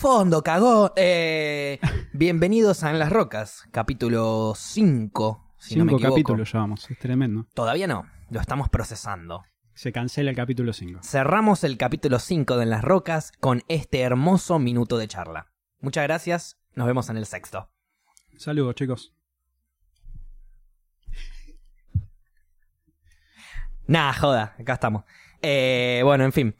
Fondo, cagó. Eh, bienvenidos a En las Rocas, capítulo 5. Si no me Cinco equivoco. capítulos llevamos, es tremendo. Todavía no, lo estamos procesando. Se cancela el capítulo 5. Cerramos el capítulo 5 de En las Rocas con este hermoso minuto de charla. Muchas gracias, nos vemos en el sexto. Saludos, chicos. Nah, joda, acá estamos. Eh, bueno, en fin.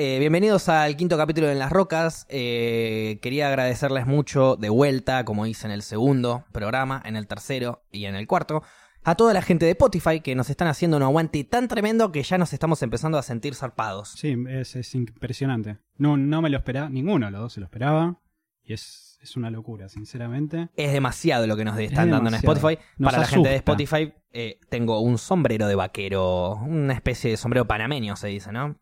Eh, bienvenidos al quinto capítulo de En las Rocas. Eh, quería agradecerles mucho de vuelta, como hice en el segundo programa, en el tercero y en el cuarto, a toda la gente de Spotify que nos están haciendo un aguante tan tremendo que ya nos estamos empezando a sentir zarpados. Sí, es, es impresionante. No, no me lo esperaba, ninguno de los dos se lo esperaba. Y es, es una locura, sinceramente. Es demasiado lo que nos están Es dando en. Spotify. Nos Para la gente de. Spotify, eh, tengo un sombrero de vaquero, una especie de sombrero panameño, se dice, ¿no?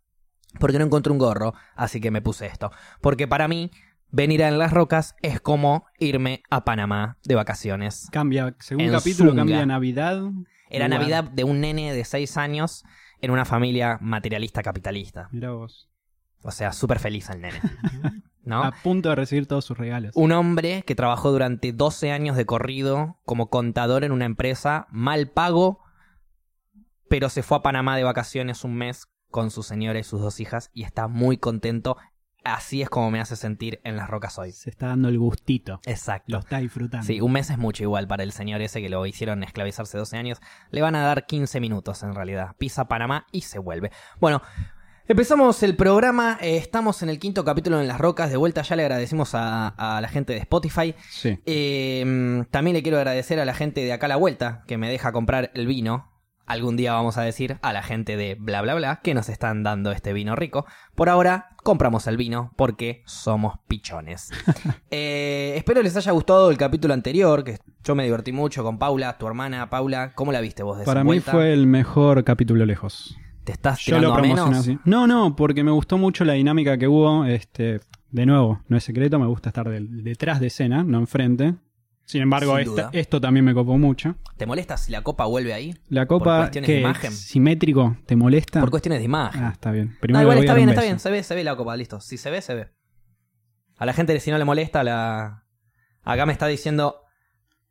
Porque no encontré un gorro, así que me puse esto. Porque para mí, venir a En las Rocas es como irme a Panamá de vacaciones. Cambia, según En capítulo, Zunga. cambia Navidad. Era. Navidad de un nene de 6 años en una familia materialista capitalista. Mirá vos. O sea, súper feliz el nene. ¿No? A punto de recibir todos sus regalos. Un hombre que trabajó durante 12 años de corrido como contador en una empresa, mal pago, pero se fue a Panamá de vacaciones un mes con su señora y sus dos hijas y está muy contento. Así es como me hace sentir en las rocas hoy. Se está dando el gustito. Exacto. Lo está disfrutando. Sí, un mes es mucho igual para el señor ese que lo hicieron esclavizarse 12 años. Le van a dar 15 minutos en realidad. Pisa Panamá y se vuelve. Bueno, empezamos el programa. eh, estamos en el quinto capítulo en Las Rocas. De vuelta ya le agradecemos a, a la gente de Spotify. Sí. Eh, también le quiero agradecer a la gente de acá a la vuelta que me deja comprar el vino. Algún día vamos a decir a la gente de bla bla bla que nos están dando este vino rico. Por ahora compramos el vino porque somos pichones. Eh, espero les haya gustado el capítulo anterior, que yo me divertí mucho con Paula, tu hermana Paula. ¿Cómo la viste vos de Para mí fue el mejor capítulo lejos. ¿Te estás Yo tirando lo a promocioné menos? así. No, no, porque me gustó mucho la dinámica que hubo. Este, de nuevo, no es secreto, me gusta estar detrás de escena, no enfrente. Sin embargo, Sin esta- duda. esto también me copó mucho. ¿Te molesta si la copa vuelve ahí? La Por copa, cuestiones de que imagen. simétrico, ¿te molesta? Por cuestiones de imagen. Ah, está bien. No, Primero igual le voy está bien, está bien, se ve, se ve la copa, listo. Si se ve, se ve. A la gente, si no le molesta, la. Acá me está diciendo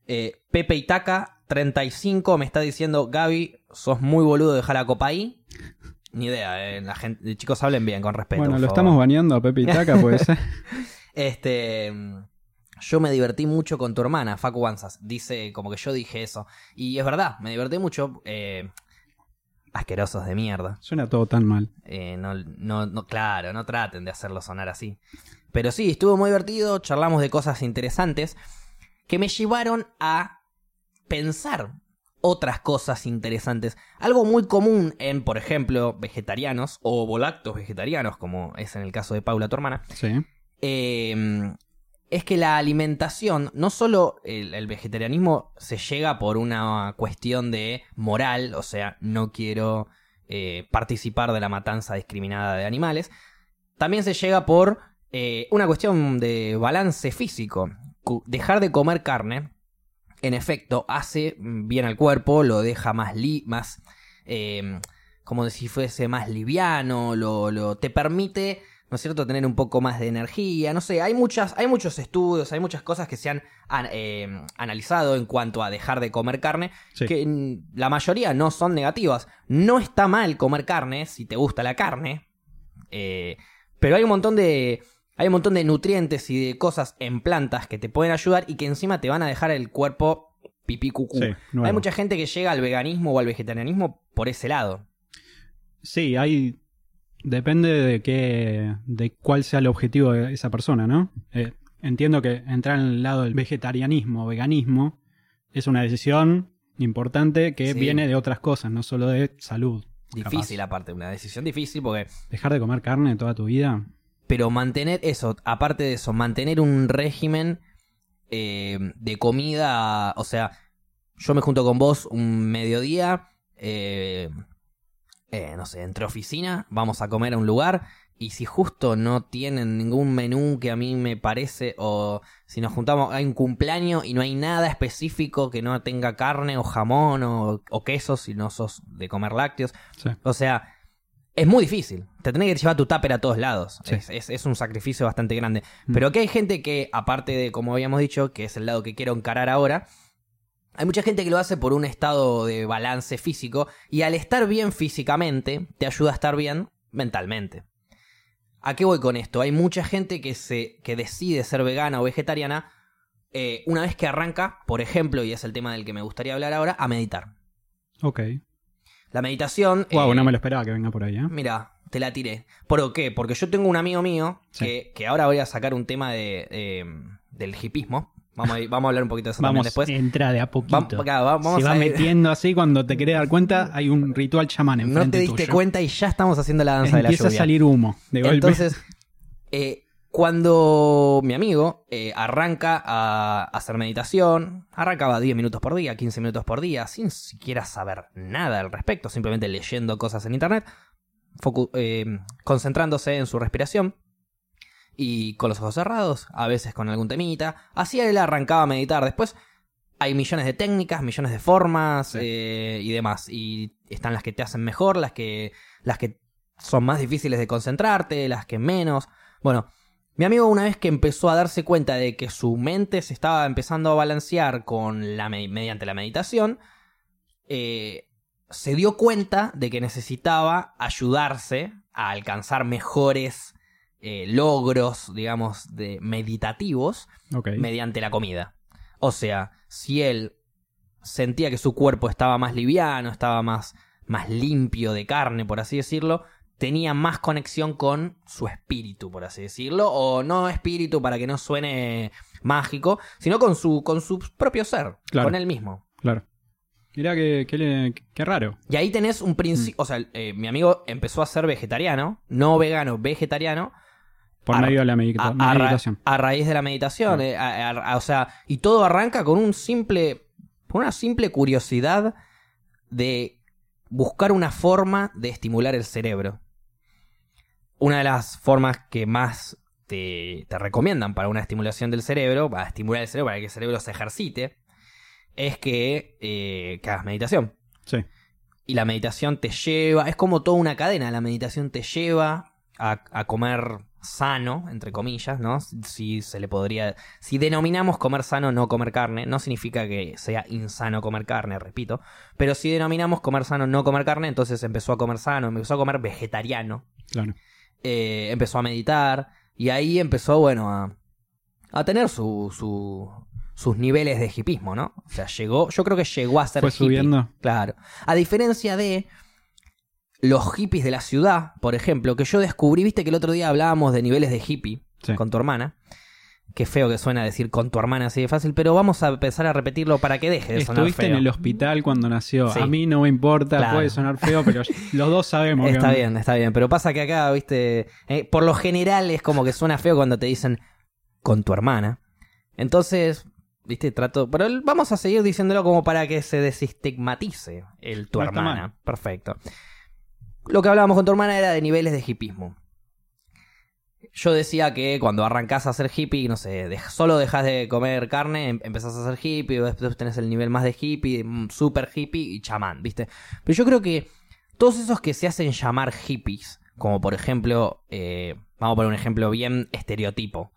eh, Pepe Itaca, 35, me está diciendo Gaby, sos muy boludo, deja la copa ahí. Ni idea, eh, la gente, chicos hablen bien, con respeto. Bueno, por lo favor. estamos baneando a Pepe y Taca, puede ser. Este. Yo me divertí mucho con tu hermana, Facu Wanzas. Dice como que yo dije eso. Y es verdad, me divertí mucho. eh, asquerosos de mierda. Suena todo tan mal. Eh, no, no, no, claro, no traten de hacerlo sonar así. Pero sí, estuvo muy divertido, charlamos de cosas interesantes que me llevaron a pensar otras cosas interesantes. Algo muy común en, por ejemplo, vegetarianos o volactos vegetarianos, como es en el caso de Paula, tu hermana, Sí. eh, es que la alimentación, no solo el, vegetarianismo se llega por una cuestión de moral, o sea, no quiero eh, participar de la matanza discriminada de animales, también se llega por eh, una cuestión de balance físico. Dejar de comer carne, en efecto, hace bien al cuerpo, lo deja más, li más eh, como si fuese más liviano, lo, lo te permite, ¿no es cierto?, tener un poco más de energía, no sé, hay muchas, hay muchos estudios, hay muchas cosas que se han an- eh, analizado en cuanto a dejar de comer carne, Sí. que la mayoría no son negativas. No está mal comer carne si te gusta la carne, eh, pero hay un montón de hay un montón de nutrientes y de cosas en plantas que te pueden ayudar y que encima te van a dejar el cuerpo pipí cucú. Sí, hay mucha gente que llega al veganismo o al vegetarianismo por ese lado. Sí, hay. Depende de qué. de cuál sea el objetivo de esa persona, ¿no? Eh, entiendo que entrar en el lado del vegetarianismo o veganismo es una decisión importante que Sí. viene de otras cosas, no solo de salud. Difícil capaz. aparte, una decisión difícil porque... Dejar de comer carne toda tu vida. Pero mantener eso, aparte de eso, mantener un régimen eh, de comida, o sea, yo me junto con vos un mediodía, eh, eh, no sé, entre oficina, vamos a comer a un lugar y si justo no tienen ningún menú que a mí me parece, o si nos juntamos, hay un cumpleaños y no hay nada específico que no tenga carne o jamón o, o queso, si no sos de comer lácteos, Sí. o sea, es muy difícil. Te tenés que llevar tu tupper a todos lados. Sí. Es, es- es un sacrificio bastante grande. Mm. Pero que hay gente que, aparte de, como habíamos dicho, que es el lado que quiero encarar ahora, hay mucha gente que lo hace por un estado de balance físico y al estar bien físicamente te ayuda a estar bien mentalmente. ¿A qué voy con esto? Hay mucha gente que, se, que decide ser vegana o vegetariana eh, una vez que arranca, por ejemplo, y es el tema del que me gustaría hablar ahora, a meditar. Ok. La meditación... Wow, eh, no me lo esperaba que venga por ahí, ¿eh? Mira, te la tiré. ¿Por qué? Porque yo tengo un amigo mío Sí. que, que ahora voy a sacar un tema de, eh, del hipismo. Vamos a, vamos a hablar un poquito de eso también Vamos, después. entra de a poquito. Va- vamos Se va a metiendo así, cuando te querés dar cuenta, hay un ritual chamán No enfrente te diste tuyo. cuenta y ya estamos haciendo la danza de la Empieza a lluvia. salir humo de golpe. Entonces, eh, cuando mi amigo eh, arranca a hacer meditación, arrancaba 10 minutos por día, 15 minutos por día, sin siquiera saber nada al respecto, simplemente leyendo cosas en internet, eh, concentrándose en su respiración y con los ojos cerrados, a veces con algún temita. Así él arrancaba a meditar. Después hay millones de técnicas, millones de formas Sí. eh, y demás. Y están las que te hacen mejor, las que, las que son más difíciles de concentrarte, las que menos. Bueno, mi amigo una vez que empezó a darse cuenta de que su mente se estaba empezando a balancear con la me- mediante la meditación, eh, se dio cuenta de que necesitaba ayudarse a alcanzar mejores eh, logros, digamos, de meditativos mediante la comida. O sea, si él sentía que su cuerpo estaba más liviano, estaba más, más limpio de carne, por así decirlo, tenía más conexión con su espíritu, por así decirlo, o no espíritu para que no suene mágico, sino con su, con su propio ser, Claro. con él mismo. Claro. Mirá que, raro. Y ahí tenés un principio, o sea, eh, mi amigo empezó a ser vegetariano, no vegano, vegetariano, Por A- medio de la medita- a, a ra- meditación. a raíz de la meditación. eh, o sea, y todo arranca con un simple. Por una simple curiosidad de buscar una forma de estimular el cerebro. Una de las formas que más te, te recomiendan para una estimulación del cerebro, para estimular el cerebro, para que el cerebro se ejercite, es que, eh, que hagas meditación. Sí. Y la meditación te lleva, es como toda una cadena, la meditación te lleva a, a comer sano, entre comillas, ¿no? Si se le podría... Si denominamos comer sano no comer carne, no significa que sea insano comer carne, repito, pero si denominamos comer sano no comer carne, entonces empezó a comer sano, empezó a comer vegetariano, Claro. eh, empezó a meditar y ahí empezó, bueno, a, a tener su, su- sus niveles de hipismo, ¿no? O sea, llegó, yo creo que llegó a ser Fue hippie. subiendo. Claro. A diferencia de los hippies de la ciudad, por ejemplo, que yo descubrí, viste que el otro día hablábamos de niveles de hippie Sí. con tu hermana. Qué feo que suena decir con tu hermana así de fácil, pero vamos a empezar a repetirlo para que deje de sonar Estuviste feo. en el hospital cuando nació. Sí. A mí no me importa, Claro. puede sonar feo, pero los dos sabemos. que- Está bien, está bien. Pero pasa que acá, viste, eh, por lo general es como que suena feo cuando te dicen con tu hermana. Entonces, viste, trato. Pero vamos a seguir diciéndolo como para que se desestigmatice el tu No hermana. Perfecto. Lo que hablábamos con tu hermana era de niveles de hipismo. Yo decía que cuando arrancás a ser hippie, no sé, solo dejas de comer carne, em- empezás a ser hippie, después tenés el nivel más de hippie, mm, super hippie y chamán, ¿viste? Pero yo creo que todos esos que se hacen llamar hippies, como por ejemplo, eh, vamos a poner un ejemplo bien estereotipo.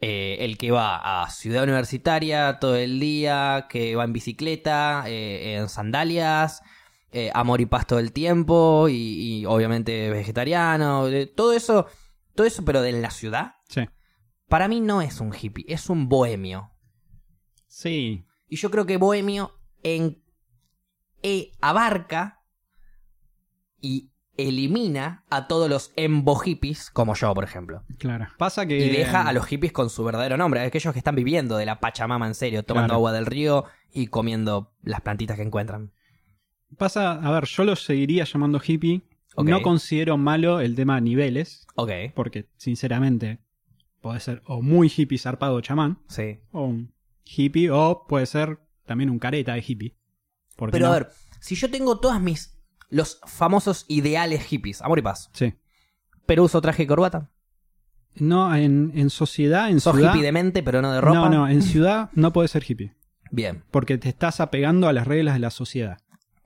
Eh, el que va a ciudad universitaria todo el día, que va en bicicleta, eh, en sandalias, eh, amor y paz todo el tiempo, y, y obviamente vegetariano, eh, todo eso, todo eso, pero de la ciudad, Sí. para mí no es un hippie, es un bohemio. Sí. Y yo creo que Bohemio en, eh, abarca y elimina a todos los embo hippies, como yo, por ejemplo. Claro. Pasa que. Y deja a los hippies con su verdadero nombre, aquellos que están viviendo de la Pachamama en serio, tomando Claro. agua del río y comiendo las plantitas que encuentran. Pasa, a ver, yo los seguiría llamando hippie. No considero malo el tema niveles, Ok, porque sinceramente puede ser o muy hippie zarpado o chamán, sí. o un hippie, o puede ser también un careta de hippie. ¿Por qué Pero no? a ver, si yo tengo todas mis. los famosos ideales hippies, amor y paz, Sí. pero uso traje y corbata. No, en, en sociedad, en Sos ciudad. hippie de mente, pero no de ropa. No, no, en ciudad no puedes ser hippie. Bien. Porque te estás apegando a las reglas de la sociedad.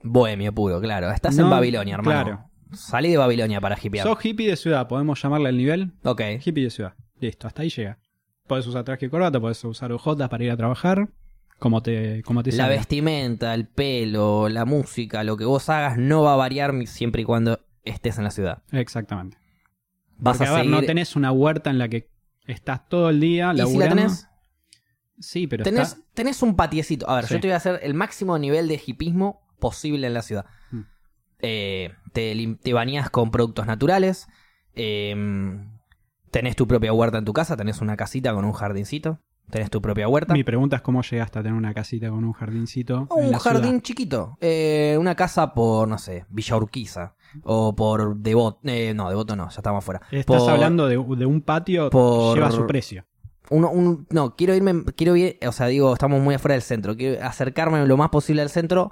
Bohemio puro, claro. Estás No, en Babilonia, hermano. claro. Salí de Babilonia para hippiear. Sos hippie de ciudad, podemos llamarle el nivel Ok. hippie de ciudad. Listo, hasta ahí llega. Puedes usar traje y corbata, puedes usar ojotas para ir a trabajar, como te, como te La salga. vestimenta, el pelo, la música, lo que vos hagas no va a variar siempre y cuando estés en la ciudad. Exactamente. Vas Porque, a a ver, seguir... no tenés una huerta en la que estás todo el día ¿Y si la laburando. tenés? Sí, pero Tenés, está... tenés un patiecito. A ver, Sí. yo te voy a hacer el máximo nivel de hipismo posible en la ciudad. Mm. Eh, te, te bañás con productos naturales. eh, tenés tu propia huerta en tu casa. Tenés una casita con un jardincito. Tenés tu propia huerta. Mi pregunta es cómo llegaste a tener una casita con un jardincito. O en un la jardín ciudad? chiquito. Eh, una casa por, no sé, Villa Urquiza. O por Devoto. Eh, no, Devoto no, ya estamos afuera. Estás Por- hablando de, de un patio, por- lleva su precio. uno- un- no, quiero irme, quiero ir, o sea, digo, estamos muy afuera del centro, quiero acercarme lo más posible al centro.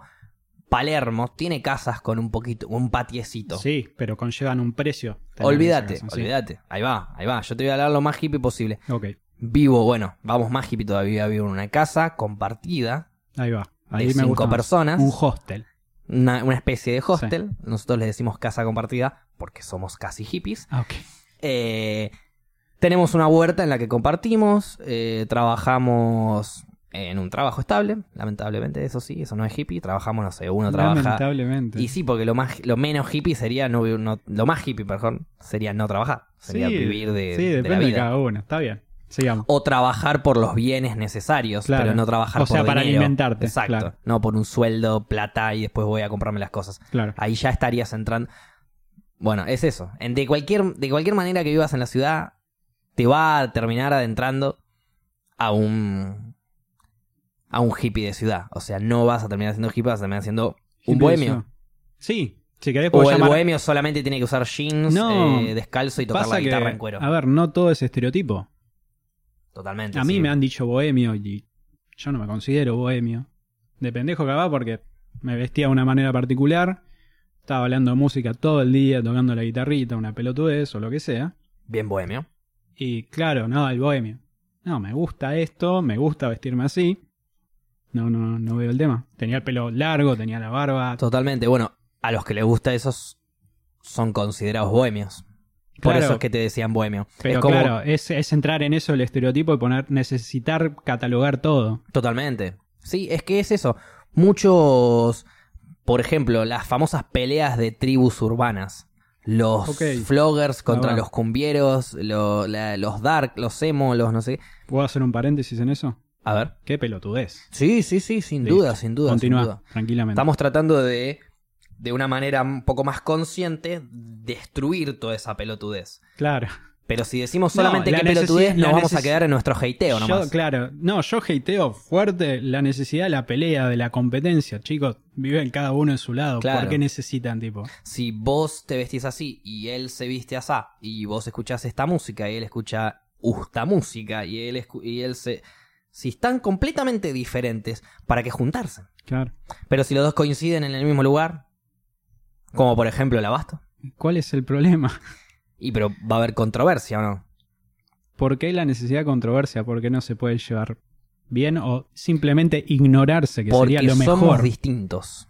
Palermo tiene casas con un poquito, un patiecito. Sí, pero conllevan un precio. olvídate, sí. olvídate. Ahí va, ahí va. Yo te voy a hablar lo más hippie posible. Ok, Vivo, bueno, vamos más hippie todavía. Vivo en una casa compartida ahí va. Ahí de me cinco gusta personas. Un hostel. Una, una especie de hostel. Nosotros le decimos casa compartida porque somos casi hippies. Ah, ok. Eh, tenemos una huerta en la que compartimos, eh, trabajamos en un trabajo estable, lamentablemente, eso sí, eso no es hippie, trabajamos, no sé, uno trabaja... Lamentablemente. Y sí, porque lo más lo menos hippie sería no, no- lo más hippie, perdón, sería no trabajar, sería Sí, vivir de, sí, de la de vida. cada uno. Está bien. Sigamos. O trabajar por los bienes necesarios, Claro. pero no trabajar O sea, por para dinero. alimentarte, Exacto. claro. No por un sueldo, plata y después voy a comprarme las cosas. Claro. Ahí ya estarías entrando. Bueno, es eso. En- De cualquier, de cualquier manera que vivas en la ciudad, te va a terminar adentrando a un. A un hippie de ciudad. O sea, no vas a terminar siendo hippie, vas a terminar siendo un bohemio. Sí. Si querés O el llamar... bohemio solamente tiene que usar jeans, No. eh, descalzo y tocar la que, guitarra en cuero. a ver, no todo es estereotipo. Totalmente. A mí sí. me han dicho bohemio y yo no me considero bohemio. De pendejo que va porque me vestía de una manera particular, estaba hablando de música todo el día, tocando la guitarrita, una pelotudez o lo que sea. Bien bohemio. Y claro, no, el bohemio. No, me gusta esto, me gusta vestirme así. No, no, no veo el tema. Tenía el pelo largo, tenía la barba. Totalmente. Bueno, a los que les gusta esos son considerados bohemios. Por Claro. eso es que te decían bohemio. Pero es como, claro, es, es entrar en eso el estereotipo y poner, necesitar catalogar todo. Totalmente. Sí, es que es eso. Muchos, por ejemplo, las famosas peleas de tribus urbanas. Los floggers contra los cumbieros, lo- la- los dark, los emo, los no sé. ¿Puedo hacer un paréntesis en eso? A ver. Qué pelotudez. Sí, sí, sí, sin Listo. duda, sin duda. sin Continúa, duda. tranquilamente. Estamos tratando de, de una manera un poco más consciente, destruir toda esa pelotudez. Claro. Pero si decimos No, solamente la que pelotudez, nos vamos a quedar en nuestro hateo Yo, nomás. claro, no, yo hateo fuerte la necesidad de la pelea, de la competencia. Chicos, viven cada uno en su lado. Claro. ¿Por qué necesitan, tipo? Si vos te vestís así y él se viste así y vos escuchás esta música y él escucha esta música y él, escu- y él se... Si están completamente diferentes, ¿para qué juntarse? Claro. Pero si los dos coinciden en el mismo lugar, como por ejemplo el abasto, ¿Cuál es el problema? y pero va a haber controversia o no. ¿Por qué la necesidad de controversia? ¿Por qué no se puede llevar bien o simplemente ignorarse, que Porque sería lo somos mejor? distintos.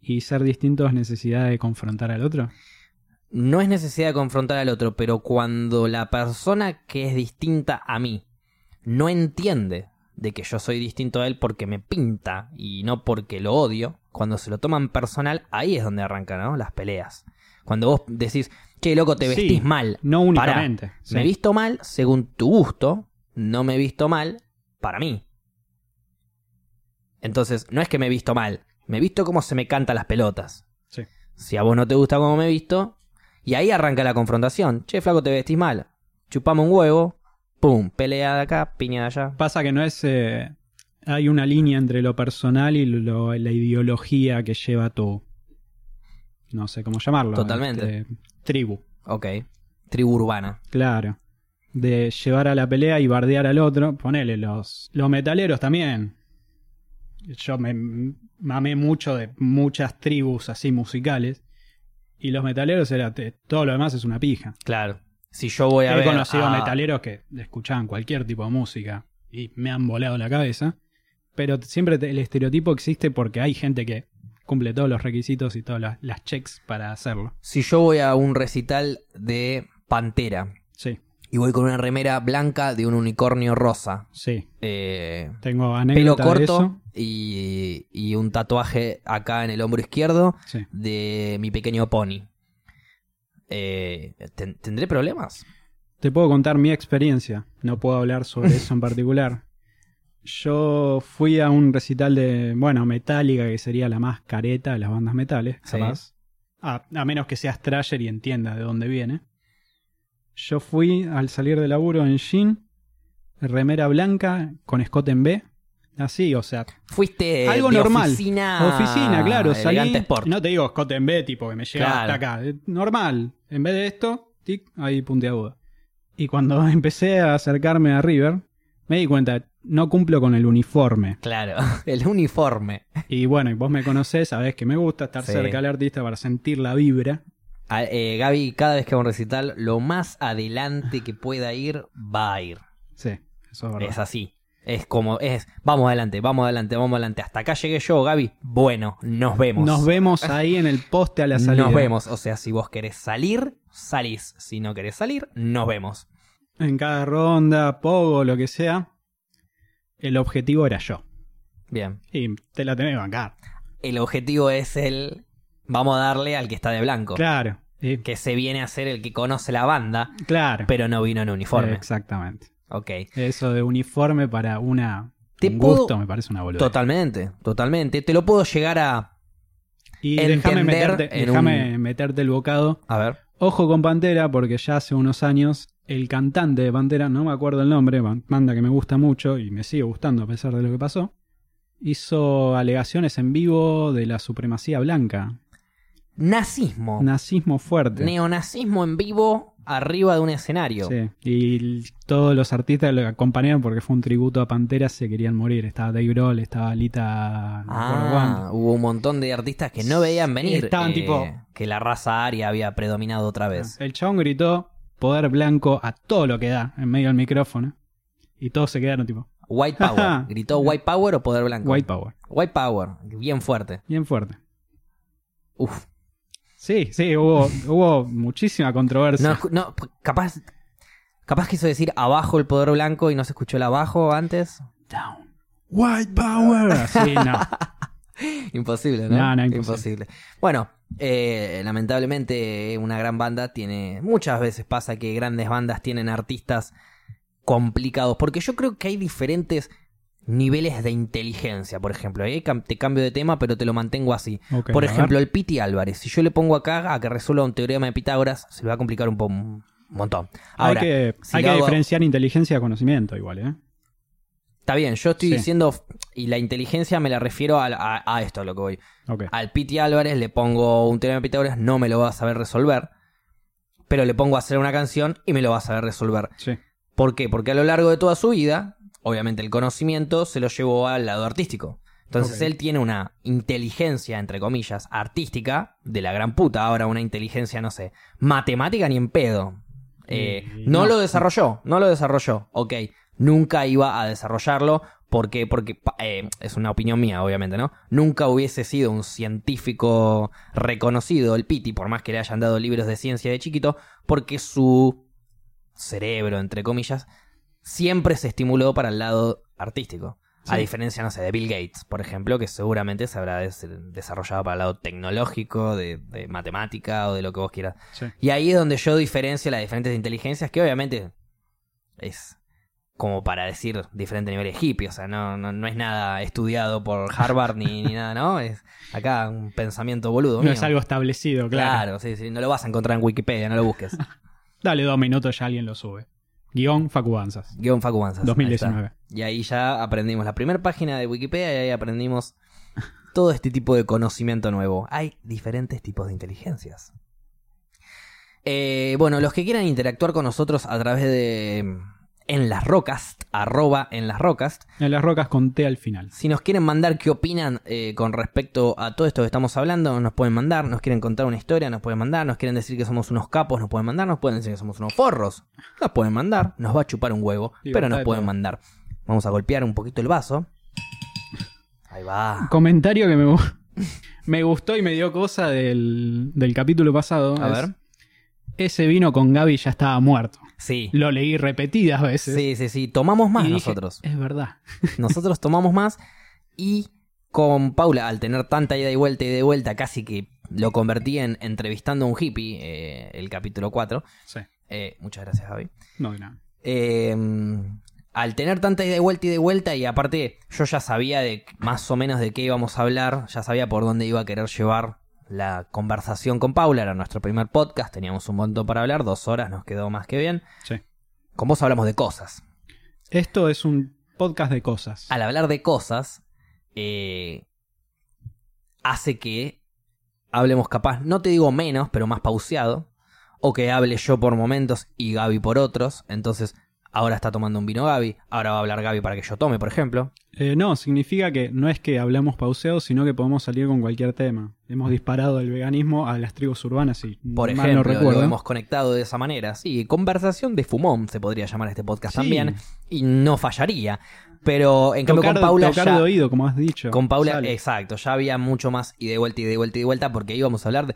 ¿Y ser distinto es necesidad de confrontar al otro? No es necesidad de confrontar al otro, pero cuando la persona que es distinta a mí no entiende de que yo soy distinto a él porque me pinta y no porque lo odio, cuando se lo toman personal, ahí es donde arrancan ¿no? las peleas. Cuando vos decís, che, loco, te Sí, vestís mal. No Pará, únicamente. sí. Me he visto mal según tu gusto, no me he visto mal para mí. Entonces, no es que me he visto mal, me he visto como se me cantan las pelotas. Sí. Si a vos no te gusta cómo me he visto, y ahí arranca la confrontación. Che, flaco, te vestís mal. Chupamos un huevo, pum, pelea de acá, piña de allá. Pasa que no es... eh, hay una línea entre lo personal y lo- la ideología que lleva tu... No sé cómo llamarlo. Totalmente. este, tribu. Ok. Tribu urbana. Claro. De llevar a la pelea y bardear al otro. Ponele, los, los metaleros también. Yo me mamé mucho de muchas tribus así musicales. Y los metaleros era te- todo lo demás es una pija. Claro. Si yo voy a He ver. conocido a- metaleros que escuchaban cualquier tipo de música y me han volado la cabeza. Pero siempre el estereotipo existe porque hay gente que cumple todos los requisitos y todas las, las checks para hacerlo. Si yo voy a un recital de Pantera Sí, y voy con una remera blanca de un unicornio rosa, sí. eh, Tengo pelo anécdota de corto eso. y, y un tatuaje acá en el hombro izquierdo Sí. de mi pequeño pony. Eh, ¿ten- ¿Tendré problemas? Te puedo contar mi experiencia. No puedo hablar sobre eso en particular. Yo fui a un recital de, bueno, Metallica, que sería la más careta de las bandas metales, Sí. A, a menos que seas Trasher y entienda de dónde viene. Yo fui al salir de laburo en jean, remera blanca con escote en B. Así, o sea, Fuiste algo de normal. oficina, Oficina, claro. Salí, sport. no te digo escote en B, tipo que me llega Claro. hasta acá. Eh, Normal. En vez de esto, tic, ahí puntiaguda. Y cuando empecé a acercarme a River, me di cuenta, no cumplo con el uniforme. Claro, el uniforme. Y bueno, y vos me conocés, sabés que me gusta estar Sí. cerca del artista para sentir la vibra. A- eh, Gaby, cada vez que va a un recital, lo más adelante que pueda ir, va a ir. Sí, eso es verdad. Es así. Es como, es, vamos adelante, vamos adelante, vamos adelante. Hasta acá llegué yo, Gaby. Bueno, nos vemos. Nos vemos ahí en el poste a la salida. Nos vemos. O sea, si vos querés salir, salís. Si no querés salir, nos vemos. En cada ronda, pogo, lo que sea. El objetivo era yo. Bien. Y te la tenés que bancar. El objetivo es el. Vamos a darle al que está de blanco. Claro. Que se viene a ser el que conoce la banda, claro. pero no vino en uniforme. Exactamente. Ok. Eso de uniforme para una Te un puedo- gusto me parece una boludez. Totalmente, totalmente. Te lo puedo llegar a. Y déjame meterte, déjame un- meterte el bocado. A ver. Ojo con Pantera, porque ya hace unos años el cantante de Pantera, no me acuerdo el nombre, ban- banda que me gusta mucho y me sigue gustando a pesar de lo que pasó, hizo alegaciones en vivo de la supremacía blanca. Nazismo. Nazismo fuerte. Neonazismo en vivo arriba de un escenario. Sí, y todos los artistas que lo acompañaron porque fue un tributo a Pantera se querían morir. Estaba Dave Grohl, estaba Lita... Ah, hubo un montón de artistas que no veían venir. Estaban eh, tipo- Que la raza aria había predominado otra vez. El chabón gritó poder blanco a todo lo que da en medio del micrófono. Y todos se quedaron tipo, White Power. ¿Gritó White Power o Poder Blanco? white power. White Power. Bien fuerte. Bien fuerte. Uf. Sí, sí, hubo, hubo muchísima controversia. No, no, capaz. Capaz quiso decir abajo el poder blanco y no se escuchó el abajo antes. Down. White power. Sí, no. Imposible, ¿no? No, no, imposible. Bueno, eh, lamentablemente una gran banda tiene... Muchas veces pasa que grandes bandas tienen artistas complicados, porque yo creo que hay diferentes niveles de inteligencia, por ejemplo. Cam- te cambio de tema, pero te lo mantengo así. Por ejemplo, el Piti Álvarez. Si yo le pongo acá a que resuelva un teorema de Pitágoras, se le va a complicar un, po- un montón. Ahora, hay que, si hay lo que hago- diferenciar inteligencia de conocimiento igual, ¿eh? está bien, yo estoy Sí. diciendo, y la inteligencia me la refiero a, a- a esto, a lo que voy. Al Piti Álvarez le pongo un teorema de Pitágoras, no me lo va a saber resolver. Pero le pongo a hacer una canción y me lo va a saber resolver. Sí. ¿Por qué? Porque a lo largo de toda su vida, obviamente el conocimiento se lo llevó al lado artístico. Entonces él tiene una inteligencia, entre comillas, artística de la gran puta. Ahora una inteligencia, no sé, matemática ni en pedo. Eh, no, no. lo desarrolló, no lo desarrolló. Ok, nunca iba a desarrollarlo. ¿Por qué? Porque pa- eh, es una opinión mía, obviamente, ¿no? Nunca hubiese sido un científico reconocido el Piti, por más que le hayan dado libros de ciencia de chiquito, porque su cerebro, entre comillas, siempre se estimuló para el lado artístico. A diferencia, no sé, de Bill Gates, por ejemplo, que seguramente se habrá des- desarrollado para el lado tecnológico, de, de matemática o de lo que vos quieras. Sí. Y ahí es donde yo diferencio las diferentes inteligencias, que obviamente es como para decir diferentes niveles hippie, o sea, no, no, no es nada estudiado por Harvard ni, ni nada, ¿no? Es acá un pensamiento boludo. No mío. es algo establecido, claro. Claro, sí, sí, no lo vas a encontrar en Wikipedia, no lo busques. Dale dos minutos ya alguien lo sube. Guión Facubanzas. Guión Facu Banzas, ahí 2019. está. Y ahí ya aprendimos la primera página de Wikipedia y ahí aprendimos todo este tipo de conocimiento nuevo. Hay diferentes tipos de inteligencias. Eh, bueno, los que quieran interactuar con nosotros a través de en las rocas, arroba en las rocas, En las rocas conté al final. si nos quieren mandar qué opinan eh, con respecto a todo esto que estamos hablando, nos pueden mandar, nos quieren contar una historia, nos pueden mandar, nos quieren decir que somos unos capos, nos pueden mandar, nos pueden decir que somos unos forros, nos pueden mandar, nos va a chupar un huevo, pero nos de pueden mandar. Vamos a golpear un poquito el vaso. Ahí va. Comentario que me, Me gustó y me dio cosa del, del capítulo pasado. A es- ver. Ese vino con Gaby ya estaba muerto. Sí. Lo leí repetidas veces. Sí, sí, sí. Tomamos más y dije, nosotros. Es verdad. Nosotros tomamos más y con Paula, al tener tanta ida y vuelta y de vuelta, casi que lo convertí en entrevistando a un hippie, eh, el capítulo 4. Sí. Eh, muchas gracias, Javi. No, de nada. Eh, al tener tanta ida y vuelta y de vuelta, y aparte yo ya sabía de más o menos de qué íbamos a hablar, ya sabía por dónde iba a querer llevar la conversación con Paula, era nuestro primer podcast, teníamos un montón para hablar, dos horas nos quedó más que bien. Sí. Con vos hablamos de cosas. Esto es un podcast de cosas. Al hablar de cosas, eh, hace que hablemos capaz, no te digo menos, pero más pauseado, o que hable yo por momentos y Gaby por otros, entonces ahora está tomando un vino Gaby, ahora va a hablar Gaby para que yo tome, por ejemplo. Eh, no, significa que no es que hablamos pauseado, sino que podemos salir con cualquier tema. Hemos disparado el veganismo a las tribus urbanas, si Por mal ejemplo, no recuerdo. lo hemos conectado de esa manera. Sí, conversación de fumón se podría llamar este podcast Sí. también, y no fallaría. Pero en cambio con Paula tocar ya... de oído, como has dicho. Con Paula, Sale. exacto, ya había mucho más y de vuelta y de vuelta y de vuelta porque íbamos a hablar de,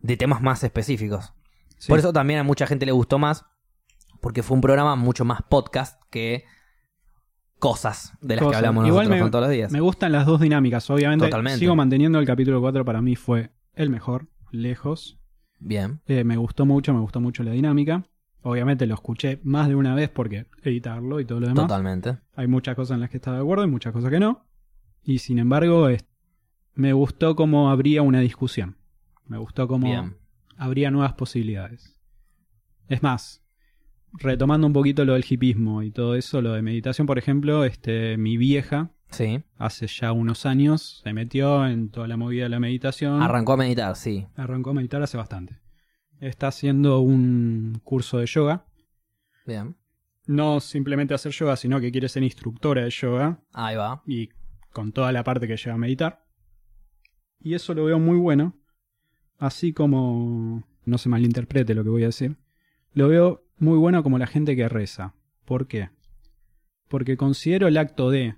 de temas más específicos. Sí. Por eso también a mucha gente le gustó más, porque fue un programa mucho más podcast que cosas de las que hablamos Igual nosotros me, todos los días. me gustan las dos dinámicas. Obviamente, Totalmente. sigo manteniendo el capítulo 4 para mí fue el mejor, lejos. Bien, Eh, me gustó mucho, me gustó mucho la dinámica. Obviamente lo escuché más de una vez porque editarlo y todo lo demás. totalmente. Hay muchas cosas en las que estaba de acuerdo y muchas cosas que no. Y sin embargo, es- me gustó cómo habría una discusión. Me gustó cómo Bien. habría nuevas posibilidades. Es más, retomando un poquito lo del hipismo y todo eso, lo de meditación, por ejemplo, este, mi vieja, Sí. hace ya unos años, se metió en toda la movida de la meditación. Arrancó a meditar, sí. Arrancó a meditar hace bastante. Está haciendo un curso de yoga. Bien. No simplemente hacer yoga, sino que quiere ser instructora de yoga Ahí va. y con toda la parte que lleva a meditar. Y eso lo veo muy bueno. Así como, no se malinterprete lo que voy a decir, lo veo muy bueno como la gente que reza. ¿Por qué? Porque considero el acto de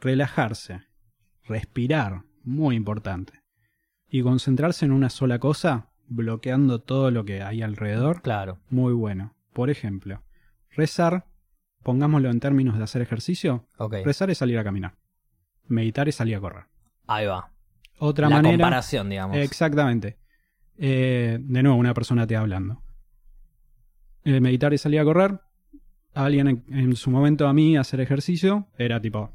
relajarse, respirar, muy importante, y concentrarse en una sola cosa, bloqueando todo lo que hay alrededor, Claro. muy bueno. Por ejemplo, rezar, pongámoslo en términos de hacer ejercicio, rezar es salir a caminar, meditar es salir a correr. Ahí va. Otra la manera... comparación, digamos. Exactamente. Eh, de nuevo, una persona te hablando. Eh, meditar y salir a correr. Alguien en, en su momento a mí hacer ejercicio era tipo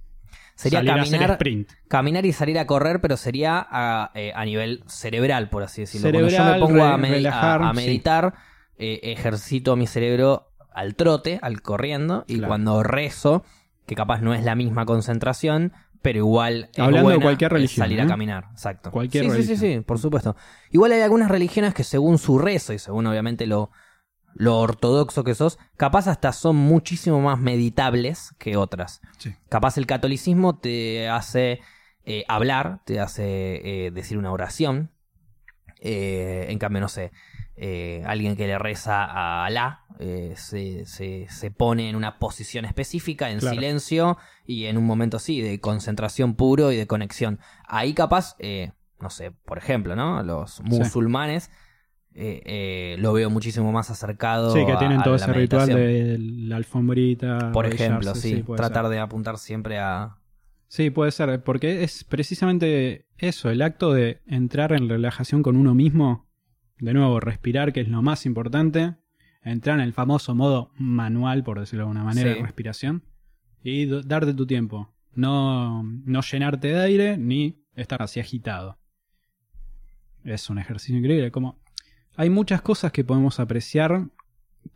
Sería salir a hacer caminar, sprint. caminar y salir a correr, pero sería a, eh, a nivel cerebral, por así decirlo. Cerebral, Cuando yo me pongo a, re- medi- relajar, a- a sí. meditar, eh, ejercito mi cerebro al trote, al corriendo, y Claro. cuando rezo, que capaz no es la misma concentración, pero igual es Hablando de cualquier religión, salir a caminar, exacto. Cualquier sí, sí, sí, religión. sí, por supuesto. Igual hay algunas religiones que según su rezo y según obviamente lo, lo ortodoxo que sos, capaz hasta son muchísimo más meditables que otras. Sí. Capaz el catolicismo te hace eh, hablar, te hace eh, decir una oración. Eh, en cambio, no sé, eh, alguien que le reza a Alá eh, se, se- se pone en una posición específica, en Claro. silencio y en un momento sí, de concentración puro y de conexión. Ahí capaz, eh, no sé, por ejemplo, ¿no? Los musulmanes eh, eh, lo veo muchísimo más acercado Sí, que tienen a todo ese ritual de la alfombrita. Por ejemplo, sí, tratar ser. de apuntar siempre a... Sí, puede ser, porque es precisamente eso, el acto de entrar en relajación con uno mismo, de nuevo, respirar, que es lo más importante, entrar en el famoso modo manual, por decirlo de alguna manera, Sí. de respiración, y darte tu tiempo, no, no llenarte de aire ni estar así agitado. Es un ejercicio increíble, como hay muchas cosas que podemos apreciar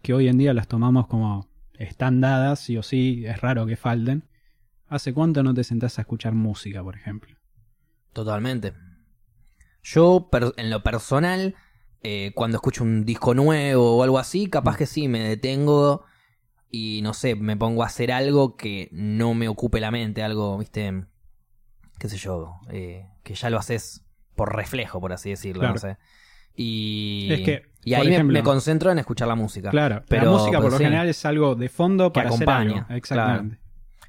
que hoy en día las tomamos como están dadas, sí o sí, es raro que falten. ¿Hace cuánto no te sentás a escuchar música, por ejemplo? Totalmente. Yo, en lo personal, eh, cuando escucho un disco nuevo o algo así, capaz que sí, me detengo y no sé, me pongo a hacer algo que no me ocupe la mente, algo, viste, qué sé yo, eh, que ya lo haces por reflejo, por así decirlo, Claro. no sé. Y, Es que, y ahí me- ejemplo- me, concentro en escuchar la música. Claro, Pero, la música por pues, lo sí. general es algo de fondo Que para acompaña, hacer algo. Exactamente.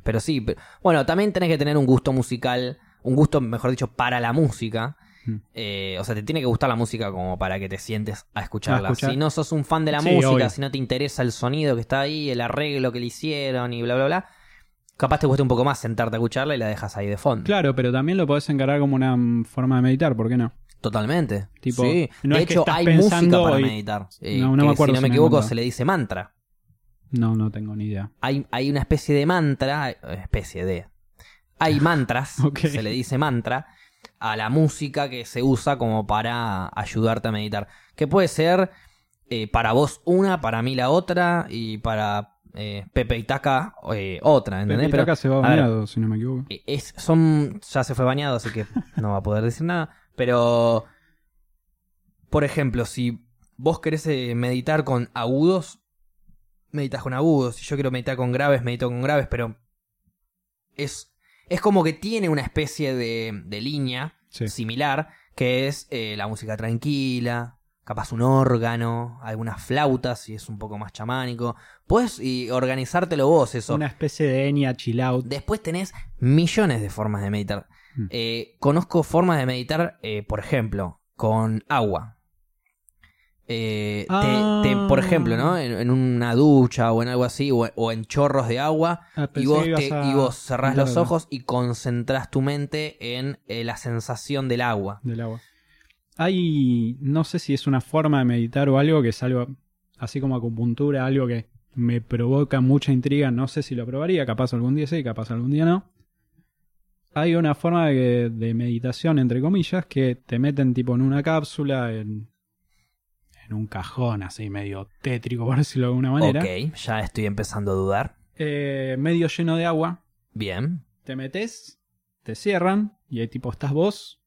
Pero sí, pe- bueno, también tenés que tener un gusto musical un gusto, mejor dicho, para la música. Mm. Eh, o sea, te tiene que gustar la música como para que te sientes a escucharla. A escuchar. Si no sos un fan de la Sí, música, obvio. si no te interesa el sonido que está ahí, el arreglo que le hicieron y bla, bla, bla, capaz te cuesta un poco más sentarte a escucharla y la dejas ahí de fondo. Claro, pero también lo podés encarar como una forma de meditar, ¿por qué no? Totalmente. Tipo, sí. no de es hecho, hay música para y- meditar. Eh, No, no me que, acuerdo Si no me equivoco, se le dice mantra. No, no tengo ni idea. Hay, hay una especie de mantra, eh, especie de... Hay mantras, Ok. se le dice mantra, a la música que se usa como para ayudarte a meditar. Que puede ser eh, para vos una, para mí la otra, y para eh, Pepe y Taka eh, otra, ¿entendés? Pepe acá se va ver, bañado, si no me equivoco. eh, es, son, ya se fue bañado, así que no va a poder decir nada. Pero, por ejemplo, si vos querés eh, meditar con agudos, meditas con agudos. Si yo quiero meditar con graves, medito con graves, pero es, es como que tiene una especie de, de línea Sí. similar, que es eh, la música tranquila, capaz un órgano, algunas flautas, si es un poco más chamánico. Puedes y organizártelo vos eso. Una especie de Enya chill out. Después tenés millones de formas de meditar. Mm. Eh, conozco formas de meditar, eh, por ejemplo, con agua. Eh, te- Ah. te- por ejemplo, ¿no? En, en una ducha o en algo así, o, o en chorros de agua, Ah, y vos, te- a y vos cerrás los ojos y concentrás tu mente en la sensación del agua. del agua. Hay, no sé si es una forma de meditar o algo que es algo, así como acupuntura, algo que me provoca mucha intriga, no sé si lo probaría, capaz algún día sí, capaz algún día no. Hay una forma de, de meditación, entre comillas, que te meten tipo en una cápsula, en, en un cajón así medio tétrico, por decirlo de alguna manera, Ok, ya estoy empezando a dudar. eh, medio lleno de agua, Bien. te metes, te cierran y ahí tipo estás vos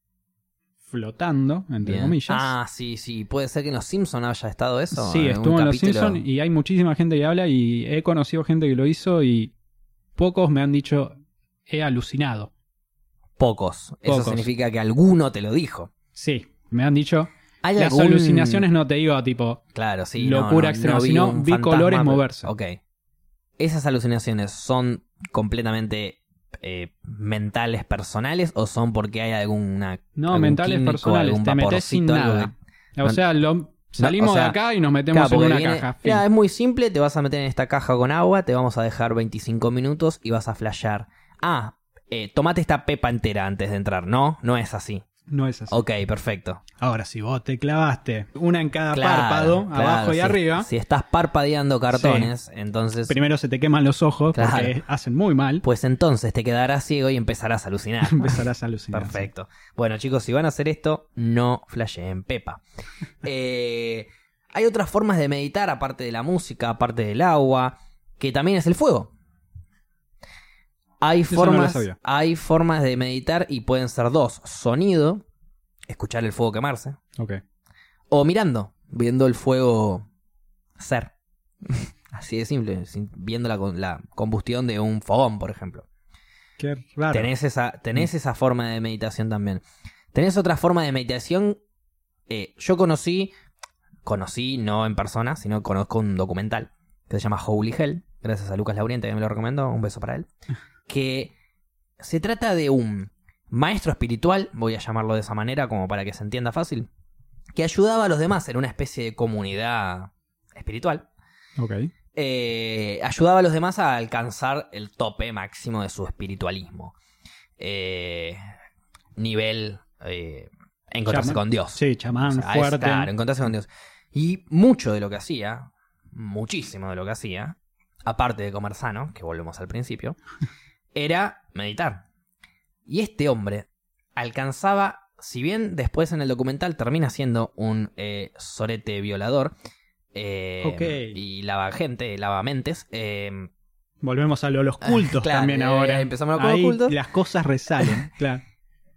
flotando, entre bien. comillas. Ah, sí, sí. Puede ser que en Los Simpsons haya estado eso. Sí, estuvo en Los. Simpsons y hay muchísima gente que habla y he conocido gente que lo hizo y pocos me han dicho he alucinado. Pocos. Eso significa que alguno te lo dijo. Sí, me han dicho. ¿Hay Las algún- alucinaciones no te digo tipo Claro, sí. locura no, no, extrema, no vi sino vi fantasma, colores pero- moverse. Ok. ¿Esas alucinaciones son completamente eh, mentales, personales o son porque hay alguna. no algún mentales químico, personales, te metes sin algo nada. O sea, lo- salimos o sea, de acá y nos metemos Claro, en una viene- caja. Mira, es muy simple, te vas a meter en esta caja con agua, te vamos a dejar 25 minutos y vas a flashear. Ah, eh, tomate esta pepa entera antes de entrar. No, no es así. No es así. Ok, perfecto. Ahora, si vos te clavaste una en cada Claro, párpado, claro, abajo y si- arriba, Si estás parpadeando cartones, entonces. primero se te queman los ojos Claro. porque hacen muy mal. Pues entonces te quedarás ciego y empezarás a alucinar. Empezarás a alucinar. Perfecto. Bueno, chicos, si van a hacer esto, no flasheen Pepa. Eh, hay otras formas de meditar, aparte de la música, aparte del agua, que también es el fuego. Hay Eso formas, hay formas de meditar y pueden ser dos: sonido, escuchar el fuego quemarse, Ok. o mirando, viendo el fuego ser. Así de simple, viendo la, con- la combustión de un fogón, por ejemplo. Qué raro. Tenés esa, tenés esa forma de meditación también. Tenés otra forma de meditación. eh, yo conocí, conocí no en persona, sino conozco un documental que se llama Holy Hell. Gracias a Lucas Lauriente que me lo recomendó. Un beso para él. Que se trata de un maestro espiritual, voy a llamarlo de esa manera como para que se entienda fácil, que ayudaba a los demás en una especie de comunidad espiritual Ok. eh, ayudaba a los demás a alcanzar el tope máximo de su espiritualismo. Eh, nivel eh, encontrarse con Dios. Sí, chamán, O sea, es- fuerte. claro, encontrarse con Dios. Y mucho de lo que hacía, muchísimo de lo que hacía, aparte de comer sano, que volvemos al principio, era meditar. Y este hombre alcanzaba, si bien después en el documental termina siendo un eh, sorete violador, eh, Ok. y lava gente, lava mentes, eh, Volvemos a lo de los cultos Claro, también eh, ahora. empezamos con los cultos. las cosas resalen, claro.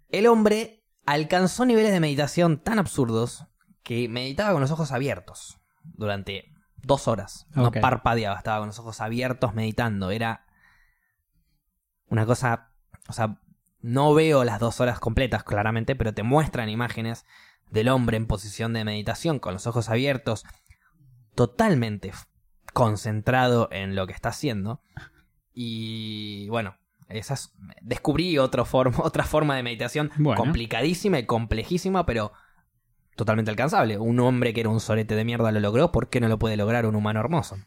el hombre alcanzó niveles de meditación tan absurdos que meditaba con los ojos abiertos durante dos horas. No parpadeaba, estaba con los ojos abiertos meditando. Era una cosa, o sea, no veo las dos horas completas claramente, pero te muestran imágenes del hombre en posición de meditación con los ojos abiertos, totalmente concentrado en lo que está haciendo. Y bueno, esa es- descubrí otro forma, otra forma de meditación Bueno. complicadísima y complejísima, pero totalmente alcanzable. Un hombre que era un sorete de mierda lo logró, ¿por qué no lo puede lograr un humano hermoso?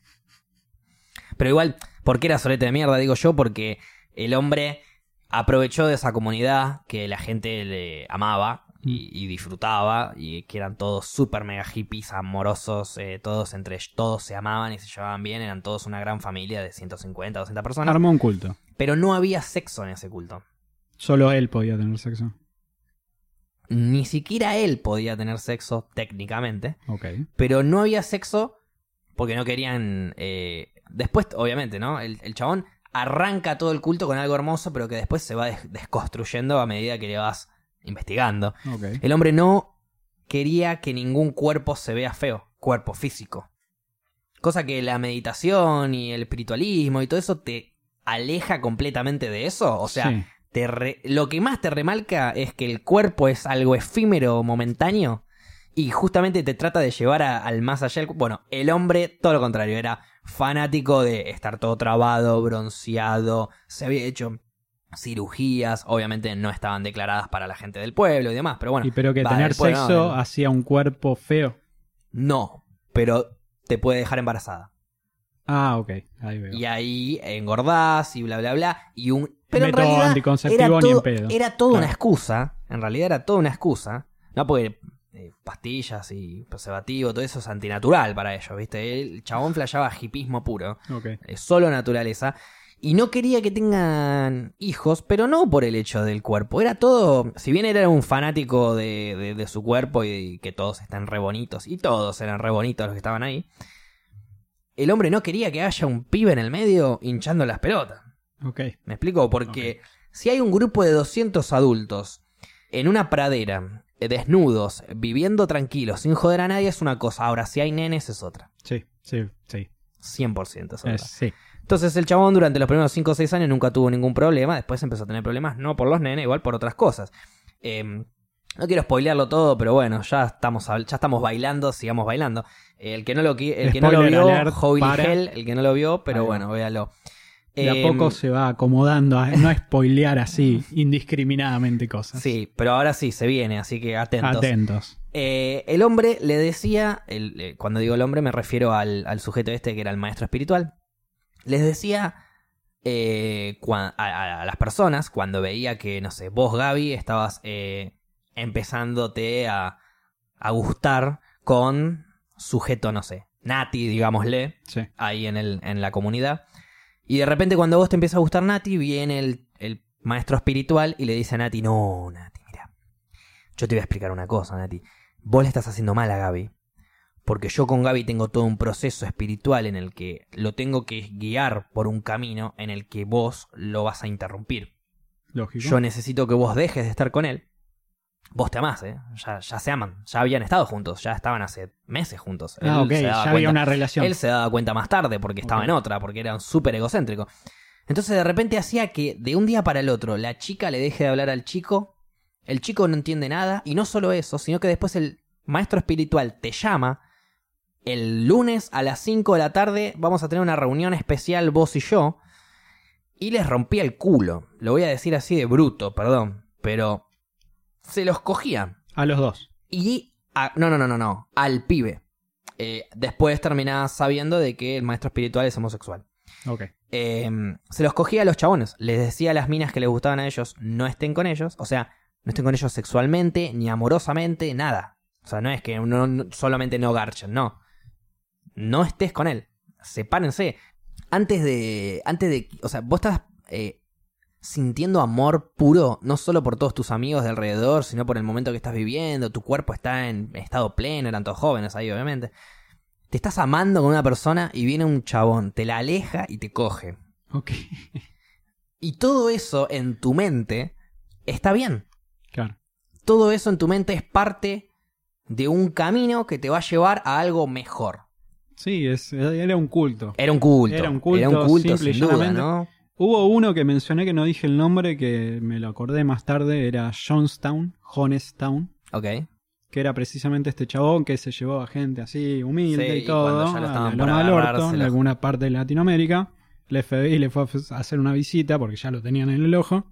Pero igual, ¿por qué era sorete de mierda? Digo yo, porque el hombre aprovechó de esa comunidad que la gente le amaba y, y disfrutaba y que eran todos super mega hippies, amorosos, eh, todos entre todos se amaban y se llevaban bien, eran todos una gran familia de 150, 200 personas, Armó un culto. pero no había sexo en ese culto. Solo él podía tener sexo. Ni siquiera él podía tener sexo técnicamente, Ok. pero no había sexo porque no querían... eh, Después, obviamente, ¿no? El, el chabón arranca todo el culto con algo hermoso, pero que después se va des- desconstruyendo a medida que le vas investigando. El hombre no quería que ningún cuerpo se vea feo, cuerpo físico. Cosa que la meditación y el espiritualismo y todo eso te aleja completamente de eso. O sea, Sí. te re- lo que más te remarca es que el cuerpo es algo efímero, momentáneo, y justamente te trata de llevar a- al más allá. Bueno, el hombre, todo lo contrario, era fanático de estar todo trabado, bronceado, se había hecho cirugías, obviamente no estaban declaradas para la gente del pueblo y demás, pero bueno. y pero que tener pueblo, sexo no, hacía un cuerpo feo. No, pero te puede dejar embarazada. Ah, ok. Ahí veo. Y ahí engordás y bla, bla, bla. Y un... Pero en Método realidad anticonceptivo era ni en todo, pedo. era toda una excusa. En realidad era toda una excusa. No porque eh, pastillas y preservativo, todo eso es antinatural para ellos, ¿viste? El chabón flasheaba hipismo puro. Ok. eh, solo naturaleza. Y no quería que tengan hijos, pero no por el hecho del cuerpo. Era todo. Si bien era un fanático de, de- de su cuerpo y que todos están re bonitos, y todos eran re bonitos los que estaban ahí, el hombre no quería que haya un pibe en el medio hinchando las pelotas. Ok. ¿Me explico? Porque si hay un grupo de 200 adultos en una pradera, desnudos, viviendo tranquilos, sin joder a nadie, es una cosa. Ahora, si hay nenes, es otra. Sí, sí, sí. 100% es otra. Sí. Entonces el chabón durante los primeros 5 o 6 años nunca tuvo ningún problema, después empezó a tener problemas, no por los nenes, igual por otras cosas. Eh, no quiero spoilearlo todo, pero bueno, ya estamos, ya estamos bailando, sigamos bailando. El que no lo, el que no lo vio, Holy para- Hell, el que no lo vio, pero bueno, véalo. De a Eh, poco se va acomodando a no spoilear así indiscriminadamente cosas. Sí, pero ahora sí, se viene, así que atentos. Atentos. Eh, el hombre le decía, el- eh, cuando digo el hombre me refiero al, al sujeto este que era el maestro espiritual, les decía eh, cua- a, a- las personas cuando veía que, no sé, vos Gaby estabas empezándote a, a gustar con sujeto, no sé, Nati, digámosle, Sí. ahí en, el, en la comunidad. Y de repente cuando vos te empieza a gustar Nati, viene el, el maestro espiritual y le dice a Nati, no, Nati, mira, yo te voy a explicar una cosa, Nati. Vos le estás haciendo mal a Gaby. Porque yo con Gaby tengo todo un proceso espiritual en el que lo tengo que guiar por un camino en el que vos lo vas a interrumpir. Lógico. Yo necesito que vos dejes de estar con él. Vos te amás, ¿eh? Ya, ya se aman. Ya habían estado juntos. Ya estaban hace meses juntos. ah, Él ok. se Ya había cuenta- una relación. él se daba cuenta más tarde porque estaba en otra, porque era un súper egocéntrico. Entonces de repente hacía que de un día para el otro la chica le deje de hablar al chico, el chico no entiende nada, y no solo eso, sino que después el maestro espiritual te llama, el lunes a las 5 de la tarde vamos a tener una reunión especial vos y yo, y les rompía el culo. Lo voy a decir así de bruto, perdón, pero se los cogían. A los dos. Y. a- no, no, no, no, no. Al pibe. Eh, después terminás sabiendo de que el maestro espiritual es homosexual. Ok. Eh, se los cogía a los chabones. Les decía a las minas que les gustaban a ellos, no estén con ellos. O sea, no estén con ellos sexualmente, ni amorosamente, nada. O sea, no es que uno no- solamente no garchen, no. No estés con él. Sepárense. Antes de. Antes de. O sea, vos estás eh, sintiendo amor puro, no solo por todos tus amigos de alrededor, sino por el momento que estás viviendo. Tu cuerpo está en estado pleno, eran todos jóvenes ahí, obviamente. Te estás amando con una persona y viene un chabón, te la aleja y te coge. Ok. Y todo eso en tu mente está bien. Claro. Todo eso en tu mente es parte de un camino que te va a llevar a algo mejor. Sí, es, era un culto. Era un culto. Era un culto, Era un culto simple sin duda. ¿no? Hubo uno que mencioné que no dije el nombre, que me lo acordé más tarde, era Jonestown, Jonestown, Ok. que era precisamente este chabón que se llevó a gente así, humilde Sí, y y todo, cuando ya lo estaban orto, en alguna parte de Latinoamérica, El FBI le fue a hacer una visita porque ya lo tenían en el ojo.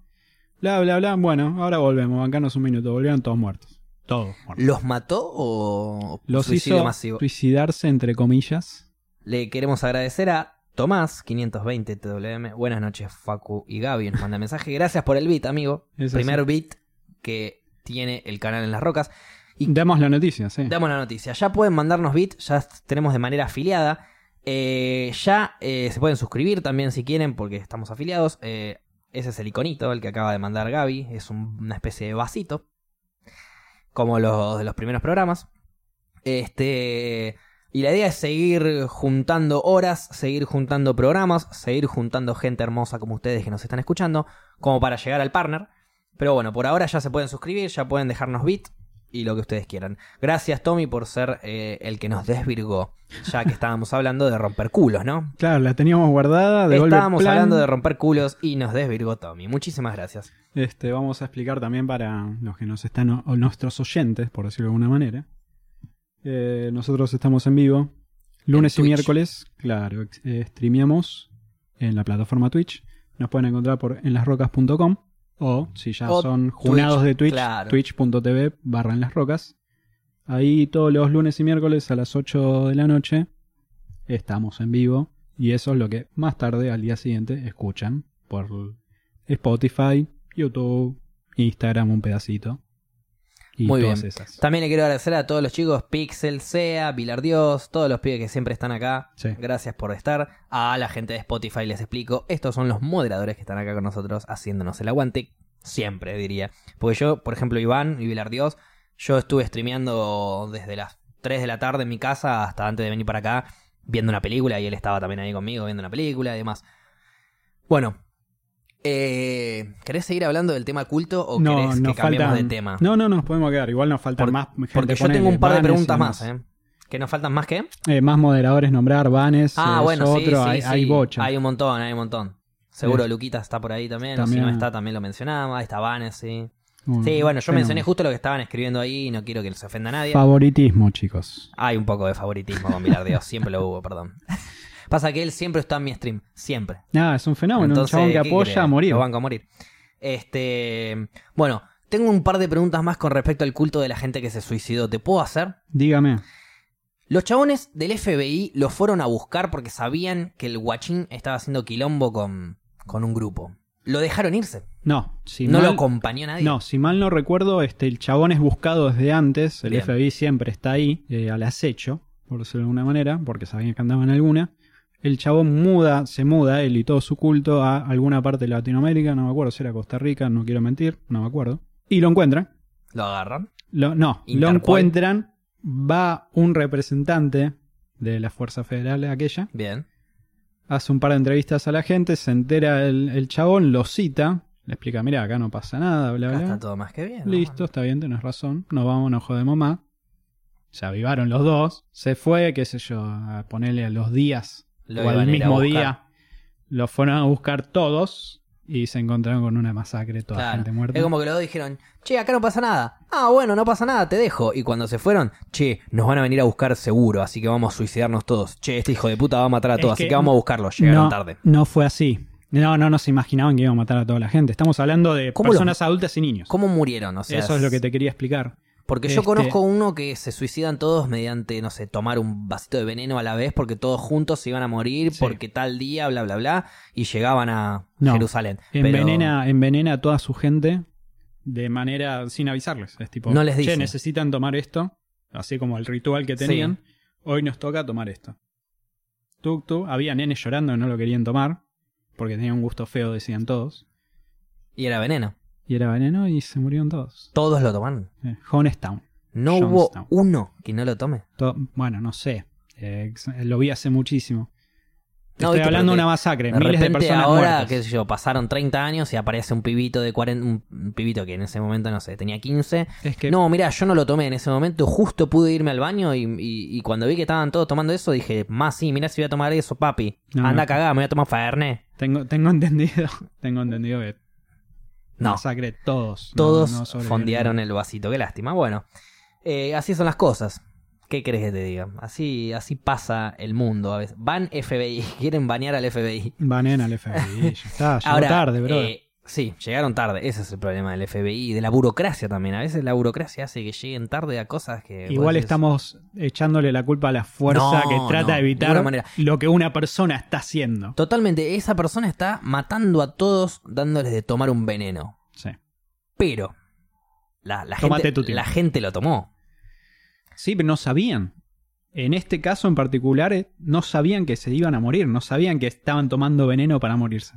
Bla, bla, bla. Bueno, ahora volvemos. Bancanos un minuto. Volvieron todos muertos. Todos muertos. ¿Los mató o Los suicidio hizo masivo? suicidarse, entre comillas. Le queremos agradecer a Tomás 520 TWM. Buenas noches, Facu y Gaby. Nos manda mensaje. Gracias por el beat, amigo. Es Primer así. beat que tiene el canal en las rocas. Y Damos la noticia, sí. damos la noticia. Ya pueden mandarnos beat, ya tenemos de manera afiliada. Eh, ya eh, se pueden suscribir también si quieren, porque estamos afiliados. Eh, ese es el iconito, el que acaba de mandar Gaby. Es un- una especie de vasito. Como los de los primeros programas. Este. Y la idea es seguir juntando horas, seguir juntando programas, seguir juntando gente hermosa como ustedes que nos están escuchando, como para llegar al partner. Pero bueno, por ahora ya se pueden suscribir, ya pueden dejarnos bit y lo que ustedes quieran. Gracias Tommy por ser eh, el que nos desvirgó, ya que estábamos hablando de romper culos, ¿no? Claro, la teníamos guardada. De Estábamos Plan. hablando de romper culos y nos desvirgó Tommy. Muchísimas gracias. Este, vamos a explicar también para los que nos están, o nuestros oyentes, por decirlo de alguna manera. Eh, nosotros estamos en vivo lunes y miércoles, claro, eh, streameamos en la plataforma Twitch. Nos pueden encontrar por enlasrocas.com o si ya O son junados Twitch, de Twitch, claro. twitch.tv barra en las rocas. Ahí todos los lunes y miércoles a las 8 de la noche estamos en vivo y eso es lo que más tarde al día siguiente escuchan por Spotify, YouTube, Instagram un pedacito y Muy todas bien. esas. También le quiero agradecer a todos los chicos, Pixel, Sea, Vilar Dios, todos los pibes que siempre están acá. Sí. Gracias por estar. A la gente de Spotify les explico, estos son los moderadores que están acá con nosotros haciéndonos el aguante. Siempre, diría. Porque yo, por ejemplo, Iván y Vilar Dios, yo estuve streameando desde las 3 de la tarde en mi casa hasta antes de venir para acá, viendo una película y él estaba también ahí conmigo viendo una película y demás. Bueno, eh, ¿querés seguir hablando del tema culto o querés que cambiemos faltan- de tema? No, no, nos podemos quedar. Igual nos faltan Por- más gente. Porque yo tengo un par de preguntas más, ¿eh? ¿Que nos faltan más que? Eh, más moderadores nombrar, Vanes, Ah, bueno, sí, otro, sí, hay, sí. hay bocha. Hay un montón, hay un montón. Seguro Sí. Luquita está por ahí también, o También. si no está también lo mencionaba, ahí está Vanes, sí. Sí, bueno, yo mencioné justo lo que estaban escribiendo ahí y no quiero que se ofenda a nadie. Favoritismo, chicos. Hay un poco de favoritismo con Dios, siempre lo hubo, perdón. Pasa que él siempre está en mi stream, siempre. Ah, es un fenómeno, Entonces, un chabón que ¿qué apoya a morir. Lo banco a morir. Este, bueno, tengo un par de preguntas más con respecto al culto de la gente que se suicidó. ¿Te puedo hacer? Dígame. Los chabones del FBI lo fueron a buscar porque sabían que el guachín estaba haciendo quilombo con, con un grupo. Lo dejaron irse. No, si no mal, lo acompañó nadie. No, si mal no recuerdo, este, el chabón es buscado desde antes. El Bien. FBI siempre está ahí, eh, al acecho, por decirlo de alguna manera, porque sabían que andaba en alguna. El chabón muda, se muda, él y todo su culto, a alguna parte de Latinoamérica, no me acuerdo si era Costa Rica, no quiero mentir, no me acuerdo. Y lo encuentran. Lo agarran. Lo, no, lo encuentran. Va un representante de la Fuerza Federal aquella, Bien. hace un par de entrevistas a la gente, se entera el, el chabón, lo cita, le explica, mira, acá no pasa nada, bla, Acá bla. está todo más que bien. ¿no? Listo, está bien, tenés razón. Nos vamos, no jodemos más. Se avivaron los dos. Se fue, qué sé yo, a ponerle a los días Lo o al mismo día. Los fueron a buscar todos y se encontraron con una masacre, toda Claro. gente muerta. Es como que los dos dijeron, che, acá no pasa nada. Ah, bueno, no pasa nada, te dejo. Y cuando se fueron, che, nos van a venir a buscar seguro, así que vamos a suicidarnos todos. Che, este hijo de puta va a matar a Es todos, que así que vamos a buscarlo. Llegaron no, tarde. No fue así. No, no nos imaginaban que iban a matar a toda la gente. Estamos hablando de ¿Cómo personas adultas y niños. ¿Cómo murieron? O sea, Eso es lo que te quería explicar. Porque yo Este- conozco uno que se suicidan todos mediante, no sé, tomar un vasito de veneno a la vez porque todos juntos se iban a morir Sí. porque tal día, bla, bla, bla, y llegaban a No. Jerusalén. Pero Envenena, a toda su gente de manera sin avisarles. Es tipo, No les che, dice. necesitan tomar esto, así como el ritual que Sí. tenían. Hoy nos toca tomar esto. Tuk tuk, había nenes llorando que no lo querían tomar, porque tenía un gusto feo, decían todos. Y era veneno. Y era veneno y se murieron todos. Todos lo tomaron. Eh, Jonestown. No hubo uno que no lo tome. To- bueno, no sé. Eh, lo vi hace muchísimo. Te No, Estoy hablando de una masacre, De miles de personas ahora, muertas. qué sé yo, pasaron 30 años y aparece un pibito de 40, un pibito que en ese momento, no sé, tenía 15. Es que No, mira, yo no lo tomé en ese momento, justo pude irme al baño y, y- y cuando vi que estaban todos tomando eso, dije, más sí, mira si voy a tomar eso, papi. No, Anda no. a cagar, me voy a tomar Fernet. tengo, tengo entendido, tengo entendido que No, masacre todos. todos no fondearon el vasito, qué lástima. Bueno, eh, así son las cosas. ¿Qué crees que te diga? Así, así pasa el mundo a veces. Van FBI, quieren banear al FBI. Banen al FBI, ya está, llegó Ahora, tarde, bro. eh, sí, llegaron tarde. Ese es el problema del FBI y de la burocracia también. A veces la burocracia hace que lleguen tarde a cosas que. Igual decís, estamos echándole la culpa a la fuerza No, que trata no, de de evitar manera. lo que una persona está haciendo. Totalmente, esa persona está matando a todos dándoles de tomar un veneno. Sí. Pero. La, gente, tu la gente lo tomó. Sí, pero no sabían. En este caso en particular, eh, no sabían que se iban a morir, no sabían que estaban tomando veneno para morirse.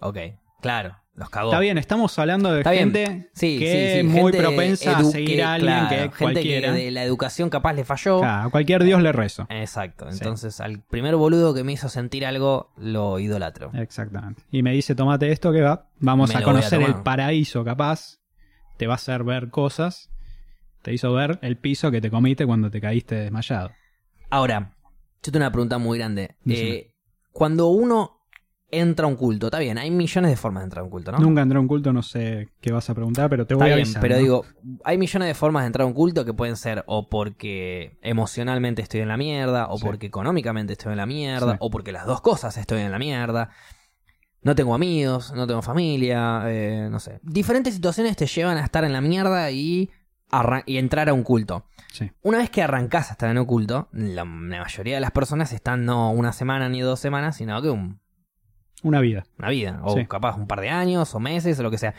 Ok, claro, los cagó. Está bien, estamos hablando de Está gente Sí, que sí, sí, es muy gente propensa a seguir que, a alguien claro, que gente cualquiera. de la educación capaz le falló. Claro, a cualquier dios le rezo. Exacto, entonces al primer boludo que me hizo sentir algo, lo idolatro. Exactamente. Y me dice, tomate esto que va, vamos Me a conocer el paraíso capaz, te va a hacer ver cosas, te hizo ver el piso que te comiste cuando te caíste desmayado. Ahora, yo tengo una pregunta muy grande. Eh, cuando uno entra a un culto, está bien, hay millones de formas de entrar a un culto, ¿no? Nunca entré a un culto, no sé qué vas a preguntar, pero te Está voy a bien, avisar. pero ¿no? digo, hay millones de formas de entrar a un culto que pueden ser o porque emocionalmente estoy en la mierda, o Sí. porque económicamente estoy en la mierda, Sí. o porque las dos cosas estoy en la mierda. No tengo amigos, no tengo familia, eh, no sé. Diferentes situaciones te llevan a estar en la mierda y, y entrar a un culto. Sí. Una vez que arrancás a estar en un culto, la, la mayoría de las personas están no una semana ni dos semanas, sino que un- Una vida. una vida, o Sí. capaz un par de años, o meses, o lo que sea.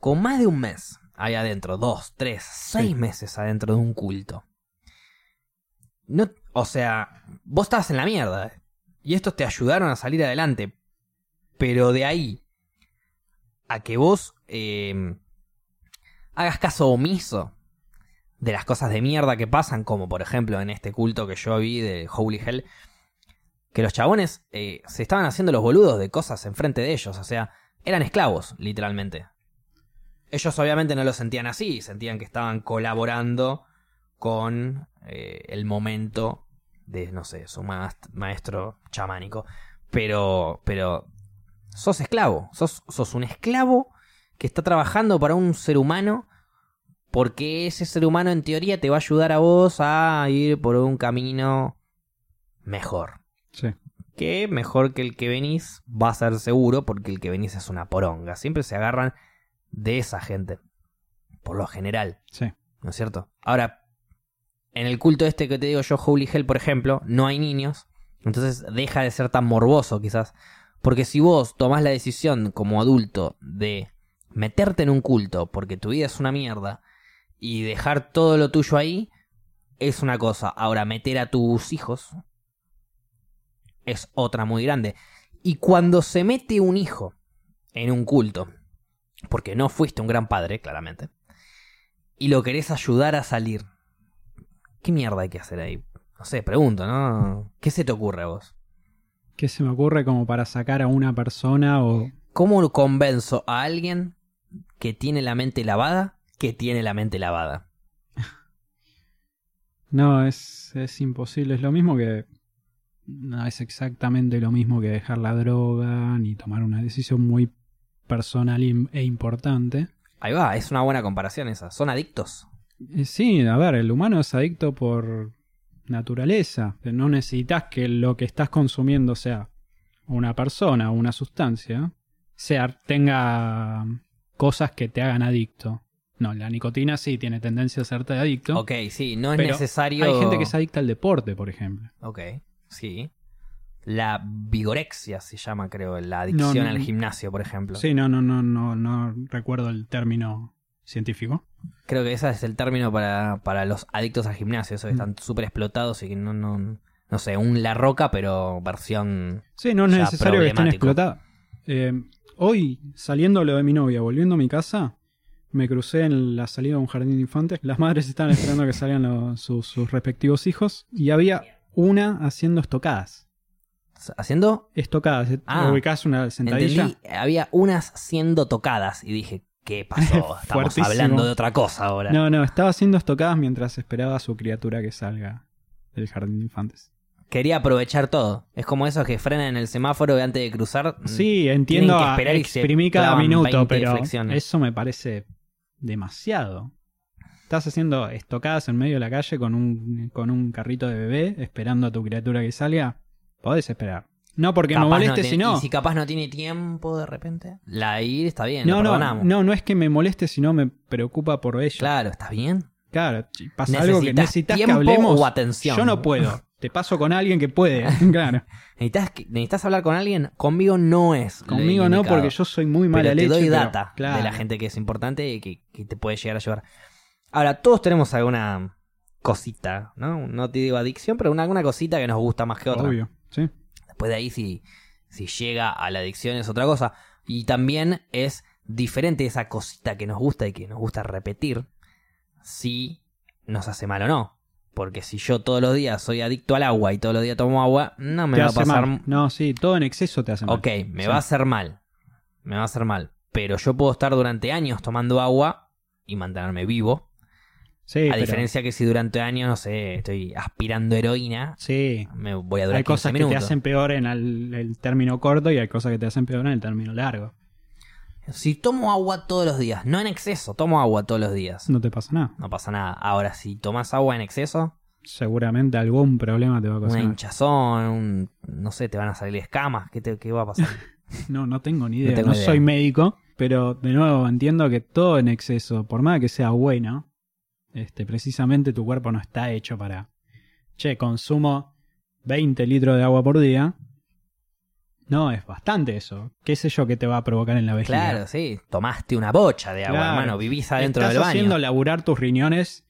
Con más de un mes ahí adentro, dos, tres, seis Sí. meses adentro de un culto. No, o sea, vos estabas en la mierda. Y estos te ayudaron a salir adelante. Pero de ahí a que vos eh, hagas caso omiso de las cosas de mierda que pasan, como por ejemplo en este culto que yo vi de Holy Hell, que los chabones eh, se estaban haciendo los boludos de cosas enfrente de ellos, o sea, eran esclavos, literalmente. Ellos obviamente no lo sentían así, sentían que estaban colaborando con eh, el momento de, no sé, su maest- maestro chamánico. Pero, pero, sos esclavo, sos, sos un esclavo que está trabajando para un ser humano porque ese ser humano en teoría te va a ayudar a vos a ir por un camino mejor. Sí. Que mejor que el que venís va a ser seguro porque el que venís es una poronga. Siempre se agarran de esa gente. Por lo general, Sí. ¿no es cierto? Ahora, en el culto este que te digo yo, Holy Hell, por ejemplo, no hay niños. Entonces deja de ser tan morboso quizás. Porque si vos tomás la decisión como adulto de meterte en un culto porque tu vida es una mierda y dejar todo lo tuyo ahí, es una cosa. Ahora, meter a tus hijos es otra muy grande. Y cuando se mete un hijo en un culto, porque no fuiste un gran padre, claramente, y lo querés ayudar a salir, ¿qué mierda hay que hacer ahí? No sé, pregunto, ¿no? ¿Qué se te ocurre a vos? ¿Qué se me ocurre como para sacar a una persona o... ¿Cómo convenzo a alguien que tiene la mente lavada que tiene la mente lavada? No, es, es imposible. Es lo mismo que... No es exactamente lo mismo que dejar la droga ni tomar una decisión muy personal e importante. Ahí va, es una buena comparación esa. ¿Son adictos? Eh, Sí, a ver, el humano es adicto por naturaleza. No necesitas que lo que estás consumiendo sea una persona o una sustancia, sea, tenga cosas que te hagan adicto. No, la nicotina sí tiene tendencia a hacerte adicto. Ok, sí, no es Pero necesario... Hay gente que es adicta al deporte, por ejemplo. Ok, sí. La vigorexia se llama, creo, la adicción No, no, al gimnasio, por ejemplo. Sí, no, no, no, no, no recuerdo el término científico. Creo que ese es el término para, para los adictos al gimnasio, esos que Mm. están súper explotados y que no, no, no sé, un La Roca, pero versión... Sí, no es necesario que estén explotadas. Eh, hoy, saliendo lo de mi novia, volviendo a mi casa, me crucé en la salida de un jardín de infantes. Las madres estaban esperando que salgan los- sus, sus respectivos hijos y había una haciendo estocadas. ¿Haciendo? Estocadas, ¿te Ah, ubicás una sentadilla? Entendí, había unas siendo tocadas y dije, ¿qué pasó? Estamos hablando de otra cosa ahora. No, no, estaba haciendo estocadas mientras esperaba a su criatura que salga del jardín de infantes. Quería aprovechar todo. Es como esos que frenan en el semáforo antes de cruzar. Sí, entiendo, Mm. que a y se exprimí cada minuto, 20 pero flexiones. eso me parece demasiado. Estás haciendo estocadas en medio de la calle con un, con un carrito de bebé esperando a tu criatura que salga, podés esperar. No porque me Capaz moleste, tiene- sino... Y si capaz no tiene tiempo de repente. La ir está bien, No, no, no, no es que me moleste, sino me preocupa por ello. Claro, está bien. Claro, pasa algo que ¿Necesitas necesitas que hablemos. o atención? Yo no puedo. Te paso con alguien que puede. claro. ¿Necesitas, necesitas hablar con alguien? Conmigo no es. Conmigo no, indicado. porque yo soy muy mala pero te leche. doy pero- data claro. de la gente que es importante y que, que te puede llegar a ayudar. Ahora, todos tenemos alguna cosita, ¿no? No te digo adicción, pero una, alguna cosita que nos gusta más que otra. Obvio, sí. Después de ahí, si, si llega a la adicción es otra cosa. Y también es diferente esa cosita que nos gusta y que nos gusta repetir, si nos hace mal o no. Porque si yo todos los días soy adicto al agua y todos los días tomo agua, no me Te va a pasar. mal. No, sí, todo en exceso te hace mal. Ok, me Sí. va a hacer mal. Me va a hacer mal. Pero yo puedo estar durante años tomando agua y mantenerme vivo. Sí, a pero- diferencia que si durante años, no sé, estoy aspirando heroína, Sí. me voy a durar Hay 15 cosas que te hacen peor en el, el término corto y hay cosas que te hacen peor en el término largo. Si tomo agua todos los días, no en exceso, tomo agua todos los días. No te pasa nada. No pasa nada. Ahora, si tomas agua en exceso, Seguramente algún problema te va a una causar. hinchazón, un, no sé, te van a salir escamas, ¿qué, te- qué va a pasar? No, no tengo ni idea. No, tengo idea. soy médico, pero de nuevo entiendo que todo en exceso, por más que sea bueno, este, precisamente tu cuerpo no está hecho para. Che, consumo 20 litros de agua por día. No, es bastante eso. ¿Qué sé yo que te va a provocar en la vejiga? claro, sí, tomaste una bocha de agua, Claro. hermano, vivís adentro Estás del baño. haciendo laburar tus riñones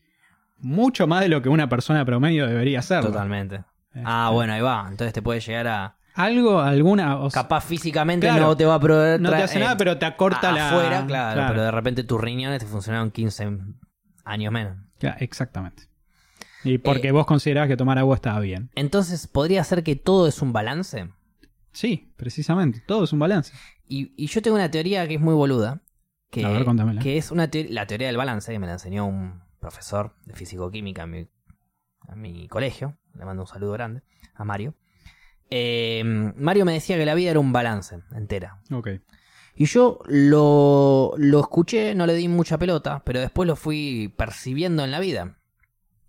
mucho más de lo que una persona promedio debería hacerlo. Totalmente. Este, Ah, bueno, ahí va. Entonces te puede llegar a. Algo, alguna. o sea, Capaz físicamente Claro. no te va a proveer. no te hace eh, nada, pero te acorta a- la. Afuera, claro, pero de repente tus riñones te funcionaron 15 años menos. Claro, exactamente. Y porque Eh, vos considerabas que tomar agua estaba bien. Entonces, ¿podría ser que todo es un balance? Sí, precisamente. Todo es un balance. Y, y yo tengo una teoría que es muy boluda. Que, A ver, que es una teoría, la teoría del balance, que me la enseñó un profesor de físico-química en mi, en mi colegio. Le mando un saludo grande a Mario. Eh, Mario me decía que la vida era un balance entera. Ok. Y yo lo, lo escuché, no le di mucha pelota, pero después lo fui percibiendo en la vida.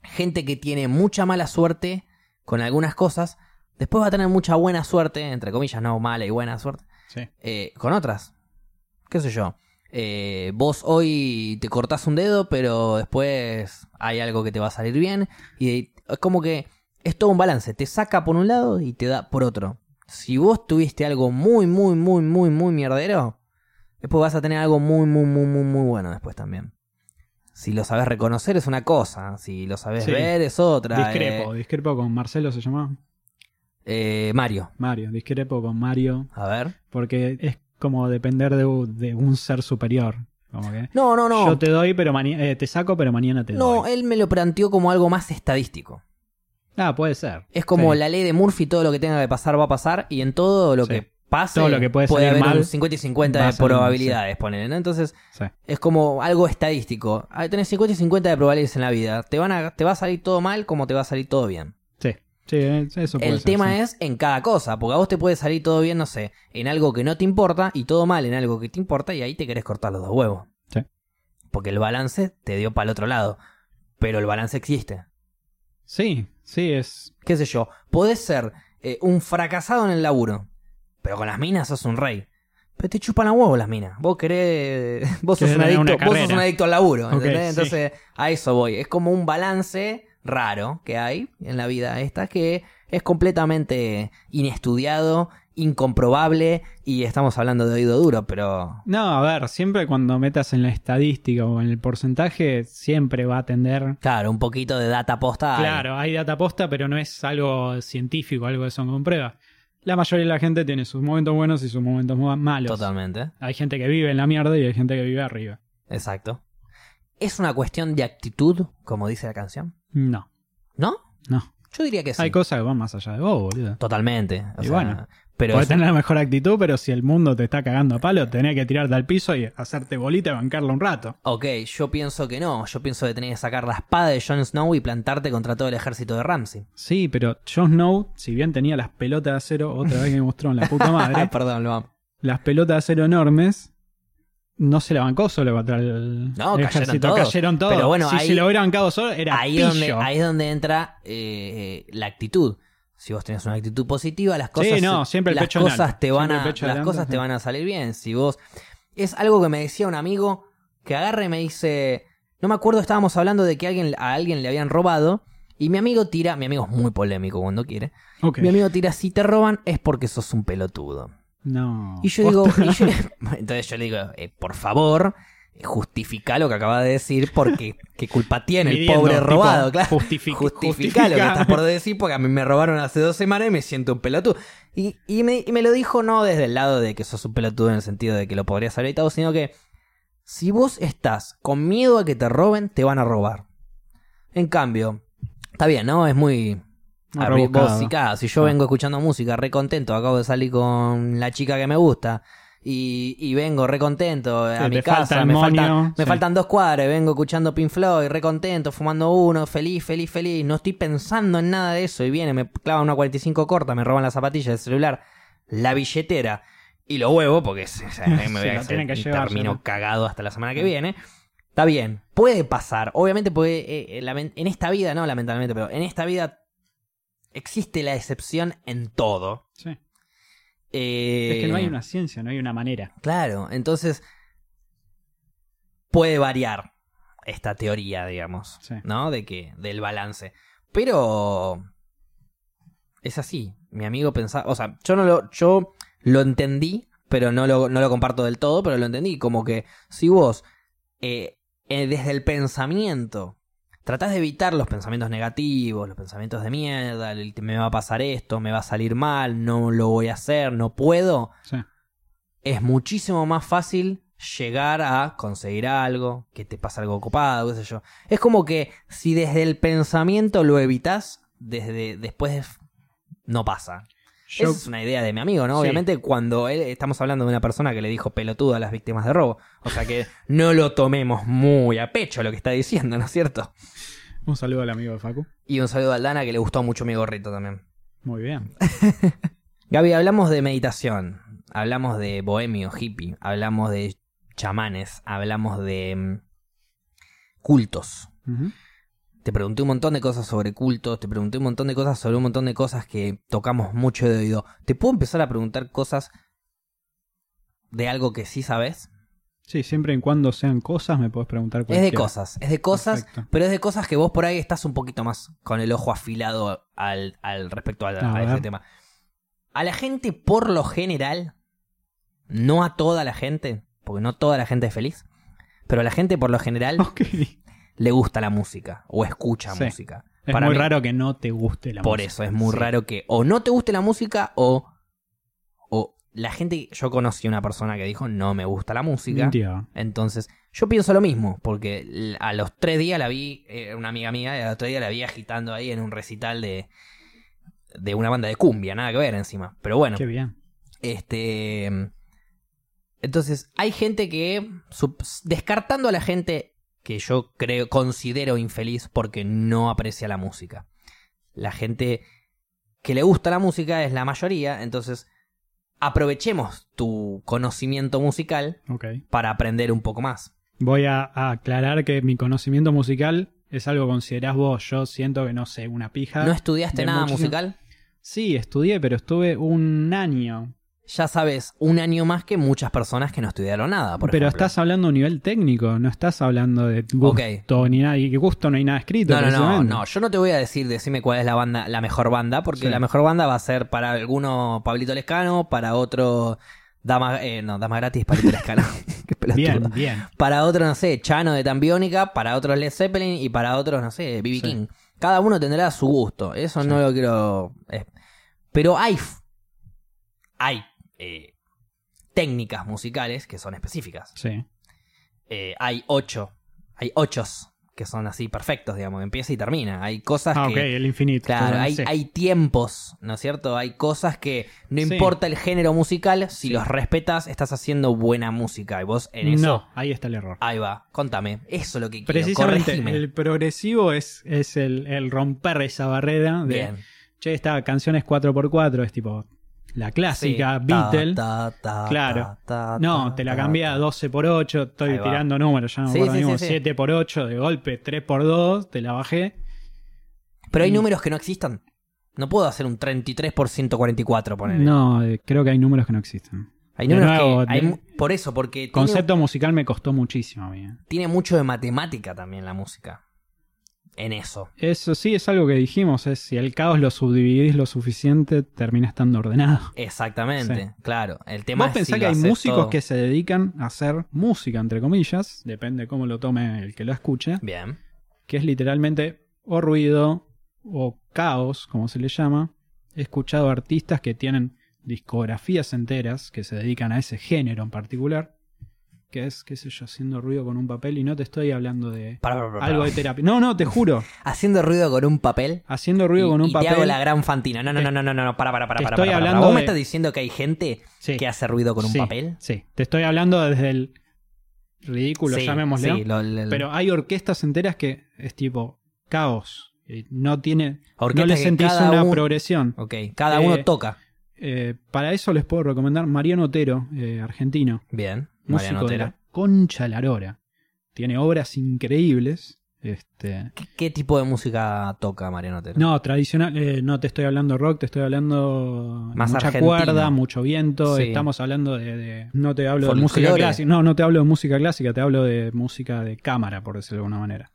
Gente que tiene mucha mala suerte con algunas cosas, después va a tener mucha buena suerte, entre comillas, no mala y buena suerte, Sí. eh, con otras. ¿Qué sé yo? Eh, vos hoy te cortás un dedo, pero después hay algo que te va a salir bien. Y es como que es todo un balance. Te saca por un lado y te da por otro. Si vos tuviste algo muy, muy, muy, muy, muy mierdero, después vas a tener algo muy, muy, muy, muy, muy bueno después también. Si lo sabes reconocer es una cosa, si lo sabes Sí. ver es otra. Discrepo. Eh, Discrepo con Marcelo se llamaba. eh, Mario, Mario. Discrepo con Mario. a ver. Porque es como depender de, un ser superior. Como que. No, no, no. Yo te doy, pero mañana te saco, pero mañana te No, doy. él me lo planteó como algo más estadístico. Ah, puede ser. Es como Sí. la ley de Murphy, todo lo que tenga que pasar va a pasar y en todo lo Sí. que pase Todo lo que puede haber mal, un 50 y 50 va a de probabilidades, ponele, ¿no? Entonces es como algo estadístico. Tenés 50 y 50 de probabilidades en la vida. Te, van a, te va a salir todo mal como te va a salir todo bien. Sí. Sí, es- eso puede El ser, tema sí. es en cada cosa, porque a vos te puede salir todo bien, no sé, en algo que no te importa y todo mal en algo que te importa y ahí te querés cortar los dos huevos. Sí. Porque el balance te dio para el otro lado. Pero el balance existe. Sí, sí, es. qué sé yo, podés ser eh, un fracasado en el laburo, pero con las minas sos un rey. Pero te chupan a huevo las minas. Vos querés. Vos sos, un adicto, vos sos un adicto al laburo. ¿entendés? sí. Entonces, a eso voy. Es como un balance raro que hay en la vida esta que es completamente inestudiado, incomprobable y estamos hablando de oído duro, pero. No, a ver, siempre cuando metas en la estadística o en el porcentaje, siempre va a tender. Claro, un poquito de data posta. Claro, hay data posta, pero no es algo científico, algo que son con pruebas. La mayoría de la gente tiene sus momentos buenos y sus momentos malos. Totalmente. Hay gente que vive en la mierda y hay gente que vive arriba. Exacto. ¿Es una cuestión de actitud, como dice la canción? No, ¿No? no. Yo diría que sí. Hay cosas que van más allá de vos, boludo. Totalmente. O Y sea, bueno, pero Podés tener la mejor actitud, pero si el mundo te está cagando a palo, tenés que tirarte al piso y hacerte bolita y bancarla un rato. Ok, yo pienso que no. Yo pienso que tenés que sacar la espada de Jon Snow y plantarte contra todo el ejército de Ramsey. Sí, pero Jon Snow, si bien tenía las pelotas de acero, otra vez que me mostró en la puta madre, Perdón, lo amo. las pelotas de acero enormes, no se la bancó solo contra el, No, el cayeron ejército. todos. Cayeron todos. Pero bueno, si ahí- se lo hubiera bancado solo, era ahí, pillo. donde, ahí es donde entra eh, la actitud. Si vos tenés una actitud positiva, las cosas, Sí, no, siempre el las pecho cosas alto. te van Siempre a, las cosas te van a salir bien. Si vos es algo que me decía un amigo que agarre y me dice, no me acuerdo, estábamos hablando de que alguien, a alguien le habían robado y mi amigo tira, mi amigo es muy polémico cuando quiere. Mi amigo tira, si te roban es porque sos un pelotudo. No. Y yo digo, y yo- entonces yo le digo, eh, por favor, justifica lo que acaba de decir porque qué culpa tiene el Midiendo, pobre tipo, robado, claro. justific- Justifica lo que justifica. estás por decir porque a mí me robaron hace dos semanas y me siento un pelotudo. Y, y me, y me lo dijo no desde el lado de que sos un pelotudo en el sentido de que lo podrías haber evitado, sino que si vos estás con miedo a que te roben, te van a robar. En cambio, está bien, ¿no? Es muy... Vos, si, si yo Ah. vengo escuchando música re contento, acabo de salir con la chica que me gusta y, y vengo re contento a Sí, mi falta casa, me, faltan, me sí. faltan dos cuadras, vengo escuchando Pink Floyd, re contento, fumando uno, feliz, feliz, feliz, no estoy pensando en nada de eso y viene, me clavan una 45 corta, me roban las zapatillas, el celular, la billetera y lo huevo porque o sea, me voy a hacer- que llevar, termino cagado hasta la semana que viene. Está bien, puede pasar. Obviamente puede, eh, eh, en esta vida, no lamentablemente, pero en esta vida existe la excepción en todo. Sí. Eh, Es que no hay una ciencia, no hay una manera. Claro, entonces puede variar esta teoría, digamos, Sí. ¿no? De que del balance. Pero es así. Mi amigo pensaba, o sea, yo no lo yo lo entendí, pero no lo, no lo comparto del todo, pero lo entendí como que si vos eh, eh, desde el pensamiento tratás de evitar los pensamientos negativos, los pensamientos de mierda, el me va a pasar esto, me va a salir mal, no lo voy a hacer, no puedo, Sí. es muchísimo más fácil llegar a conseguir algo, que te pasa algo ocupado, qué sé yo. Es como que si desde el pensamiento lo evitas, desde después no pasa. Yo, Esa es una idea de mi amigo, ¿no? Sí. Obviamente cuando él, estamos hablando de una persona que le dijo pelotudo a las víctimas de robo. O sea que no lo tomemos muy a pecho lo que está diciendo, ¿no es cierto? un saludo al amigo de Facu. Y un saludo a Aldana que le gustó mucho mi gorrito también. Muy bien. Gaby, hablamos de meditación, hablamos de bohemio, hippie, hablamos de chamanes, hablamos de mm, cultos. Ujú. Te pregunté un montón de cosas sobre cultos, te pregunté un montón de cosas sobre un montón de cosas que tocamos mucho de oído. ¿Te puedo empezar a preguntar cosas de algo que sí sabes? Sí, siempre y cuando sean cosas, me puedes preguntar Es cualquiera. de cosas, es de cosas, Perfecto. pero es de cosas que vos por ahí estás un poquito más con el ojo afilado al, al respecto al- A a, ese tema. A la gente, por lo general, no a toda la gente, porque no toda la gente es feliz, pero a la gente, por lo general. le gusta la música o escucha Sí. música. Es Para muy mí- raro que no te guste la Por música. eso es muy Sí. raro que o no te guste la música o, o la gente. Yo conocí una persona que dijo no me gusta la música. Mentira. Entonces, yo pienso lo mismo, porque a los tres días la vi, eh, una amiga mía, y a los tres días la vi agitando ahí en un recital de, de una banda de cumbia, nada que ver encima. Pero bueno, Qué bien. este. Entonces, hay gente que, descartando a la gente que yo creo, considero infeliz porque no aprecia la música. La gente que le gusta la música es la mayoría, entonces aprovechemos tu conocimiento musical para aprender un poco más. Voy a, a aclarar que mi conocimiento musical es algo que considerás vos. Yo siento que no sé, una pija. ¿No estudiaste nada muchísimo- musical? Sí, estudié, pero estuve un año. Ya sabes, un año más que muchas personas que no estudiaron nada, por pero ejemplo. estás hablando a un nivel técnico, no estás hablando de gusto ni nada. Y que gusto no hay nada escrito. No, no, no, no, yo no te voy a decir, decime cuál es la banda, la mejor banda, porque Sí. la mejor banda va a ser para alguno Pablito Lescano, para otro Dama, eh, no, Dama Gratis, Pablito Lescano. Bien, bien. Para otro, no sé, Chano de Tambiónica, para otros Led Zeppelin y para otros, no sé, B.B. Sí. King. Cada uno tendrá su gusto, eso Sí. no lo quiero... eh. Pero hay, hay eh, técnicas musicales que son específicas. Sí. Eh, hay ocho, hay ochos que son así perfectos, digamos, empieza y termina. Hay cosas Ah, que... ok, el infinito. Claro, hay, sí. hay tiempos, ¿no es cierto? Hay cosas que no Sí. importa el género musical, si Sí. los respetas, estás haciendo buena música. Y vos en eso, No, ahí está el error. ahí va, contame. Eso es lo que quiero, Precisamente, el progresivo es, es el, el romper esa barrera de, Bien, che, esta canción es 4x4, es tipo la clásica Sí. Beatle. Ta, ta, ta, Claro. No, te la cambié a ta. 12 por 8, estoy tirando números, ya no me Sí, acuerdo sí, mismo, sí, sí. 7 por 8, de golpe 3 por 2, te la bajé. Pero hay números que no existan. No puedo hacer un 33 por 144, poner. No, eh, creo que hay números que no existen. Hay números nuevo, que. hay de- por eso, porque tiene, Concepto musical me costó muchísimo a mí. eh. tiene mucho de matemática también la música. En eso. Eso sí es algo que dijimos, es si el caos lo subdividís lo suficiente, termina estando ordenado. Exactamente, Sí. claro. El tema Vos es pensás si que hay músicos todo- que se dedican a hacer música, entre comillas, depende cómo lo tome el que lo escuche, Bien. que es literalmente o ruido o caos, como se le llama. He escuchado artistas que tienen discografías enteras que se dedican a ese género en particular, que es, qué sé yo, haciendo ruido con un papel y no te estoy hablando de Para, para, para, algo de terapia. No, no, te juro, Haciendo ruido con un papel. haciendo ruido y, con un y papel. te hago la gran fantina. No, no, no, no, no, no, para, para, para, estoy hablando ¿Vos me estás diciendo que hay gente Sí. que hace ruido con un Sí, papel? Sí, te estoy hablando desde el ridículo, Sí, llamémosle. sí, lo- lo- Pero hay orquestas enteras que es tipo caos. No tiene. Orquestas no le sentís una progresión. Ok, cada Eh, uno toca. Eh, para eso les puedo recomendar Mariano Otero, eh, argentino. Bien. Músico Mariano de Otero. la concha la lora. Tiene obras increíbles. Este, ¿Qué, qué tipo de música toca Mariano Otero? no, tradicional, eh, no te estoy hablando rock, te estoy hablando Más mucha cuerda, mucho viento. Sí. Estamos hablando de, de- no te hablo de música clásica, no, no te hablo de música clásica, te hablo de música de cámara, por decirlo de alguna manera.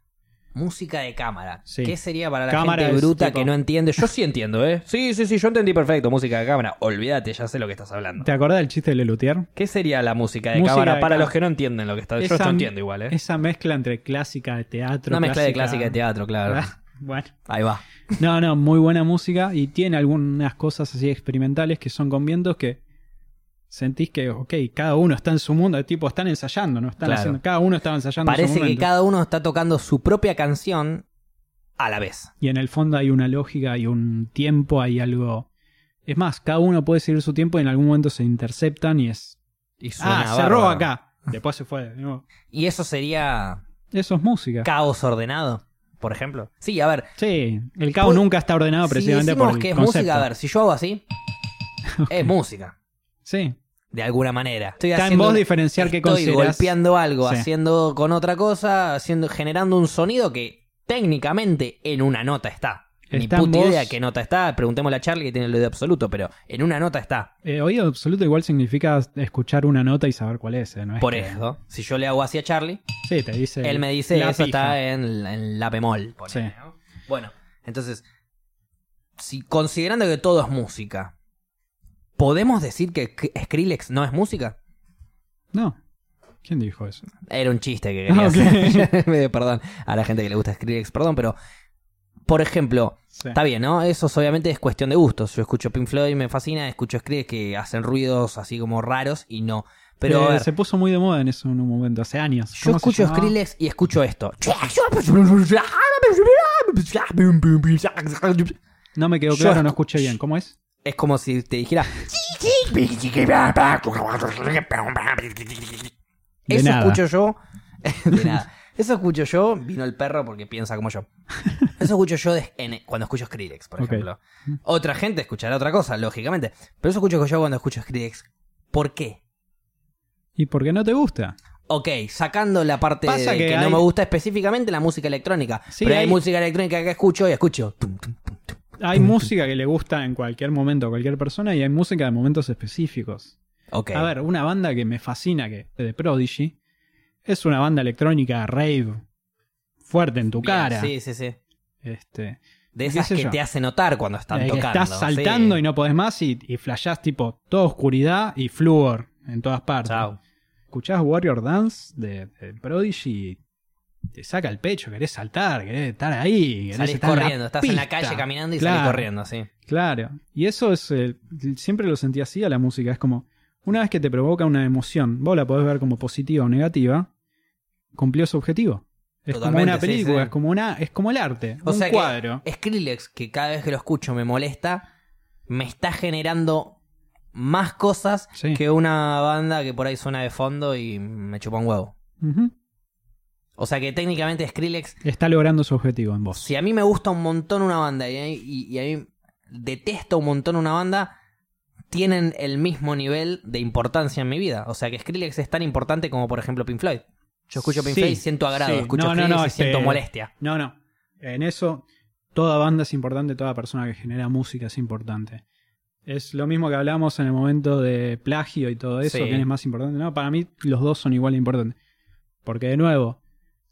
Música de cámara. Sí. ¿Qué sería para la Cámara gente bruta tipo- que no entiende? Yo sí entiendo, ¿eh? Sí, sí, sí, yo entendí perfecto. Música de cámara. Olvídate, ya sé lo que estás hablando. ¿Te acordás del chiste de Lelutier? ¿Qué sería la música de Música cámara de para cámara. los que no entienden lo que está Yo Esa- esto entiendo igual, ¿eh? Esa mezcla entre clásica de teatro. Una mezcla de clásica de teatro, claro. Ah, Bueno. Ahí va. No, no, muy buena música y tiene algunas cosas así experimentales que son con vientos que sentís que, ok, cada uno está en su mundo, tipo, están ensayando, ¿no? Están Claro. haciendo, cada uno estaba ensayando su Parece que cada uno está tocando su propia canción a la vez. Y en el fondo hay una lógica, hay un tiempo, hay algo... Es más, cada uno puede seguir su tiempo y en algún momento se interceptan y es... Y suena Ah, cerró acá. Después se fue. nuevo. Y eso sería Eso es música. caos ordenado, por ejemplo. Sí, a ver. Sí, el caos nunca está ordenado si precisamente decimos por el que es concepto. música, a ver, si yo hago así, es música. Sí, De alguna manera. Estoy Está en vos diferenciar qué Estoy consideras. golpeando algo, Sí. haciendo con otra cosa, haciendo, generando un sonido que técnicamente en una nota está. Ni Está puta vos- idea qué nota está. Preguntémosle a Charlie que tiene el oído absoluto, pero en una nota está. Eh, oído absoluto igual significa escuchar una nota y saber cuál es. eh, ¿no? Es Por que- eso, si yo le hago así a Charlie, Sí, te dice. él me dice la eso pija. está en, en la bemol. ponele, Sí. ¿no? Bueno, entonces, si considerando que todo es música, ¿podemos decir que Skrillex no es música? No. ¿Quién dijo eso? Era un chiste que quería ok. hacer. perdón, a la gente que le gusta Skrillex, perdón, pero, por ejemplo, Sí. está bien, ¿no? Eso obviamente es cuestión de gustos. Yo escucho Pink Floyd, me fascina, escucho Skrillex que hacen ruidos así como raros y no. Pero, Eh, ver, se puso muy de moda en eso en un momento, hace años. yo ¿Cómo se escucho? Skrillex y escucho esto. No me quedó Yo claro, no escu- escuché bien. ¿Cómo es? Es como si te dijera. De Eso nada. escucho yo. de nada. Eso escucho yo. Vino el perro porque piensa como yo. Eso escucho yo de- en- cuando escucho Skrillex, por ejemplo. Otra gente escuchará otra cosa, lógicamente. Pero eso escucho yo cuando escucho Skrillex. ¿Por qué? ¿Y por qué no te gusta? Ok, sacando la parte Pasa de que que, no me gusta específicamente la música electrónica. Sí, pero hay, hay- música electrónica que escucho y escucho. tum, tum, tum, tum. Hay música que le gusta en cualquier momento a cualquier persona y hay música de momentos específicos. A ver, una banda que me fascina, que de Prodigy, es una banda electrónica rave fuerte en tu Bien, cara. Sí, sí, sí. Este, De ¿Qué esas que yo? te hace notar cuando están eh, tocando. estás saltando sí. y no podés más y, y flashás tipo toda oscuridad y flúor en todas partes. Chao. Escuchás Warrior Dance de, de Prodigy te saca el pecho, querés saltar, querés estar ahí. Querés Salís estar corriendo, estás en la calle caminando y Claro. salís corriendo, sí. Claro. Y eso es. eh, siempre lo sentí así a la música. Es como. Una vez que te provoca una emoción, vos la podés ver como positiva o negativa, cumplió su objetivo. Es como una película, sí. es como una, es como el arte, O un sea cuadro. que Skrillex, que cada vez que lo escucho me molesta, me está generando más cosas Sí. que una banda que por ahí suena de fondo y me chupa un huevo. O sea que técnicamente Skrillex, Está logrando su objetivo en vos. si a mí me gusta un montón una banda y, y- y a mí detesto un montón una banda, tienen el mismo nivel de importancia en mi vida. O sea que Skrillex es tan importante como, por ejemplo, Pink Floyd. Yo escucho Pink Sí, Floyd y siento agrado, sí. escucho No, no, Skrillex no, y siento este- molestia. No, no. En eso, toda banda es importante, toda persona que genera música es importante. Es lo mismo que hablamos en el momento de plagio y todo eso, Sí. quién es más importante. No, para mí los dos son igual de importantes. Porque de nuevo,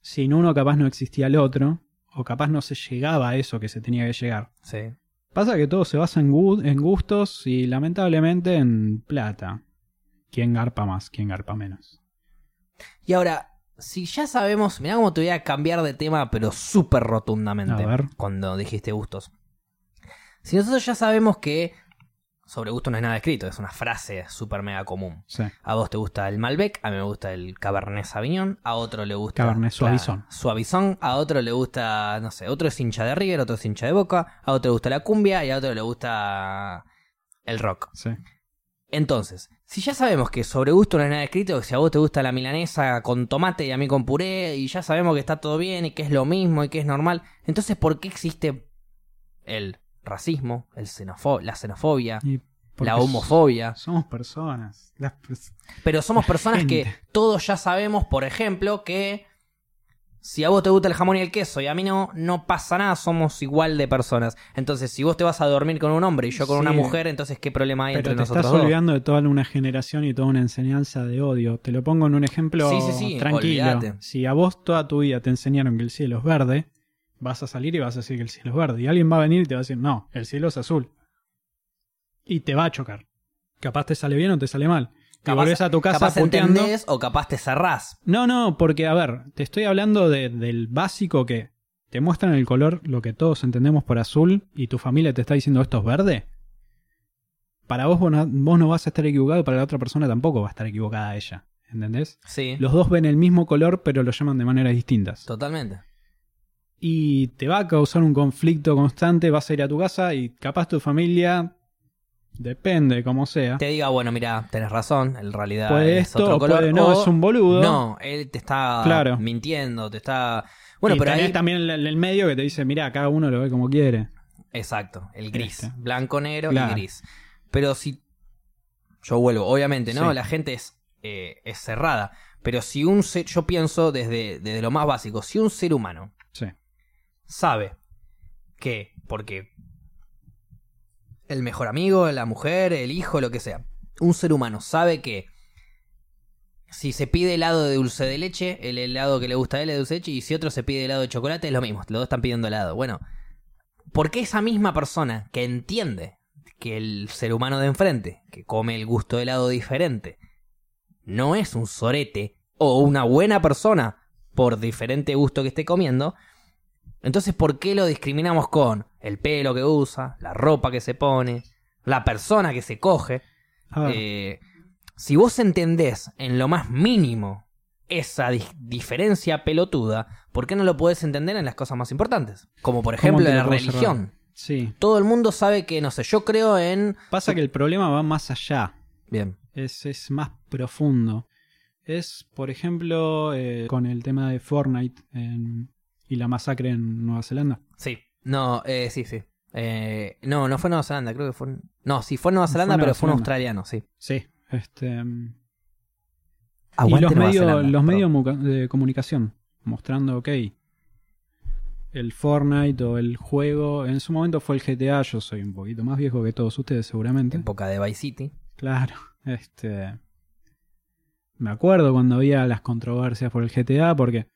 sin uno capaz no existía el otro, o capaz no se llegaba a eso que se tenía que llegar. Sí. Pasa que todo se basa en, gu- en gustos y lamentablemente en plata. ¿Quién garpa más? ¿Quién garpa menos? Y ahora, si ya sabemos, mirá cómo te voy a cambiar de tema, pero súper rotundamente. A ver. Cuando dijiste gustos. Si nosotros ya sabemos que sobre gusto no hay nada escrito, es una frase súper mega común. Sí. A vos te gusta el Malbec, a mí me gusta el Cabernet Sauvignon, a otro le gusta... Cabernet Suavizón. Suavizón, a otro le gusta, no sé, otro es hincha de River, otro es hincha de Boca, a otro le gusta la cumbia y a otro le gusta el rock. Sí. Entonces, si ya sabemos que sobre gusto no hay nada escrito, que si a vos te gusta la milanesa con tomate y a mí con puré, y ya sabemos que está todo bien y que es lo mismo y que es normal, entonces ¿por qué existe el racismo, el xenofo- la xenofobia, la homofobia? Somos personas. Las pers- Pero somos personas que todos ya sabemos, por ejemplo, que si a vos te gusta el jamón y el queso y a mí no, no pasa nada, somos igual de personas. Entonces, si vos te vas a dormir con un hombre y yo con Sí. una mujer, entonces ¿qué problema hay Pero entre te nosotros estás dos? olvidando de toda una generación y toda una enseñanza de odio. Te lo pongo en un ejemplo Sí, sí, sí, tranquilo. Si a vos toda tu vida te enseñaron que el cielo es verde, vas a salir y vas a decir que el cielo es verde. Y alguien va a venir y te va a decir, no, el cielo es azul. Y te va a chocar. Capaz te sale bien o te sale mal. Te volvés a tu casa capaz puteando. entendés o capaz te cerrás. No, no, porque a ver, te estoy hablando de- del básico que te muestran el color, lo que todos entendemos por azul, y tu familia te está diciendo esto es verde. Para vos, vos no, vos no vas a estar equivocado, para la otra persona tampoco va a estar equivocada ella. ¿Entendés? Sí, Los dos ven el mismo color, pero lo llaman de maneras distintas. totalmente. Y te va a causar un conflicto constante, vas a ir a tu casa y capaz tu familia, depende como sea, Te diga, bueno, mira, tenés razón, en realidad puede es esto otro color. puede no, o- es un boludo. No, él te está Claro. mintiendo, te está... Bueno, y pero tenés ahí... también el, el medio que te dice, mira, cada uno lo ve como quiere. Exacto, el gris. Este. Blanco, negro Claro. y gris. Pero si... Yo vuelvo, obviamente, ¿no? Sí. La gente es, eh, es cerrada. Pero si un ser... Yo pienso desde, desde lo más básico. Si un ser humano Sí. Sabe que, porque el mejor amigo, la mujer, el hijo, lo que sea, un ser humano sabe que si se pide helado de dulce de leche, el helado que le gusta a él es de dulce de leche, y si otro se pide helado de chocolate, es lo mismo, los dos están pidiendo helado. Bueno, ¿por qué esa misma persona que entiende que el ser humano de enfrente, que come el gusto de helado diferente, no es un sorete o una buena persona por diferente gusto que esté comiendo, entonces, ¿por qué lo discriminamos con el pelo que usa, la ropa que se pone, la persona que se coge? Eh, si vos entendés en lo más mínimo esa di- diferencia pelotuda, ¿por qué no lo podés entender en las cosas más importantes? Como por ¿cómo ejemplo la religión. Sí. Todo el mundo sabe que, no sé, yo creo en... Pasa que el problema va más allá. Bien. Es, es más profundo. Es, por ejemplo, eh, con el tema de Fortnite en- y la masacre en Nueva Zelanda. Sí. No, eh, sí, sí. Eh, no, no fue Nueva Zelanda, creo que fue... No, sí fue Nueva Fue Zelanda, Nueva pero fue un australiano, sí. Sí. Este, mm, y Aguante los Nueva medios, los muca- de comunicación mostrando, ok, el Fortnite o el juego, en su momento fue el GTA, yo soy un poquito más viejo que todos ustedes seguramente. Época de Vice City. Claro, este. Me acuerdo cuando había las controversias por el GTA, porque,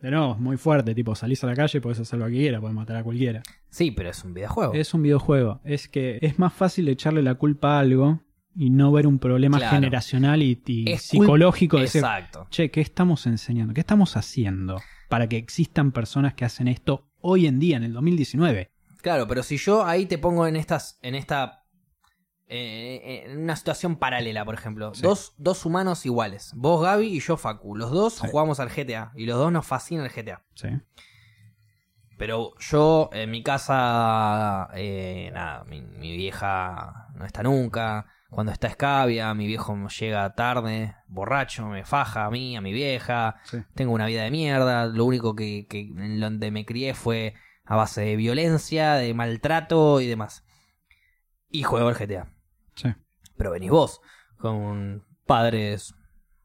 de nuevo, es muy fuerte, tipo, salís a la calle, podés hacer lo que quieras, podés matar a cualquiera. Sí, pero es un videojuego. Es un videojuego, es que es más fácil echarle la culpa a algo y no ver un problema Claro. generacional y, psicológico de decir, Exacto. che, ¿qué estamos enseñando? ¿Qué estamos haciendo para que existan personas que hacen esto hoy en día, en el 2019? Claro, pero si yo ahí te pongo en estas, en esta, eh, en una situación paralela, por ejemplo, Sí. dos, dos humanos iguales, vos Gaby y yo Facu, los dos Sí. jugamos al GTA y los dos nos fascina el GTA. Sí. Pero yo en mi casa, eh, nada, mi, mi vieja no está nunca. Cuando está escabia, mi viejo me llega tarde, borracho, me faja a mí, a mi vieja. Sí. Tengo una vida de mierda. Lo único que, que en donde me crié fue a base de violencia, de maltrato y demás. Y juego al GTA. Sí. pero venís vos, con padres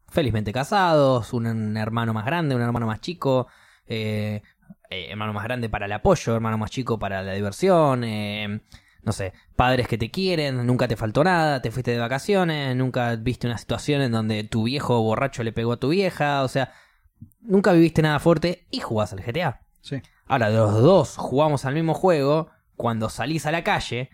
felizmente casados, un hermano más grande, un hermano más chico, eh, eh, hermano más grande para el apoyo, hermano más chico para la diversión, eh, no sé, padres que te quieren, nunca te faltó nada, te fuiste de vacaciones, nunca viste una situación en donde tu viejo borracho le pegó a tu vieja, o sea, nunca viviste nada fuerte y jugás al GTA. Sí. Ahora, los dos jugamos al mismo juego, cuando salís a la calle,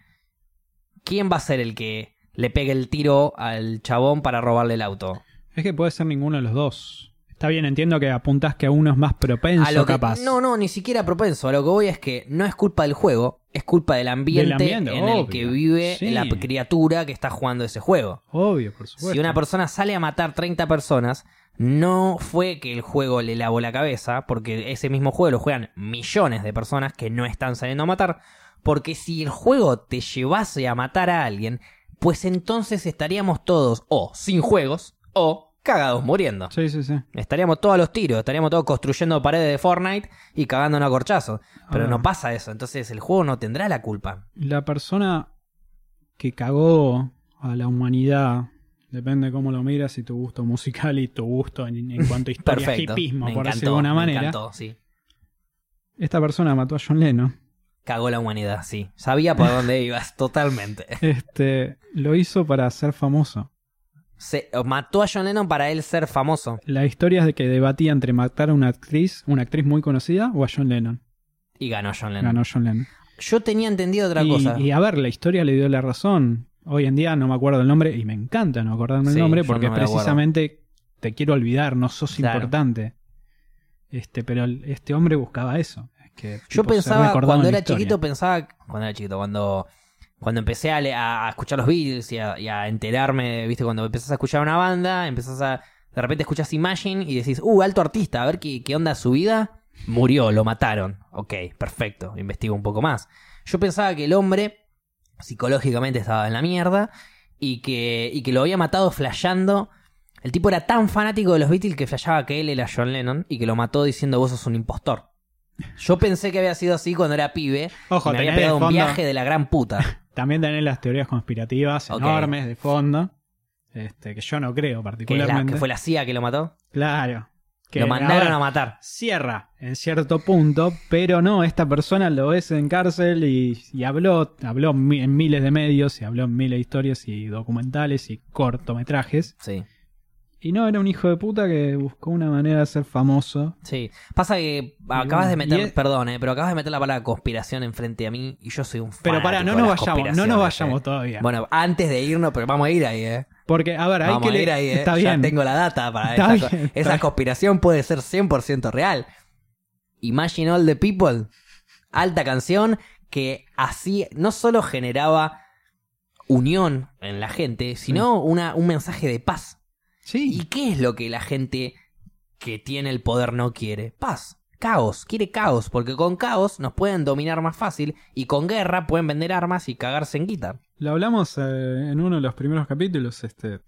¿quién va a ser el que le pegue el tiro al chabón para robarle el auto? Es que puede ser ninguno de los dos. Está bien, entiendo que apuntas que uno es más propenso, A lo que- capaz. No, no, ni siquiera propenso. A lo que voy es que no es culpa del juego, es culpa del ambiente, ambiente, en el obvio. que vive Sí. la criatura que está jugando ese juego. Obvio, por supuesto. Si una persona sale a matar 30 personas, no fue que el juego le lavó la cabeza, porque ese mismo juego lo juegan millones de personas que no están saliendo a matar, porque si el juego te llevase a matar a alguien, pues entonces estaríamos todos o sin juegos o cagados muriendo. Sí, sí, sí. Estaríamos todos a los tiros, estaríamos todos construyendo paredes de Fortnite y cagándonos a corchazos. Pero Ah. no pasa eso, entonces el juego no tendrá la culpa. La persona que cagó a la humanidad, depende cómo lo miras, y tu gusto musical y tu gusto en, en cuanto a historia Perfecto. hipismo, me por encantó, decirlo de alguna me manera. encantó, sí. Esta persona mató a John Lennon. Cagó la humanidad, sí. Sabía por dónde ibas, totalmente. Este, lo hizo para ser famoso. Se, mató a John Lennon para él ser famoso. La historia es de que debatía entre matar a una actriz, una actriz muy conocida, o a John Lennon. Y ganó John Lennon. Ganó John Lennon. Yo tenía entendido otra y, cosa. y a ver, la historia le dio la razón. Hoy en día no me acuerdo el nombre y me encanta no acordarme el nombre porque no precisamente te quiero olvidar, no sos Claro. importante. Este, pero este hombre buscaba eso. Que, Yo tipo, pensaba, cuando era historia. chiquito, pensaba. Cuando era chiquito, cuando. Cuando empecé a, a- escuchar los Beatles y a, y a enterarme, viste, cuando empezás a escuchar una banda, empezás a. De repente escuchas Imagine y decís, uh, alto artista, a ver qué, qué onda su vida. Murió, lo mataron. Ok, perfecto, investigo un poco más. Yo pensaba que el hombre psicológicamente estaba en la mierda y que, y que lo había matado flasheando. El tipo era tan fanático de los Beatles que flasheaba que él era John Lennon y que lo mató diciendo vos sos un impostor. Yo pensé que había sido así cuando era pibe. Ojo, y me había pegado un viaje de la gran puta. También tenés las teorías conspirativas enormes de fondo. Este, que yo no creo Que, es la- particularmente. que fue la CIA que lo mató. Claro. Que, lo mandaron a matar. Cierra en cierto punto, pero no, esta persona lo ves en cárcel y, y habló, habló en miles de medios y habló en miles de historias y documentales y cortometrajes. Sí. Y no, era un hijo de puta que buscó una manera de ser famoso. Sí. Pasa que acabas de meter, es- perdón, eh, pero acabas de meter la palabra conspiración enfrente a mí y yo soy un Pero para, no nos vayamos, no nos vayamos eh. todavía. Bueno, antes de irnos, pero vamos a ir ahí, eh. Porque, a ver, hay Vamos que a ir le- ahí, eh. Está Ya bien. tengo la data para Está esa, bien, esa conspiración puede ser 100% real. Imagine All the People, alta canción que así no solo generaba unión en la gente, sino una, un mensaje de paz. Sí. ¿Y qué es lo que la gente que tiene el poder no quiere? Paz. Caos, quiere caos, porque con caos nos pueden dominar más fácil y con guerra pueden vender armas y cagarse en guita. Lo hablamos eh, en uno de los primeros capítulos. Este,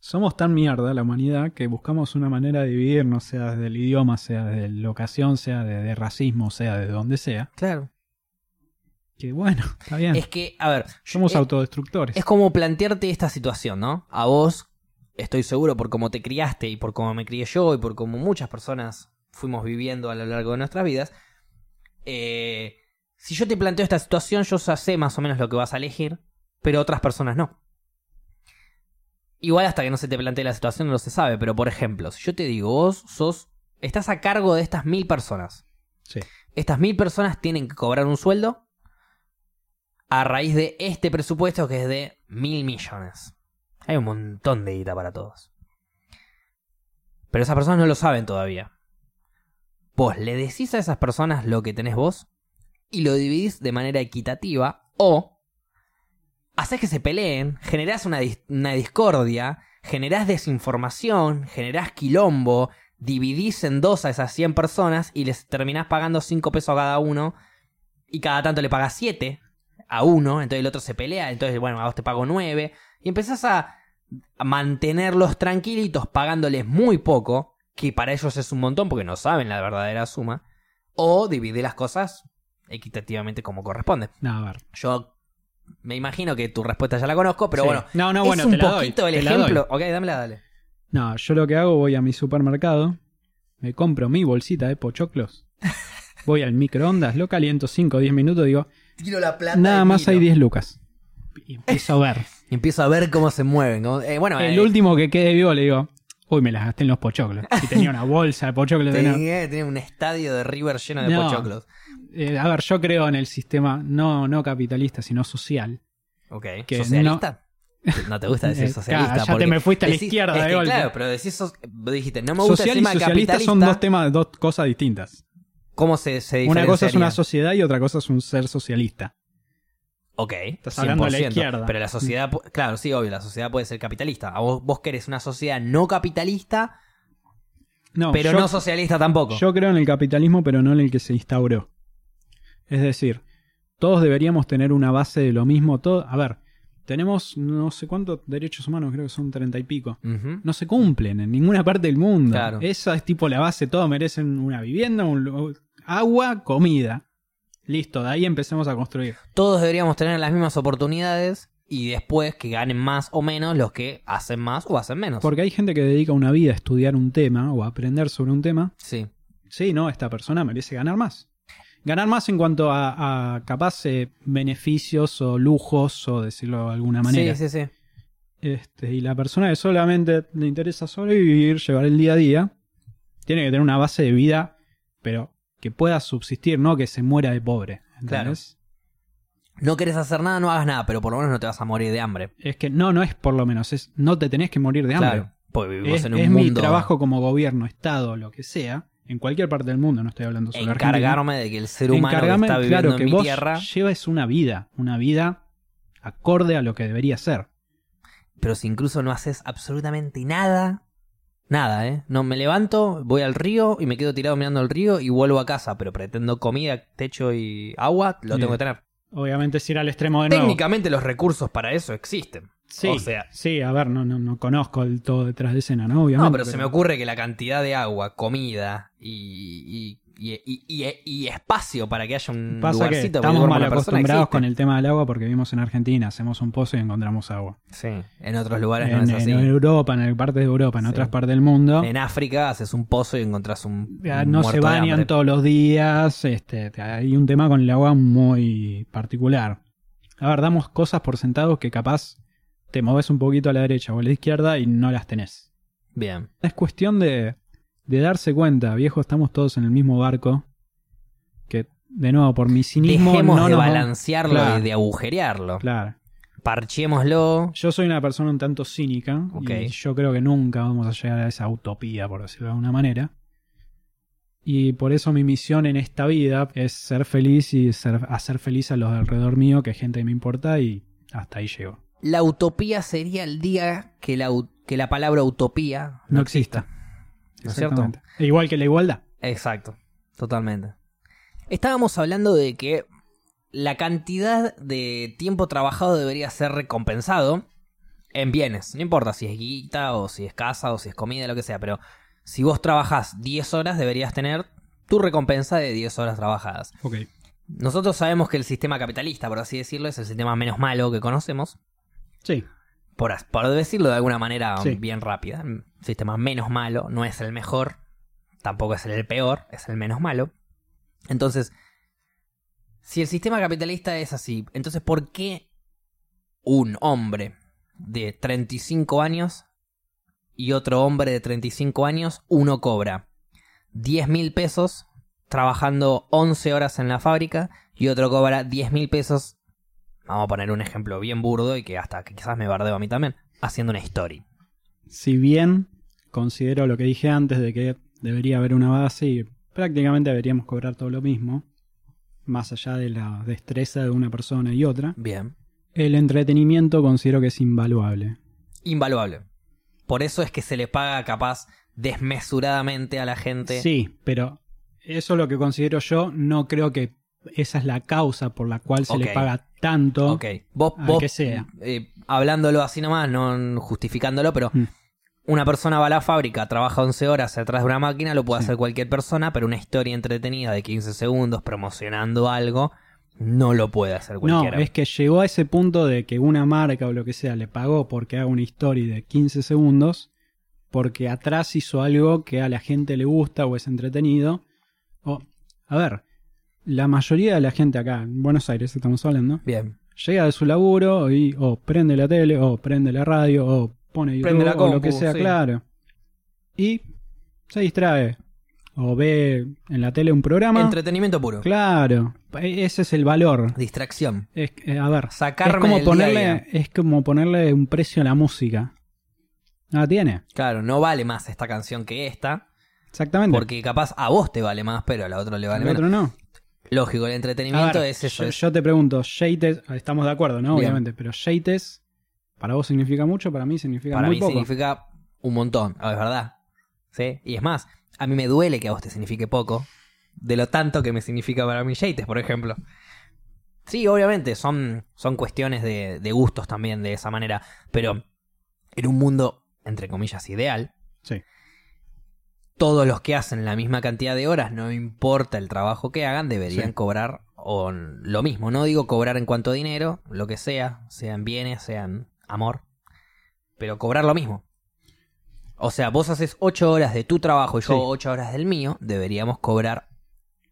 somos tan mierda la humanidad que buscamos una manera de dividirnos, sea desde el idioma, sea desde la locación, sea desde racismo, sea de donde sea. Claro. Que bueno, está bien. Es que, a ver, Somos eh, autodestructores. Es como plantearte esta situación, ¿no? A vos, estoy seguro por cómo te criaste y por cómo me crié yo y por cómo muchas personas fuimos viviendo a lo largo de nuestras vidas. eh, si yo te planteo esta situación, yo ya sé más o menos lo que vas a elegir, pero otras personas no. Igual hasta que no se te plantee la situación no se sabe, pero por ejemplo, si yo te digo, vos sos, estás a cargo de estas mil personas. Sí. Estas mil personas tienen que cobrar un sueldo a raíz de este presupuesto que es de mil millones. Hay un montón de guita para todos. Pero esas personas no lo saben todavía. Vos le decís a esas personas lo que tenés vos y lo dividís de manera equitativa o haces que se peleen, generás una, una discordia, generás desinformación, generás quilombo, dividís en dos a esas 100 personas y les terminás pagando 5 pesos a cada uno y cada tanto le pagas 7 a uno, entonces el otro se pelea, entonces bueno, a vos te pago 9 y empezás a, a mantenerlos tranquilitos pagándoles muy poco, que para ellos es un montón porque no saben la verdadera suma, o dividir las cosas equitativamente como corresponde. No, a ver. Yo me imagino que tu respuesta ya la conozco, pero Sí. bueno. No, no, es bueno, un te la doy, poquito el te la ejemplo. Ok, dámela, dale. No, yo lo que hago, voy a mi supermercado, me compro mi bolsita de pochoclos, voy al microondas, lo caliento 5 o 10 minutos, digo, Tiro la plata. nada más hay 10 lucas. Y empiezo a ver. Y empiezo a ver cómo se mueven. eh, bueno, El eh, último que quede vivo le digo, uy, me las gasté en los pochoclos. Y tenía una bolsa de pochoclos. tenía- tenía, tenía un estadio de River lleno de No. pochoclos. Eh, a ver, yo creo en el sistema no, no capitalista, sino social. Ok. Que ¿Socialista? No te gusta decir socialista. claro, ya te me fuiste a la decís- izquierda es de golpe. Claro, pero decís, dijiste, no me gusta Social y socialista capitalista. son dos temas, dos cosas distintas. ¿Cómo se, se Una cosa es una sociedad y otra cosa es un ser socialista. Ok, Estás hablando de la 100%, izquierda. Pero la sociedad, claro, sí, obvio, la sociedad puede ser capitalista. A vos, vos querés una sociedad no capitalista, No, pero yo, no socialista tampoco. yo creo en el capitalismo, pero no en el que se instauró. Es decir, todos deberíamos tener una base de lo mismo. Todo, a ver, tenemos no sé cuántos derechos humanos, creo que son treinta y pico. No se cumplen en ninguna parte del mundo. Claro. Esa es tipo la base. Todos merecen una vivienda, un agua, comida. Listo, de ahí empecemos a construir. Todos deberíamos tener las mismas oportunidades y después que ganen más o menos los que hacen más o hacen menos. Porque hay gente que dedica una vida a estudiar un tema o a aprender sobre un tema. Sí, Sí, no, esta persona merece ganar más. Ganar más en cuanto a, a capaz eh, beneficios o lujos, o decirlo de alguna manera. sí, sí, sí. Este, y la persona que solamente le interesa sobrevivir, llevar el día a día, tiene que tener una base de vida, pero que pueda subsistir, no que se muera de pobre. ¿entendés? No querés hacer nada, no hagas nada, pero por lo menos no te vas a morir de hambre. Es que no, no es por lo menos, es no te tenés que morir de hambre. Claro, porque vivimos Es, en un es mundo mi trabajo como gobierno, Estado, lo que sea, en cualquier parte del mundo, no estoy hablando Argentina. encargarme de que el ser humano que está viviendo claro, que en mi vos tierra, lleves una vida, una vida acorde a lo que debería ser. pero si incluso no haces absolutamente nada, nada, ¿eh? No me levanto, voy al río y me quedo tirado mirando el río y vuelvo a casa, pero pretendo comida, techo y agua, lo Bien. tengo que tener. Obviamente es ir al extremo de nuevo. Técnicamente los recursos para eso existen. Sí, O sea, sí, a ver, no, no, no conozco el todo detrás de escena, ¿no? Obviamente. no, pero, se me ocurre que la cantidad de agua, comida y, y, y, y- y- y espacio para que haya un Pasa lugarcito estamos mal acostumbrados con el tema del agua porque vivimos en Argentina, hacemos un pozo y encontramos agua. Sí, en otros lugares no En, es así. en Europa, en partes de Europa, en Sí. otras partes del mundo, En África haces un pozo y encontrás un. ya no se bañan todos los días. Este, hay un tema con el agua muy particular. A ver, damos cosas por sentados que capaz te moves un poquito a la derecha o a la izquierda y no las tenés. Bien. Es cuestión de, de darse cuenta, viejo, estamos todos en el mismo barco. Que, de nuevo, por mi cinismo. Dejemos no de nos- balancearlo Claro. y de agujerearlo. Claro. Parchémoslo. Yo soy una persona un tanto cínica Ok. y yo creo que nunca vamos a llegar a esa utopía, por decirlo de alguna manera. Y por eso mi misión en esta vida es ser feliz y ser- hacer feliz a los de alrededor mío, que es gente que me importa y hasta ahí llego. La utopía sería el día que la, que la palabra utopía No, exista. ¿No es cierto? E Igual que la igualdad. Exacto, totalmente. Estábamos hablando de que la cantidad de tiempo trabajado debería ser recompensado en bienes. No importa si es guita o si es casa o si es comida, lo que sea, pero si vos trabajás 10 horas deberías tener tu recompensa de 10 horas trabajadas. Ok. Nosotros sabemos que el sistema capitalista, por así decirlo, es el sistema menos malo que conocemos. Sí. Por, por decirlo de alguna manera Sí. bien rápida. Un sistema menos malo, no es el mejor, tampoco es el peor, es el menos malo. Entonces, si el sistema capitalista es así, entonces ¿por qué un hombre de 35 años y otro hombre de 35 años, uno cobra 10 mil pesos trabajando 11 horas en la fábrica y otro cobra 10 mil pesos, vamos a poner un ejemplo bien burdo y que hasta que quizás me bardeo a mí también, haciendo una story. Si bien considero lo que dije antes de que debería haber una base y prácticamente deberíamos cobrar todo lo mismo, más allá de la destreza de una persona y otra, Bien. el entretenimiento considero que es invaluable. Invaluable. Por eso es que se le paga capaz desmesuradamente a la gente. Sí, pero eso es lo que considero yo, no creo que esa es la causa por la cual se le paga tanto. Ok. Vos, vos que sea. eh, hablándolo así nomás, no justificándolo, pero Mm. una persona va a la fábrica, trabaja 11 horas atrás de una máquina, lo puede Sí. hacer cualquier persona, pero una historia entretenida de 15 segundos promocionando algo no lo puede hacer No, cualquiera. es que llegó a ese punto de que una marca o lo que sea le pagó porque haga una historia de 15 segundos, porque atrás hizo algo que a la gente le gusta o es entretenido. O, a ver, la mayoría de la gente acá, en Buenos Aires estamos hablando, Bien. llega de su laburo y o prende la tele, o prende la radio, o pone YouTube, Prende la o lo compu, que sea, sí. claro. Y se distrae. O ve en la tele un programa. Entretenimiento puro. Claro, e- ese es el valor. Distracción. Es, eh, a ver, Sacarme es como del a ponerle, día. es como ponerle un precio a la música. No la tiene, Claro, no vale más esta canción que esta. exactamente. Porque capaz a vos te vale más, pero a la otra le vale el menos. otro no. Lógico, el entretenimiento ver, es eso. yo, es- yo te pregunto, Yates, estamos de acuerdo, ¿no? Bien. Obviamente, pero Yates, para vos significa mucho, para mí significa para muy mí poco. significa un montón, ah, es verdad. ¿Sí? Y es más, a mí me duele que a vos te signifique poco, de lo tanto que me significa para mí Yates, por ejemplo. Sí, obviamente, son, son cuestiones de, de gustos también de esa manera, pero en un mundo, entre comillas, ideal, Sí. Todos los que hacen la misma cantidad de horas, no importa el trabajo que hagan, deberían Sí. cobrar o lo mismo. No digo cobrar en cuanto a dinero, lo que sea, sean bienes, sean amor, pero cobrar lo mismo. O sea, vos haces 8 horas de tu trabajo y yo Sí. 8 horas del mío, deberíamos cobrar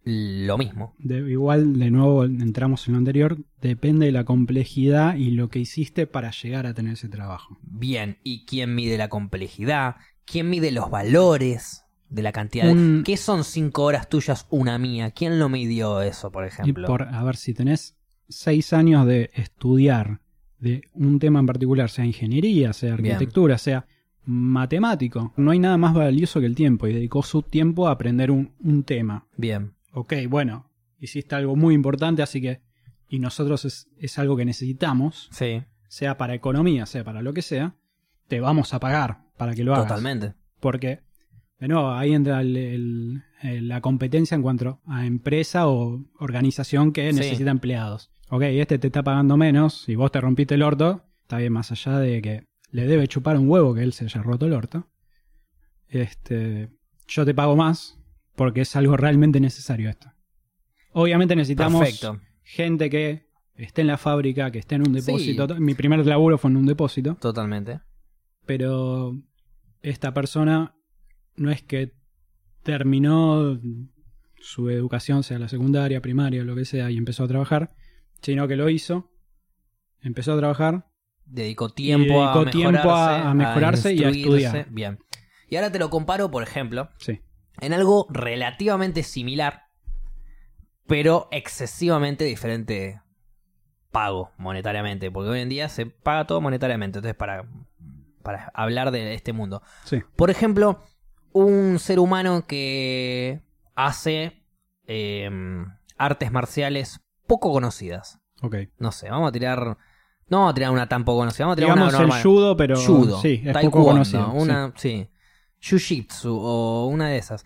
lo mismo. De- igual, de nuevo, entramos en lo anterior, depende de la complejidad y lo que hiciste para llegar a tener ese trabajo. Bien, ¿y quién mide la complejidad? ¿Quién mide los valores de la cantidad de... ¿Qué son 5 horas tuyas, una mía? ¿Quién lo midió eso, por Y ejemplo? por, a ver, si tenés seis años de estudiar de un tema en particular, sea ingeniería, sea Bien. arquitectura, sea matemático, no hay nada más valioso que el tiempo y dedicó su tiempo a aprender un, un tema. Bien, Ok, bueno, hiciste algo muy importante, así que, y nosotros es, es algo que necesitamos, sí, sea para economía, sea para lo que sea, te vamos a pagar para que lo hagas. totalmente. Porque, de nuevo, ahí entra el- el- el- la competencia en cuanto a empresa o organización que Sí. necesita empleados. Ok, este te está pagando menos y vos te rompiste el orto, está bien, más allá de que le debe chupar un huevo que él se haya roto el orto. Este, yo te pago más porque es algo realmente necesario esto. Obviamente necesitamos Perfecto, gente que esté en la fábrica, que esté en un Sí. depósito. Mi primer laburo fue en un depósito totalmente. pero esta persona no es que terminó su educación, sea la secundaria, primaria, lo que sea, y empezó a trabajar, sino que lo hizo, empezó a trabajar, Dedicó tiempo, dedicó a, tiempo mejorarse, a- a mejorarse y a estudiar. Bien. Y ahora te lo comparo, por ejemplo, sí, en algo relativamente similar, pero excesivamente diferente pago monetariamente, porque hoy en día se paga todo monetariamente, entonces para, para hablar de este mundo. sí, Por ejemplo, un ser humano que hace eh, artes marciales poco conocidas. ok. No sé, vamos a tirar... No vamos a tirar una tan poco conocida, vamos a tirar Digamos una el normal. judo, pero Judo, sí, es taekwondo, poco conocido. una, sí. Jiu-jitsu o una de esas.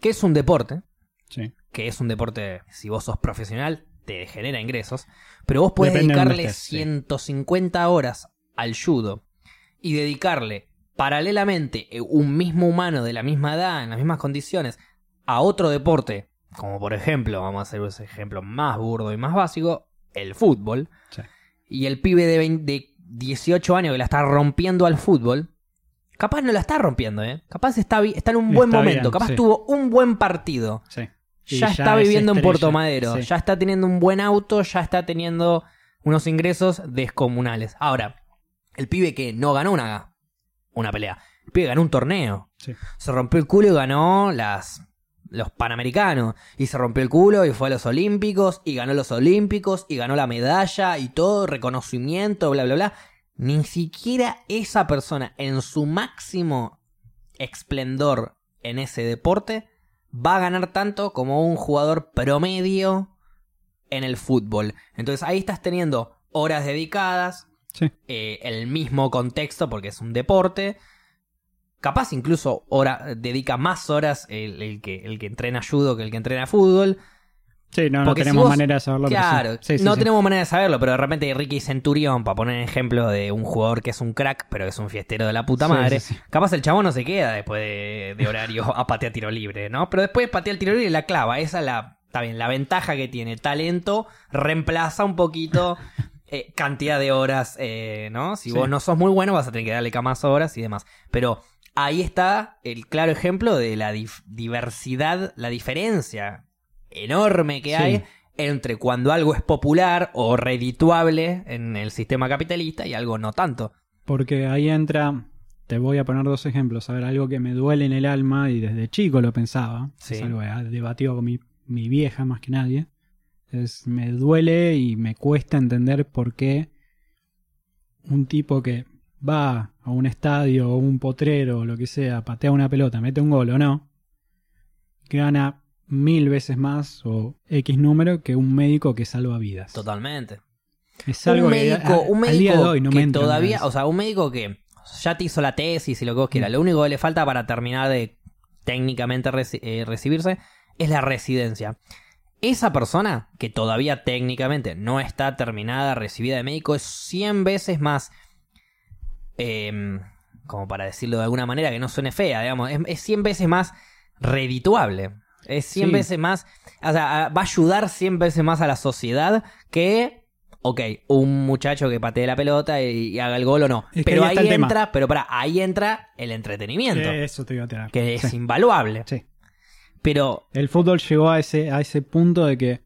Que es un deporte, sí, que es un deporte, si vos sos profesional, te genera ingresos, pero vos podés Depende de dedicarle estés, sí. 150 horas al judo y dedicarle paralelamente eh, un mismo humano de la misma edad, en las mismas condiciones, a otro deporte, como por ejemplo, vamos a hacer ese ejemplo más burdo y más básico, el fútbol, Sí. y el pibe de, 20 de 18 años que la está rompiendo al fútbol, capaz no la está rompiendo, ¿eh? Capaz está, está en un buen Está momento, bien, capaz sí. tuvo un buen partido. sí. Ya, está es viviendo en Puerto Madero, sí. ya está teniendo un buen auto, ya está teniendo unos ingresos descomunales. Ahora, el pibe que no ganó una, una pelea, el pibe ganó un torneo. Sí. Se rompió el culo y ganó las los Panamericanos. Y se rompió el culo y fue a los Olímpicos y ganó los Olímpicos y ganó la medalla y todo, reconocimiento, bla, bla, bla. Ni siquiera esa persona en su máximo esplendor en ese deporte va a ganar tanto como un jugador promedio en el fútbol. Entonces ahí estás teniendo horas dedicadas, Sí. eh, el mismo contexto porque es un deporte. Capaz incluso hora, dedica más horas el, el que, el que entrena judo que el que entrena fútbol. Sí, no, no si tenemos vos- manera de saberlo. sí. Claro, Sí, sí, no tenemos manera de saberlo, pero de repente Ricky Centurión, para poner ejemplo de un jugador que es un crack, pero es un fiestero de la puta madre, capaz el chabón no se queda después de, de horario a patear tiro libre, ¿no? Pero después patea el tiro libre y la clava. Esa es la, Está bien, la ventaja que tiene talento reemplaza un poquito eh, cantidad de horas, eh, ¿no? Si Sí. vos no sos muy bueno, vas a tener que darle más horas y demás. Pero ahí está el claro ejemplo de la diversidad, la diferencia enorme que Sí. hay entre cuando algo es popular o redituable en el sistema capitalista y algo no tanto. Porque ahí entra, te voy a poner dos ejemplos. A ver, algo que me duele en el alma y desde chico lo pensaba. Sí. Es algo que he debatido con mi, mi vieja más que nadie. Es, me duele y me cuesta entender por qué un tipo que va a un estadio o un potrero o lo que sea, patea una pelota, mete un gol o no, gana mil veces más o X número que un médico que salva vidas. Totalmente. Es algo un que médico, a- un al médico día de hoy no me que la todavía, o sea, un médico que ya te hizo la tesis y lo que vos quieras, Mm. lo único que le falta para terminar de técnicamente reci- eh, recibirse es la residencia. Esa persona que todavía técnicamente no está terminada, recibida de médico, es 100 veces más, em, como para decirlo de alguna manera que no suene fea, digamos, es, es 100 veces más redituable. Es 100 Sí. veces más, o sea, va a ayudar 100 veces más a la sociedad que, ok, un muchacho que patee la pelota y, y haga el gol o no. Es pero ahí tema. entra, pero para, ahí entra el entretenimiento, Eso te iba a tirar. que es invaluable. Sí. Pero, El fútbol llegó a ese, a ese punto de que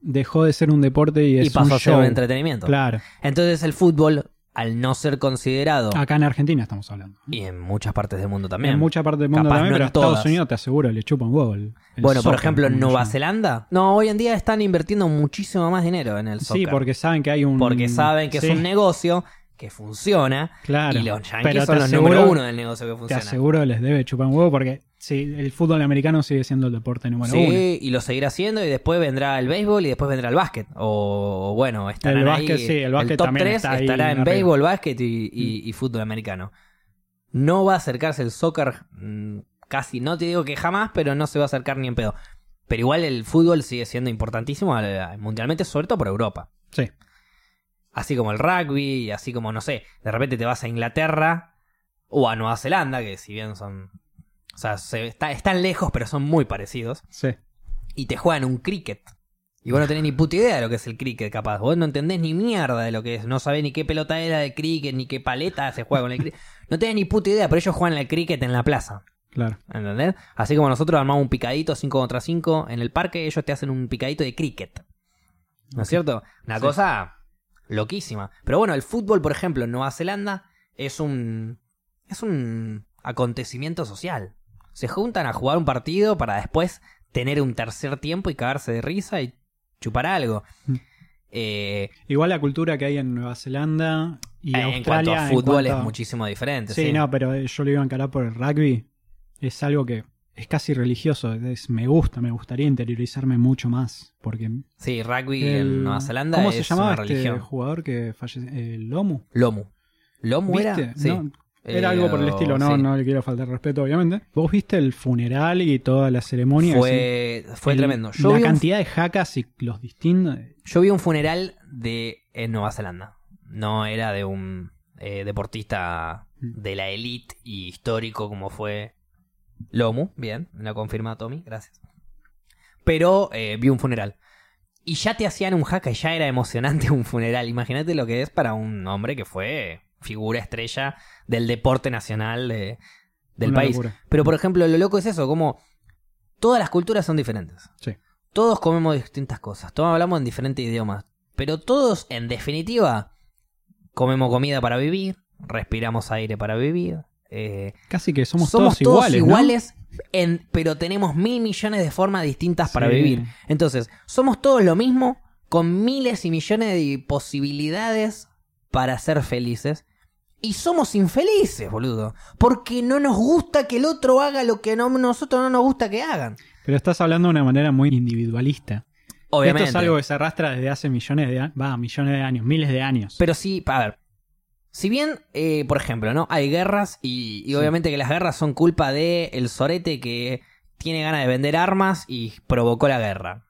dejó de ser un deporte y es y pasó un a ser show. un entretenimiento. Claro. Entonces el fútbol, al no ser considerado, Acá en Argentina estamos hablando. y en muchas partes del mundo también. En mucha parte del mundo Capaz también, no pero en Estados todas. Unidos te aseguro le chupa un huevo. el- el bueno, por ejemplo, en Nueva. Zelanda, no, hoy en día están invirtiendo muchísimo más dinero en el soccer. Sí, porque saben que hay un. Porque saben que Sí, es un negocio que funciona Claro. y los yankees Pero son te los aseguro- número uno del negocio que Te funciona. aseguro les debe chupar un huevo porque sí, el fútbol americano sigue siendo el deporte número Sí, uno. y lo seguirá haciendo y después vendrá el béisbol y después vendrá el básquet. O bueno, estarán El ahí. básquet, sí, el básquet top también 3 está ahí estará en béisbol, básquet y, y- y fútbol americano. No va a acercarse el soccer mm, casi, no te digo que jamás, pero no se va a acercar ni en pedo. Pero igual el fútbol sigue siendo importantísimo eh, mundialmente, sobre todo por Europa. Sí. Así como el rugby, así como, no sé, de repente te vas a Inglaterra o a Nueva Zelanda, que si bien son... O sea, se- está- están lejos, pero son muy parecidos. Sí. Y te juegan un cricket. Y vos no tenés ni puta idea de lo que es el cricket, capaz. Vos no entendés ni mierda de lo que es. No sabés ni qué pelota era de cricket, ni qué paleta se juega con el cricket. No tenés ni puta idea, pero ellos juegan el cricket en la plaza. Claro. ¿Entendés? Así como nosotros armamos un picadito 5 contra 5 en el parque, ellos te hacen un picadito de cricket. ¿No es cierto? Una Sí. cosa loquísima. Pero bueno, el fútbol, por ejemplo, en Nueva Zelanda es un es un acontecimiento social. Se juntan a jugar un partido para después tener un tercer tiempo y cagarse de risa y chupar algo. Mm. Eh, Igual la cultura que hay en Nueva Zelanda y en cuanto a fútbol cuanto es muchísimo diferente. Sí, Sí, no, pero eh, yo lo iba a encarar por el rugby. Es algo que es casi religioso. Es, me gusta, me gustaría interiorizarme mucho más. Porque. Sí, rugby el- en Nueva Zelanda ¿Cómo es se llamaba una este religión. jugador que falleció? El Lomu. Lomu. ¿Lomu era? ¿Viste? Sí. No, Era algo por el estilo, no, sí. no le quiero faltar respeto, obviamente. ¿Vos viste el funeral y toda la ceremonia? Así, Fue, fue el- tremendo. Yo la un, cantidad de jacas y los distintos. yo vi un funeral de en Nueva Zelanda. No era de un eh, deportista Mm. de la elite y histórico como fue Lomu. Bien, me lo confirma Tommy, gracias. Pero eh, vi un funeral. Y ya te hacían un jaca y ya era emocionante un funeral. Imagínate lo que es para un hombre que fue figura estrella del deporte nacional de- del Una país. locura. Pero por ejemplo, lo loco es eso, como todas las culturas son diferentes. Sí. Todos comemos distintas cosas, todos hablamos en diferentes idiomas, pero todos, en definitiva, comemos comida para vivir, respiramos aire para vivir. eh, Casi que somos, somos, todos, iguales. en- pero tenemos mil millones de formas distintas para vivir. Entonces, somos todos lo mismo, con miles y millones de posibilidades para ser felices. Y somos infelices, boludo. Porque no nos gusta que el otro haga lo que no, nosotros no nos gusta que hagan. Pero estás hablando de una manera muy individualista. Obviamente. Esto es algo que se arrastra desde hace millones de años. Va, millones de años, miles de años. Pero sí, a ver. Si bien, eh, por ejemplo, ¿no? Hay guerras y, y Sí. obviamente que las guerras son culpa de el sorete que tiene ganas de vender armas y provocó la guerra.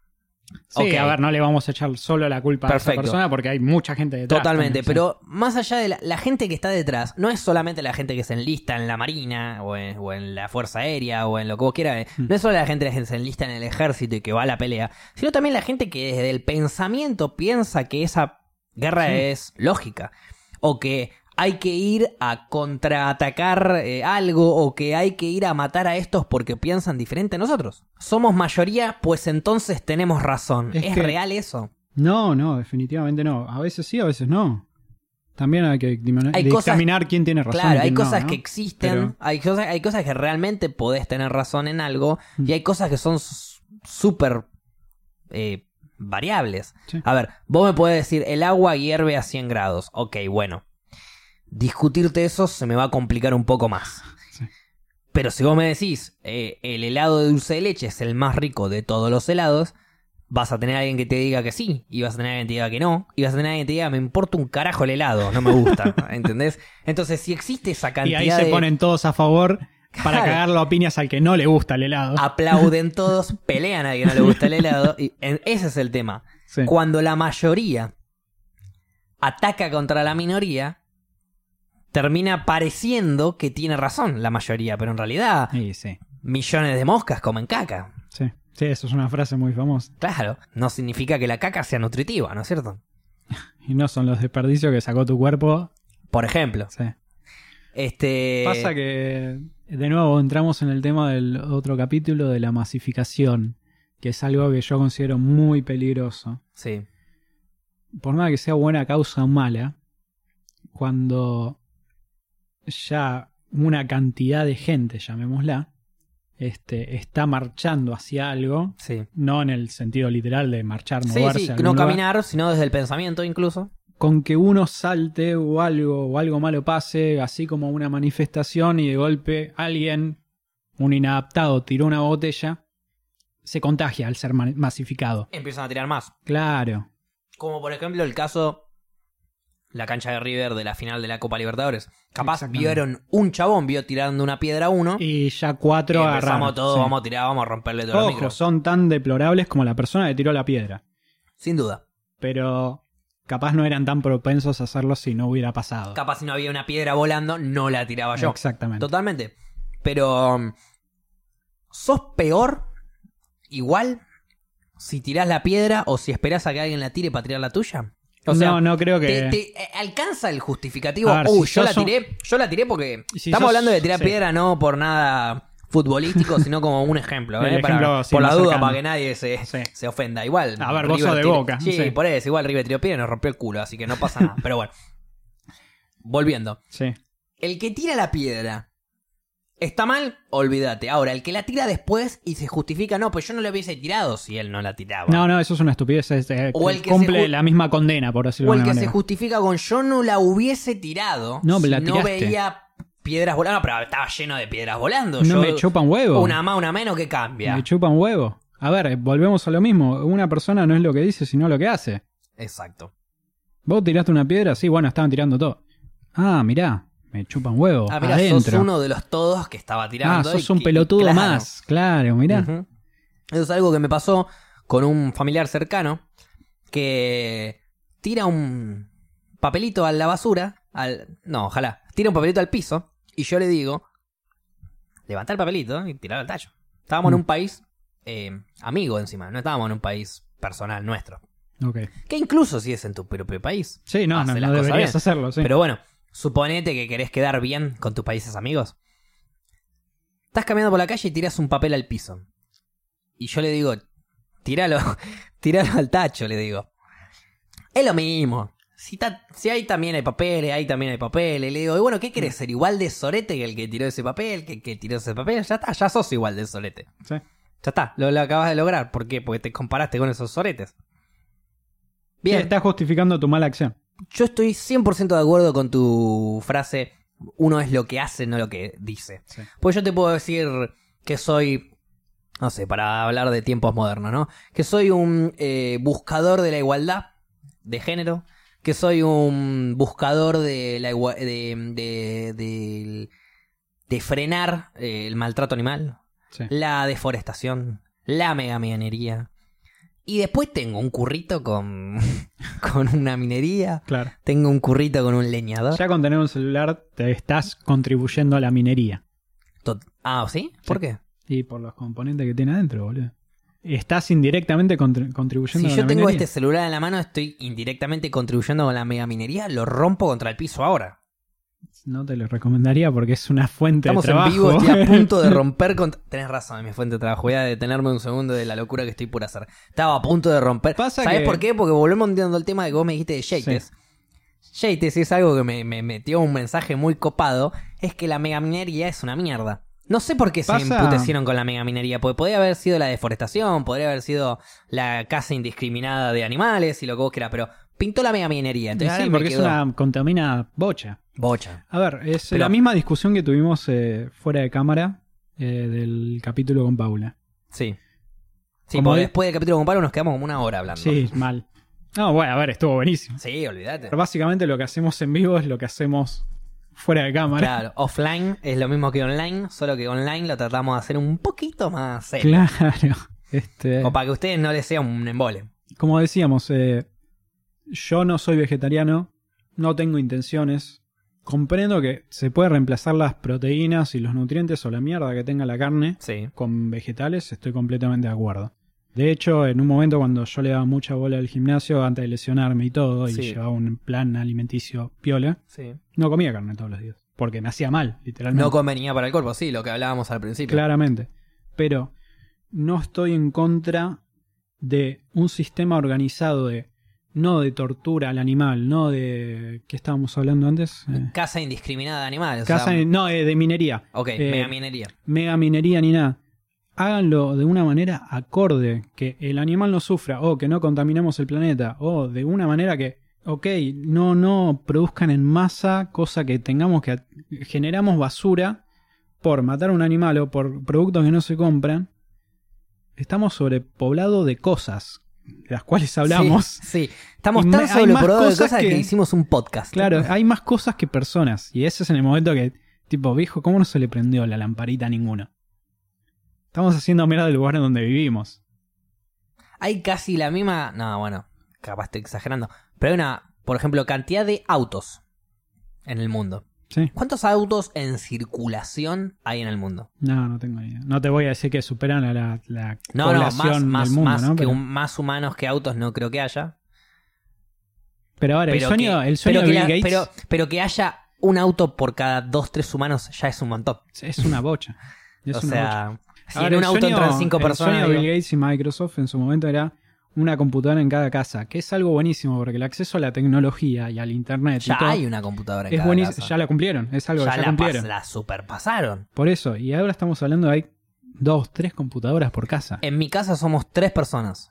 Sí, Ok. a ver, no le vamos a echar solo la culpa a esa persona porque hay mucha gente detrás. Totalmente, también, sí. pero más allá de la, la gente que está detrás, no es solamente la gente que se enlista en la marina o en, o en la fuerza aérea o en lo que vos quieras, eh, Mm. no es solo la gente que se enlista en el ejército y que va a la pelea, sino también la gente que desde el pensamiento piensa que esa guerra Sí. es lógica o que hay que ir a contraatacar eh, algo o que hay que ir a matar a estos porque piensan diferente a nosotros. Somos mayoría, pues entonces tenemos razón. Es ¿Es, que- real eso? No, no, definitivamente no. A veces sí, a veces no. También hay que dictaminar, Hay cosas- dictaminar quién tiene razón. Claro, hay quién cosas ¿no? que existen, Pero- hay, cosas, hay cosas que realmente podés tener razón en algo Mm. y hay cosas que son súper eh, variables. Sí. A ver, vos me podés decir, el agua hierve a 100 grados. Ok, bueno. Discutirte eso se me va a complicar un poco más. Sí. Pero si vos me decís, eh, el helado de dulce de leche es el más rico de todos los helados, vas a tener a alguien que te diga que sí, y vas a tener a alguien que te diga que no, y vas a tener a alguien que te diga, me importa un carajo el helado, no me gusta, ¿entendés? Entonces, si existe esa Y cantidad ahí se de... ponen todos a favor para Claro. cagarlo a piñas al que no le gusta el helado. Aplauden todos, pelean a alguien que no le gusta el helado, y ese es el tema. Sí. Cuando la mayoría ataca contra la minoría, termina pareciendo que tiene razón la mayoría, pero en realidad Sí, sí, millones de moscas comen caca. sí. Sí, eso es una frase muy famosa. Claro, no significa que la caca sea nutritiva, ¿no es cierto? Y no son los desperdicios que sacó tu cuerpo. Por ejemplo, Sí. este Pasa que, de nuevo, entramos en el tema del otro capítulo de la masificación, que es algo que yo considero muy peligroso. sí, Por nada que sea buena causa o mala, cuando ya una cantidad de gente, llamémosla, este, está marchando hacia algo, sí. no en el sentido literal de marchar, moverse, sí, no lugar, caminar, sino desde el pensamiento incluso. con que uno salte o algo, o algo malo pase, así como una manifestación y de golpe alguien, un inadaptado, tiró una botella, se contagia al ser ma- masificado. Empiezan a tirar más. Claro. Como por ejemplo el caso, la cancha de River de la final de la Copa Libertadores. Capaz vieron un chabón, vio tirando una piedra a uno. Y Y ya cuatro todos, Sí. vamos a tirar, vamos a romperle todo el micro. son tan deplorables como la persona que tiró la piedra. Sin duda. Pero capaz no eran tan propensos a hacerlo si no hubiera pasado. Capaz si no había una piedra volando, no la tiraba yo. Exactamente. Totalmente. Pero. um, ¿Sos peor? Igual. Si tirás la piedra o si esperás a que alguien la tire para tirar la tuya. O sea, no, no creo que. te, te, eh, alcanza el justificativo. Ver, Uy, si yo la tiré. Yo la tiré porque. Si estamos sos- hablando de tirar sí. piedra no por nada futbolístico, sino como un ejemplo. ¿eh? Para- ejemplo, sí, por la duda, cercano. para que nadie se, Sí. se ofenda. Igual. A ver, sos de Boca, Sí, sí. por eso. Igual River tiró piedra y nos rompió el culo, así que no pasa nada. Pero bueno. Volviendo. Sí. El que tira la piedra está mal, olvídate. Ahora, el que la tira después y se justifica, no, pues yo no la hubiese tirado si él no la tiraba. No, no, eso es una estupidez. es, eh, O el que cumple la misma condena, por decirlo o de el que se justifica con yo no la hubiese tirado No, si la no veía piedras volando. Pero estaba lleno de piedras volando. No Yo- me chupan huevo. Una más, una menos que cambia. Me chupan huevo. A ver, volvemos a lo mismo. Una persona no es lo que dice, sino lo que hace. Exacto. Vos tiraste una piedra, sí, bueno, estaban tirando todo. Ah, mirá, me chupan huevo. Ah, mira, adentro. sos uno de los todos que estaba ah, tirando. sos y un que- pelotudo claro. más. Claro, mirá. Eso es algo que me pasó con un familiar cercano que tira un papelito a la basura. Al... No, ojalá. Tira un papelito al piso y yo le digo, levanta el papelito y tiralo al tallo. Estábamos en Mm. un país eh, amigo encima, no estábamos en un país personal nuestro. Ok. Que incluso si es en tu propio país. Sí, no, no, no deberías bien. hacerlo, sí. Pero bueno, suponete que querés quedar bien con tus países amigos. Estás caminando por la calle y tiras un papel al piso. Y yo le digo, tíralo, tíralo al tacho, le digo. Es lo mismo. Si, ta- si ahí también hay papeles, ahí también hay papeles. Le digo, y bueno, ¿qué querés ser? ¿Igual de sorete que el que tiró ese papel? ¿Que el que tiró ese papel? Ya está, ya sos igual de sorete. Sí. Ya está, lo, lo acabas de lograr. ¿Por qué? Porque te comparaste con esos soretes. Sí, Bien, estás justificando tu mala acción. Yo estoy 100% de acuerdo con tu frase, uno es lo que hace, no lo que dice. Sí. Pues yo te puedo decir que soy, no sé, para hablar de tiempos modernos, ¿no? Que soy un eh, buscador de la igualdad de género, que soy un buscador de la de, de, de- de frenar eh, el maltrato animal, Sí. la deforestación, la megaminería, Y después tengo un currito con, con una minería. Claro. Tengo un currito con un leñador. Ya con tener un celular te estás contribuyendo a la minería. Tot- Ah, ¿sí? ¿Por Sí. qué? Y por los componentes que tiene adentro, boludo. Estás indirectamente contri- contribuyendo Si a yo la tengo minería. este celular en la mano, estoy indirectamente contribuyendo con la mega minería, lo rompo contra el piso ahora. No te lo recomendaría porque es una fuente Estamos de trabajo. en vivo, estoy a punto de romper contra... Tenés razón, mi fuente de trabajo. Voy a detenerme un segundo de la locura que estoy por hacer. Estaba a punto de romper. Pasa ¿Sabes que- por qué? Porque volvemos entiendo el tema de que vos me dijiste de Yates. Yates es algo que me, me metió un mensaje muy copado. Es que la megaminería es una mierda. No sé por qué se emputecieron con la megaminería. Porque podría haber sido la deforestación, podría haber sido la caza indiscriminada de animales y lo que vos quieras. Pero pintó la megaminería. Entonces sí, porque es una contamina bocha. bocha. A ver, es Pero- la misma discusión que tuvimos eh, fuera de cámara eh, del capítulo con Paula. Sí. Sí, Como porque de- después del capítulo con Pablo nos quedamos como una hora hablando. Sí, mal. No, bueno, a ver, estuvo buenísimo. Sí, olvídate. Pero básicamente lo que hacemos en vivo es lo que hacemos fuera de cámara. Claro, offline es lo mismo que online, solo que online lo tratamos de hacer un poquito más serio. Claro. Este, O para que a ustedes no les sea un embole. como decíamos, eh, yo no soy vegetariano, no tengo intenciones. Comprendo que se puede reemplazar las proteínas y los nutrientes o la mierda que tenga la carne Sí. con vegetales, estoy completamente de acuerdo. De hecho, en un momento cuando yo le daba mucha bola al gimnasio antes de lesionarme y todo, y llevaba un plan alimenticio piola, Sí. no comía carne todos los días. Porque me hacía mal, literalmente. No convenía para el cuerpo, sí, lo que hablábamos al principio. Claramente. Pero no estoy en contra de un sistema organizado de no de tortura al animal, no de ¿qué estábamos hablando antes? Eh, Caza indiscriminada de animales. o casa- sea, no, eh, de minería. ok, eh, mega minería. Mega minería ni nada. Háganlo de una manera acorde, que el animal no sufra, o que no contaminemos el planeta, o de una manera que, ok, no, no produzcan en masa, cosa que tengamos que generamos basura por matar a un animal o por productos que no se compran. Estamos sobrepoblados de cosas, de las cuales hablamos. Sí, sí. estamos tan sobrepoblados de cosas que... que- hicimos un podcast. Claro, hay más cosas que personas. Y ese es en el momento que, tipo, viejo, ¿cómo no se le prendió la lamparita a ninguno? Estamos haciendo mierda del lugar en donde vivimos. Hay casi la misma. No, bueno, capaz estoy exagerando. Pero hay una, por ejemplo, cantidad de autos en el mundo. Sí. ¿Cuántos autos en circulación hay en el mundo? No, no tengo idea. No te voy a decir que superan a la, la No, no, población más, más, del mundo, más, ¿no? que Pero, un- más humanos que autos no creo que haya. pero ahora, el sueño, que, el sueño pero de Bill la- Gates pero, pero que haya un auto por cada dos, tres humanos ya es un montón. es una bocha. Es o una bocha. sea, si Ahora, en un el auto sueño- entran cinco El personas. sueño de Bill Gates y Microsoft en su momento era una computadora en cada casa, que es algo buenísimo porque el acceso a la tecnología y al internet y ya todo hay una computadora en es cada buenísimo. casa. Ya la cumplieron, es algo Ya que ya la, cumplieron. la superpasaron. Por eso, y ahora estamos hablando de hay dos, tres computadoras por casa. En mi casa somos tres personas.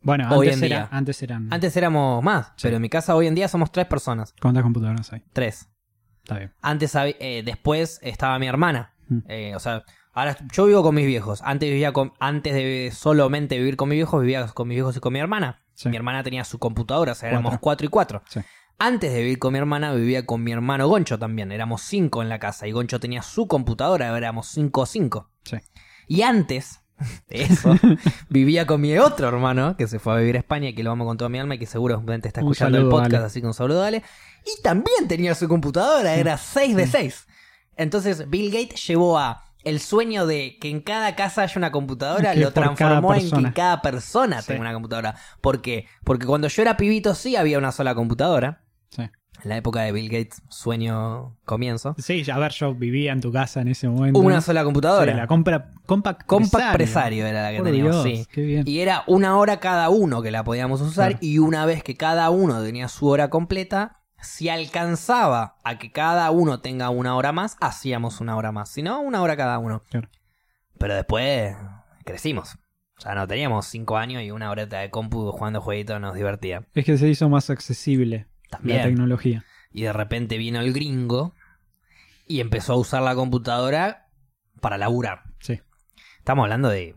Bueno, hoy antes, en era- día. antes eran. Antes éramos más, Sí. pero en mi casa hoy en día somos tres personas. ¿Cuántas computadoras hay? Tres. Está bien. Antes, eh, después estaba mi hermana. Mm. Eh, o sea, ahora yo vivo con mis viejos. Antes vivía con, antes de solamente vivir con mis viejos, vivía con mis viejos y con mi hermana. Sí. Mi hermana tenía su computadora, o sea, éramos Cuatro. cuatro y cuatro. Sí. Antes de vivir con mi hermana, vivía con mi hermano Goncho también. Éramos cinco en la casa y Goncho tenía su computadora, éramos cinco o cinco. Sí. Y antes de eso, vivía con mi otro hermano, que se fue a vivir a España, que lo amo con toda mi alma y que seguramente está escuchando el podcast, así que un saludo, dale. Y también tenía su computadora, era 6 de 6. Entonces Bill Gates llevó a el sueño de que en cada casa haya una computadora, Que lo transformó en que cada persona Sí. tenga una computadora. ¿Por qué? Porque cuando yo era pibito sí había una sola computadora. Sí. En la época de Bill Gates, sueño comienzo. Sí, a ver, yo vivía en tu casa en ese momento. Una sola computadora. Sí, la compra Compact Compact Presario. Presario era la que Por teníamos, Dios, sí. qué bien. Y era una hora cada uno que la podíamos usar Claro. y una vez que cada uno tenía su hora completa, si alcanzaba a que cada uno tenga una hora más, hacíamos una hora más. Si no, una hora cada uno. Claro. Pero después crecimos. Ya no teníamos cinco años y una horeta de compu jugando jueguitos nos divertía. Es que se hizo más accesible También. la tecnología. Y de repente vino el gringo y empezó a usar la computadora para laburar. Sí. Estamos hablando de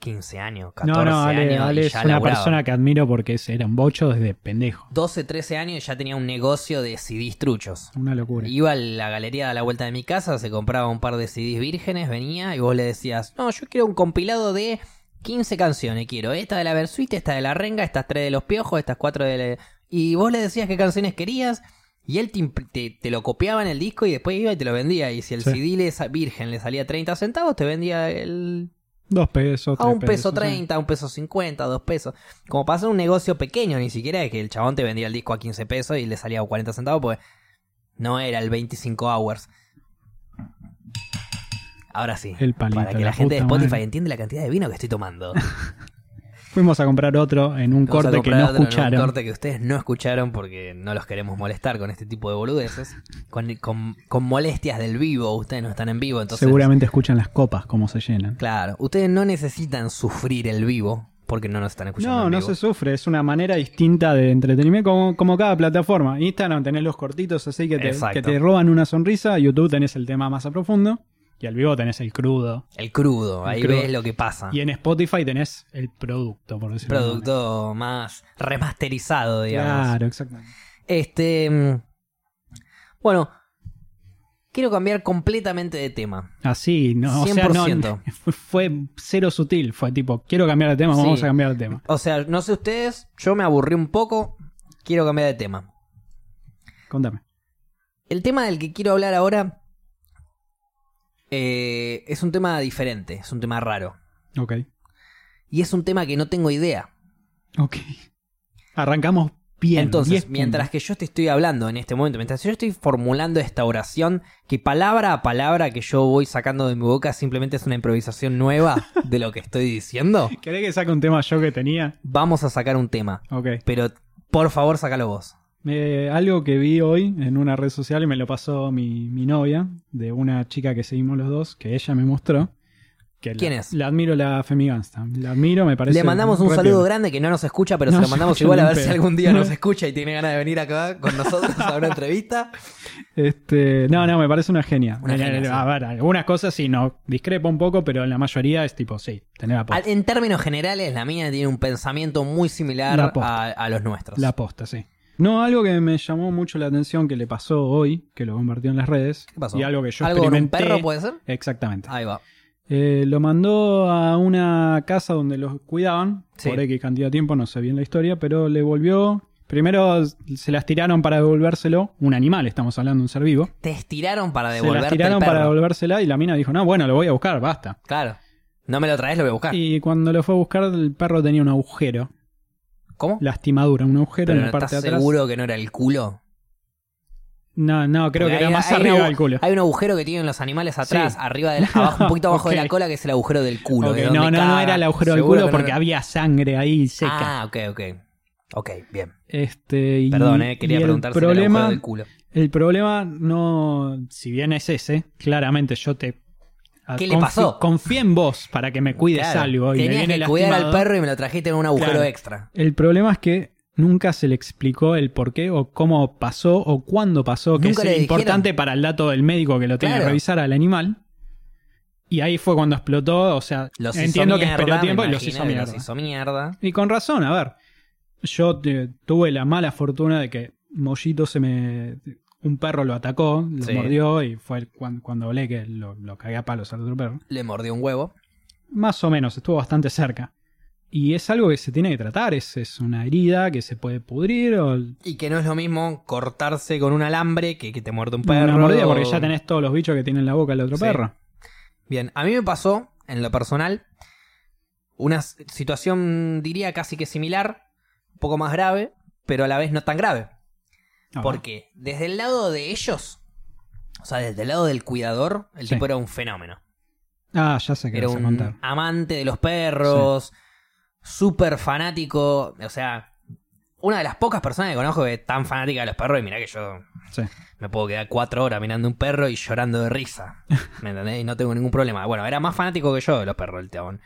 15 años, 14 No, no, Ale, años. Ale y es ya una laburaba. persona que admiro porque era un bocho desde pendejo. 12, 13 años y ya tenía un negocio de CDs truchos. Una locura. Iba a la galería a la vuelta de mi casa, se compraba un par de CDs vírgenes, venía y vos le decías, no, yo quiero un compilado de 15 canciones quiero. Esta de la Versuit, esta de la Renga, estas tres de los Piojos, estas cuatro de la... Y vos le decías qué canciones querías y él te, imp- te- te lo copiaba en el disco y después iba y te lo vendía. Y si el Sí. CD le virgen le salía 30 centavos, te vendía el... Dos pesos, a un peso. 30, a un peso 50, dos pesos. Como para hacer un negocio pequeño, ni siquiera es que el chabón te vendía el disco a 15 pesos y le salía a 40 centavos, pues no era el 25 hours. Ahora sí. El palito, para que la la gente de Spotify madre. entienda la cantidad de vino que estoy tomando. Fuimos a comprar otro en un corte que no en un escucharon. corte que ustedes no escucharon porque no los queremos molestar con este tipo de boludeces. Con, con- con molestias del vivo. Ustedes no están en vivo, entonces. Seguramente escuchan las copas, cómo se llenan. Claro, ustedes no necesitan sufrir el vivo porque no nos están escuchando. No, en no se sufre, es una manera distinta de entretenimiento como, como cada plataforma. Instagram tenés los cortitos así que te, Exacto. que te roban una sonrisa, YouTube tenés el tema más a profundo y al vivo tenés el crudo. El crudo, El ahí crudo. ves lo que pasa. Y en Spotify tenés el producto, por decirlo de alguna Producto más remasterizado, digamos. Claro, exactamente. Este. mm, Bueno, quiero cambiar completamente de tema. Así, no, o sea, no, 100%. fue, fue cero sutil, fue tipo, quiero cambiar de tema, vamos a cambiar de tema. O sea, no sé ustedes, yo me aburrí un poco, quiero cambiar de tema. Contame. El tema del que quiero hablar ahora eh, es un tema diferente, es un tema raro. Ok. Y es un tema que no tengo idea. Ok. Arrancamos bien. Entonces, 10 mientras que yo te estoy hablando en este momento, mientras yo estoy formulando esta oración, que palabra a palabra que yo voy sacando de mi boca simplemente es una improvisación nueva de lo que estoy diciendo, ¿Querés que saque un tema yo que tenía? vamos a sacar un tema. Ok. Pero por favor, sácalo vos. Eh, algo que vi hoy en una red social y me lo pasó mi, mi novia, de una chica que seguimos los dos, que ella me mostró. Que ¿Quién la, es? La admiro la Femigansta. La admiro, me parece. Le mandamos un saludo grande que no nos escucha, pero No se lo mandamos igual a ver si algún día nos escucha y tiene ganas de venir acá con nosotros a una entrevista. Este, no, no, me parece una genia. Una Eh, genia, sí. A ver, algunas cosas sí, no, discrepo un poco, pero la mayoría es tipo, sí, tener la posta. En términos generales, la mía tiene un pensamiento muy similar a, a los nuestros. La posta, sí. No, algo que me llamó mucho la atención que le pasó hoy, que lo compartió en las redes. ¿Qué pasó? Y algo que yo ¿Algo con un perro puede ser? Exactamente. Ahí va. Eh, lo mandó a una casa donde los cuidaban Sí. por X cantidad de tiempo, no sé bien la historia, pero le volvió. Primero se las tiraron para devolvérselo, un animal, estamos hablando un ser vivo. Te estiraron para Se devolverte las tiraron el perro. para devolvérsela y la mina dijo, no, bueno, lo voy a buscar, basta. Claro. No me lo traes, lo voy a buscar. Y cuando lo fue a buscar, el perro tenía un agujero, ¿Cómo? lastimadura, un agujero Pero en la parte estás de atrás. seguro que no era el culo. No, no, creo Porque que era más hay arriba del culo. Hay un agujero que tienen los animales atrás, Sí. arriba de la- abajo, un poquito abajo de Ok. la cola, que es el agujero del culo. Ok, de donde no, no, no caga. era el agujero del Seguro culo que no porque era- había sangre ahí seca. Ah, ok, ok. Ok, bien. Este, y- Perdón, eh, quería y el preguntar si era el problema, agujero del culo. El problema no, si bien es ese, claramente yo te ¿Qué le pasó? Confío en vos para que me cuides Claro, algo y Tenías que cuidar al perro y me lo trajiste en un agujero Claro. extra. El problema es que nunca se le explicó el por qué o cómo pasó o cuándo pasó, que Nunca es importante para el dato del médico que lo tiene que revisar al animal. Y ahí fue cuando explotó, o sea, Los entiendo que esperó tiempo y los hizo mierda. Los hizo mierda. Y con razón, a ver. Yo te- tuve la mala fortuna de que Mollito se me. Un perro lo atacó, lo Sí. mordió y fue cuando, cuando hablé que lo, lo cagué a palos al otro perro. Le mordió un huevo. Más o menos, estuvo bastante cerca. Y es algo que se tiene que tratar, es, es una herida que se puede pudrir o Y que no es lo mismo cortarse con un alambre que que te muerde un una perro. mordida porque ya tenés todos los bichos que tiene en la boca el otro Sí. perro. Bien, a mí me pasó, en lo personal, una situación, diría, casi que similar, un poco más grave, pero a la vez no tan grave. Porque desde el lado de ellos, o sea, desde el lado del cuidador, el Sí. tipo era un fenómeno. Ah, ya sé que Era un contar. amante de los perros, súper fanático, o sea, una de las pocas personas que conozco que es tan fanática de los perros, y mirá que yo Sí. me puedo quedar cuatro horas mirando un perro y llorando de risa. ¿Me entendés? Y no tengo ningún problema. Bueno, era más fanático que yo de los perros, el chabón.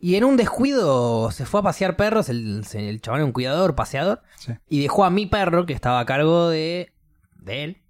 Y en un descuido se fue a pasear perros, el, el chabón era un cuidador, paseador, Sí. y dejó a mi perro, que estaba a cargo de, de él,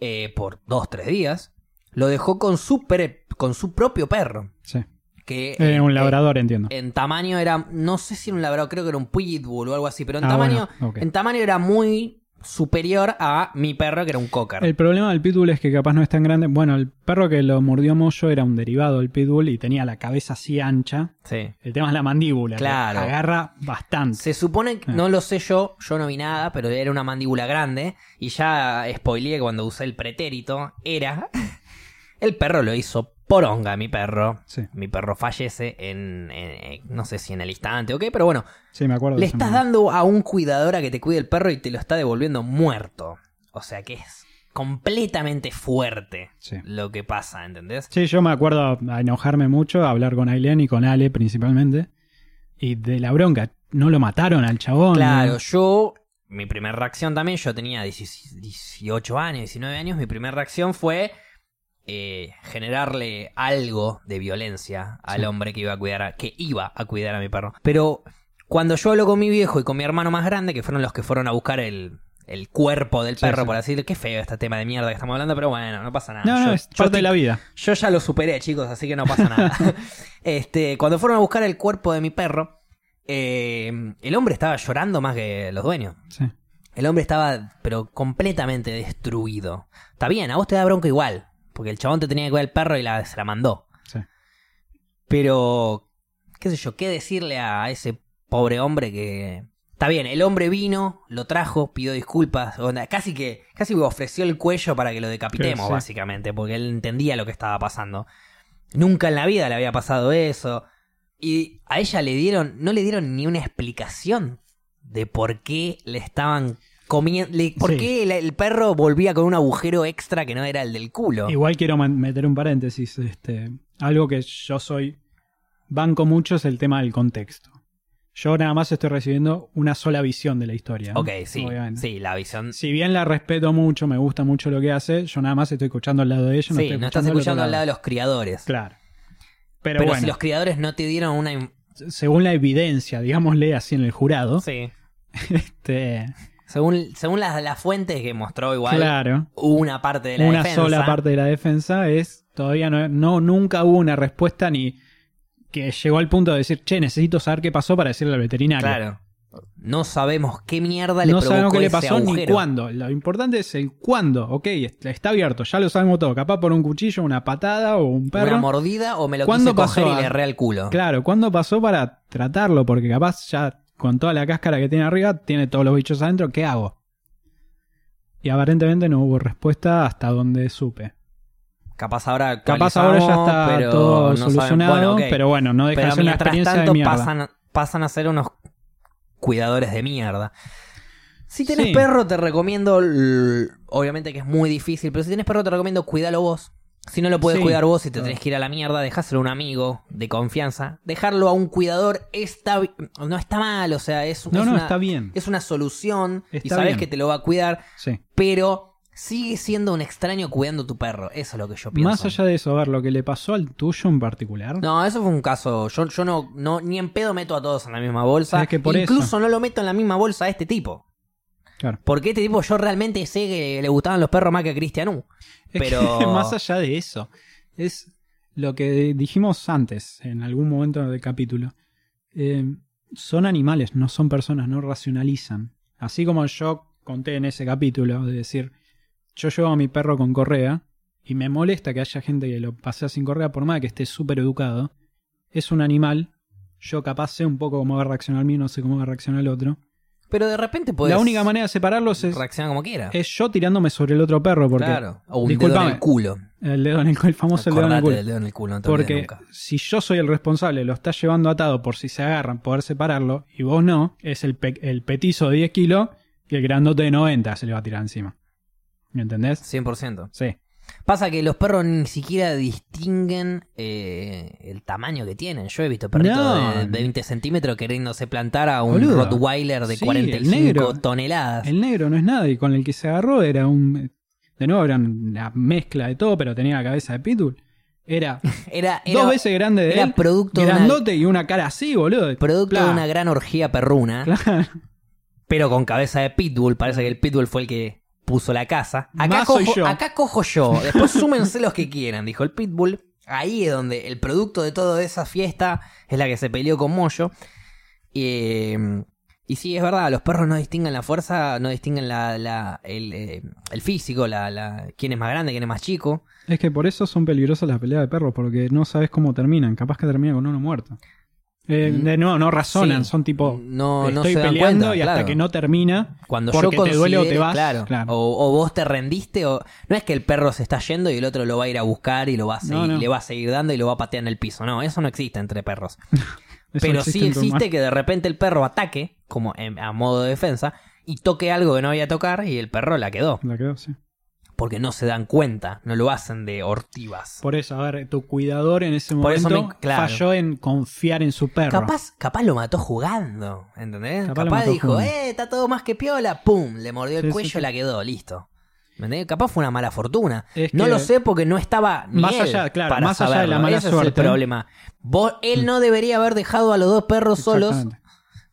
eh, por dos, tres días. Lo dejó con su, pre- con su propio perro. sí. Que Eh, un labrador, entiendo. en tamaño era, no sé si era un labrador, creo que era un pitbull o algo así, pero en Ah, tamaño, bueno, en tamaño era muy superior a mi perro, que era un cocker. El problema del pitbull es que capaz no es tan grande. Bueno, el perro que lo mordió Moyo era un derivado del pitbull y tenía la cabeza así ancha. Sí. El tema es la mandíbula. que Claro. Agarra bastante. Se supone, que, Ah. no lo sé yo, yo no vi nada, pero era una mandíbula grande. Y ya spoileé cuando usé el pretérito. Era. El perro lo hizo poronga, mi perro. Sí. Mi perro fallece en, en- No sé si en el instante o qué, pero bueno. Sí, me acuerdo. Le estás momento. dando a un cuidador a que te cuide el perro y te lo está devolviendo muerto. O sea que es completamente fuerte Sí. lo que pasa, ¿entendés? Sí, yo me acuerdo a enojarme mucho, a hablar con Ailén y con Ale principalmente. Y de la bronca, no lo mataron al chabón. Claro, ¿no? yo, mi primera reacción también, yo tenía 10 18 años, 19 años, mi primera reacción fue eh, generarle algo de violencia al Sí. hombre que iba a cuidar a, que iba a cuidar a mi perro. Pero cuando yo hablo con mi viejo y con mi hermano más grande, que fueron los que fueron a buscar el, el cuerpo del Sí, perro, sí. por así decirlo, qué feo este tema de mierda que estamos hablando, pero bueno, no pasa nada. No, no, es parte de la vida. yo ya lo superé, chicos, así que no pasa nada. este, cuando fueron a buscar el cuerpo de mi perro, eh, el hombre estaba llorando más que los dueños. Sí. El hombre estaba, pero completamente destruido. Está bien, a vos te da bronca igual, porque el chabón te tenía que cuidar el perro y la, se la mandó. Sí. Pero, qué sé yo, qué decirle a ese pobre hombre que... Está bien, el hombre vino, lo trajo, pidió disculpas, onda, casi que casi ofreció el cuello para que lo decapitemos, sí. básicamente, porque él entendía lo que estaba pasando. Nunca en la vida le había pasado eso. Y a ella le dieron, no le dieron ni una explicación de por qué le estaban le- por Sí. qué el, el perro volvía con un agujero extra que no era el del culo. Igual quiero meter un paréntesis. Este, algo que yo soy. Banco mucho es el tema del contexto. Yo nada más estoy recibiendo una sola visión de la historia. ¿no? Ok, sí, Obviamente. sí, la visión. Si bien la respeto mucho, me gusta mucho lo que hace, yo nada más estoy escuchando al lado de ella. No sí, estoy no estás escuchando al lado de los criadores. Claro. Pero, Pero, bueno, si los criadores no te dieron una... según la evidencia, digámosle así en el jurado, Sí. este, Según, según las las fuentes que mostró igual, claro, una parte de la una defensa. sola parte de la defensa es todavía no, no nunca hubo una respuesta ni que llegó al punto de decir, che, necesito saber qué pasó para decirle al veterinario. Claro. No sabemos qué mierda le no provocó sabemos qué le pasó ni cuándo. Lo importante es el cuándo. Ok, est- está abierto, ya lo sabemos todo. Capaz por un cuchillo, una patada o un perro. Una mordida o me lo ¿Cuándo quise coger y le erré al culo. Claro, ¿cuándo pasó para tratarlo? Porque capaz ya con toda la cáscara que tiene arriba, tiene todos los bichos adentro. ¿Qué hago? Y aparentemente no hubo respuesta hasta donde supe. Capaz ahora Capaz ahora ya está pero todo no solucionado, Bueno, ok. pero bueno, no deja de ser una experiencia tanto de mierda. pasan, pasan a ser unos cuidadores de mierda. Si tenés Sí. perro te recomiendo, obviamente que es muy difícil, pero si tenés perro te recomiendo cuídalo vos. Si no lo puedes Sí. cuidar vos y te Claro. tenés que ir a la mierda, dejáselo a un amigo de confianza. Dejarlo a un cuidador está, no está mal, o sea, es, No, es no, una, está bien. es una solución y sabes bien. que te lo va a cuidar, Sí. pero sigue siendo un extraño cuidando tu perro. Eso es lo que yo pienso. Más allá de eso, a ver, lo que le pasó al tuyo en particular. No, eso fue un caso. Yo, yo no, no, ni en pedo meto a todos en la misma bolsa. Es que por Incluso eso. no lo meto en la misma bolsa a este tipo. Claro. Porque este tipo yo realmente sé que le gustaban los perros más que a Cristian U. Es Pero. que más allá de eso, es lo que dijimos antes, en algún momento del capítulo. Eh, son animales, no son personas, no racionalizan. Así como yo conté en ese capítulo, de decir, yo llevo a mi perro con correa y me molesta que haya gente que lo pasea sin correa, por más que esté súper educado. Es un animal, yo capaz sé un poco cómo va a reaccionar mío, no sé cómo va a reaccionar el otro. Pero de repente puedes. La única manera de separarlos es, reaccionar como quiera. es yo tirándome sobre el otro perro, porque claro. O un dedo en el culo. el dedo en el, el famoso el dedo en el culo. del dedo en el culo, no te olvides Porque nunca. si yo soy el responsable, lo está llevando atado por si se agarran, poder separarlo, y vos no, es el, pe- el petizo de 10 kilos y el grandote de 90 se le va a tirar encima. ¿Me entendés? 100%. Sí. Pasa que los perros ni siquiera distinguen eh, el tamaño que tienen. Yo he visto perritos No. de, de 20 centímetros queriéndose plantar a un Boludo. Rottweiler de Sí, el 45 negro. toneladas. El negro no es nada, y con el que se agarró era un. De nuevo, era una mezcla de todo, pero tenía la cabeza de Pitbull. Era, Era, era dos veces grande de era él, producto de una- grandote y una cara así, boludo. producto Pla, de una gran orgía perruna, claro. pero con cabeza de pitbull. Parece que el pitbull fue el que puso la casa. Acá, Más cojo, soy yo. acá cojo yo. Después súmense los que quieran, dijo el pitbull. Ahí es donde el producto de toda esa fiesta es la que se peleó con Moyo. Y, eh, Y sí, es verdad, los perros no distinguen la fuerza, no distinguen la, la, el, eh, el físico, la, la, quién es más grande, quién es más chico. Es que por eso son peligrosas las peleas de perros, porque no sabes cómo terminan. Capaz que termina con uno muerto. Eh, Mm, de nuevo, no razonan, sí. son tipo. No, estoy dan peleando cuenta, y hasta claro. que no termina. Cuando porque yo te duele o te vas, claro, claro. O, o vos te rendiste, o no es que el perro se está yendo y el otro lo va a ir a buscar y lo va a seguir, No, no. le va a seguir dando y lo va a patear en el piso. No, eso no existe entre perros. Pero existe sí existe que de repente el perro ataque, como en- a modo de defensa, y toque algo que no había tocar y el perro la quedó. La quedó, sí. Porque no se dan cuenta, no lo hacen de hortivas. Por eso, a ver, tu cuidador en ese Por momento me- claro. falló en confiar en su perro. Capaz, capaz lo mató jugando, ¿entendés? Capaz dijo, jugando. eh, está todo más que piola, pum, le mordió el Sí, cuello sí. y la quedó, listo. ¿Me entendés? Capaz fue una mala fortuna. Es no lo sé porque no estaba ni Más él allá, claro, para más allá de la mala Ese es el suerte. problema. Vos, él no debería haber dejado a los dos perros solos.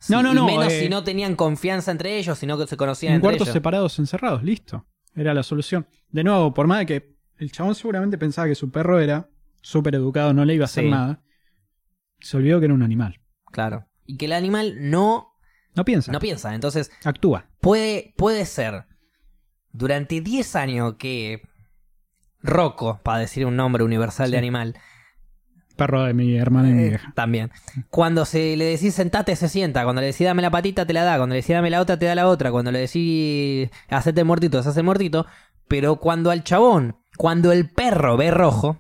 No, no, y no, menos eh, si no tenían confianza entre ellos, sino que se conocían En entre cuartos ellos. separados, encerrados, listo. Era la solución. De nuevo, por más de que el chabón seguramente pensaba que su perro era súper educado, no le iba a hacer Sí. nada, se olvidó que era un animal. Claro. Y que el animal no, No piensa, no piensa. Entonces, actúa. puede, puede ser durante 10 años que Rocco, para decir un nombre universal Sí. de animal, Perro de mi hermana y mi eh, vieja. también. Cuando se le decís sentate, se sienta. Cuando le decís dame la patita, te la da. Cuando le decís dame la otra, te da la otra. Cuando le decís hacete el muertito, se hace muertito. Pero cuando al chabón, cuando el perro ve rojo,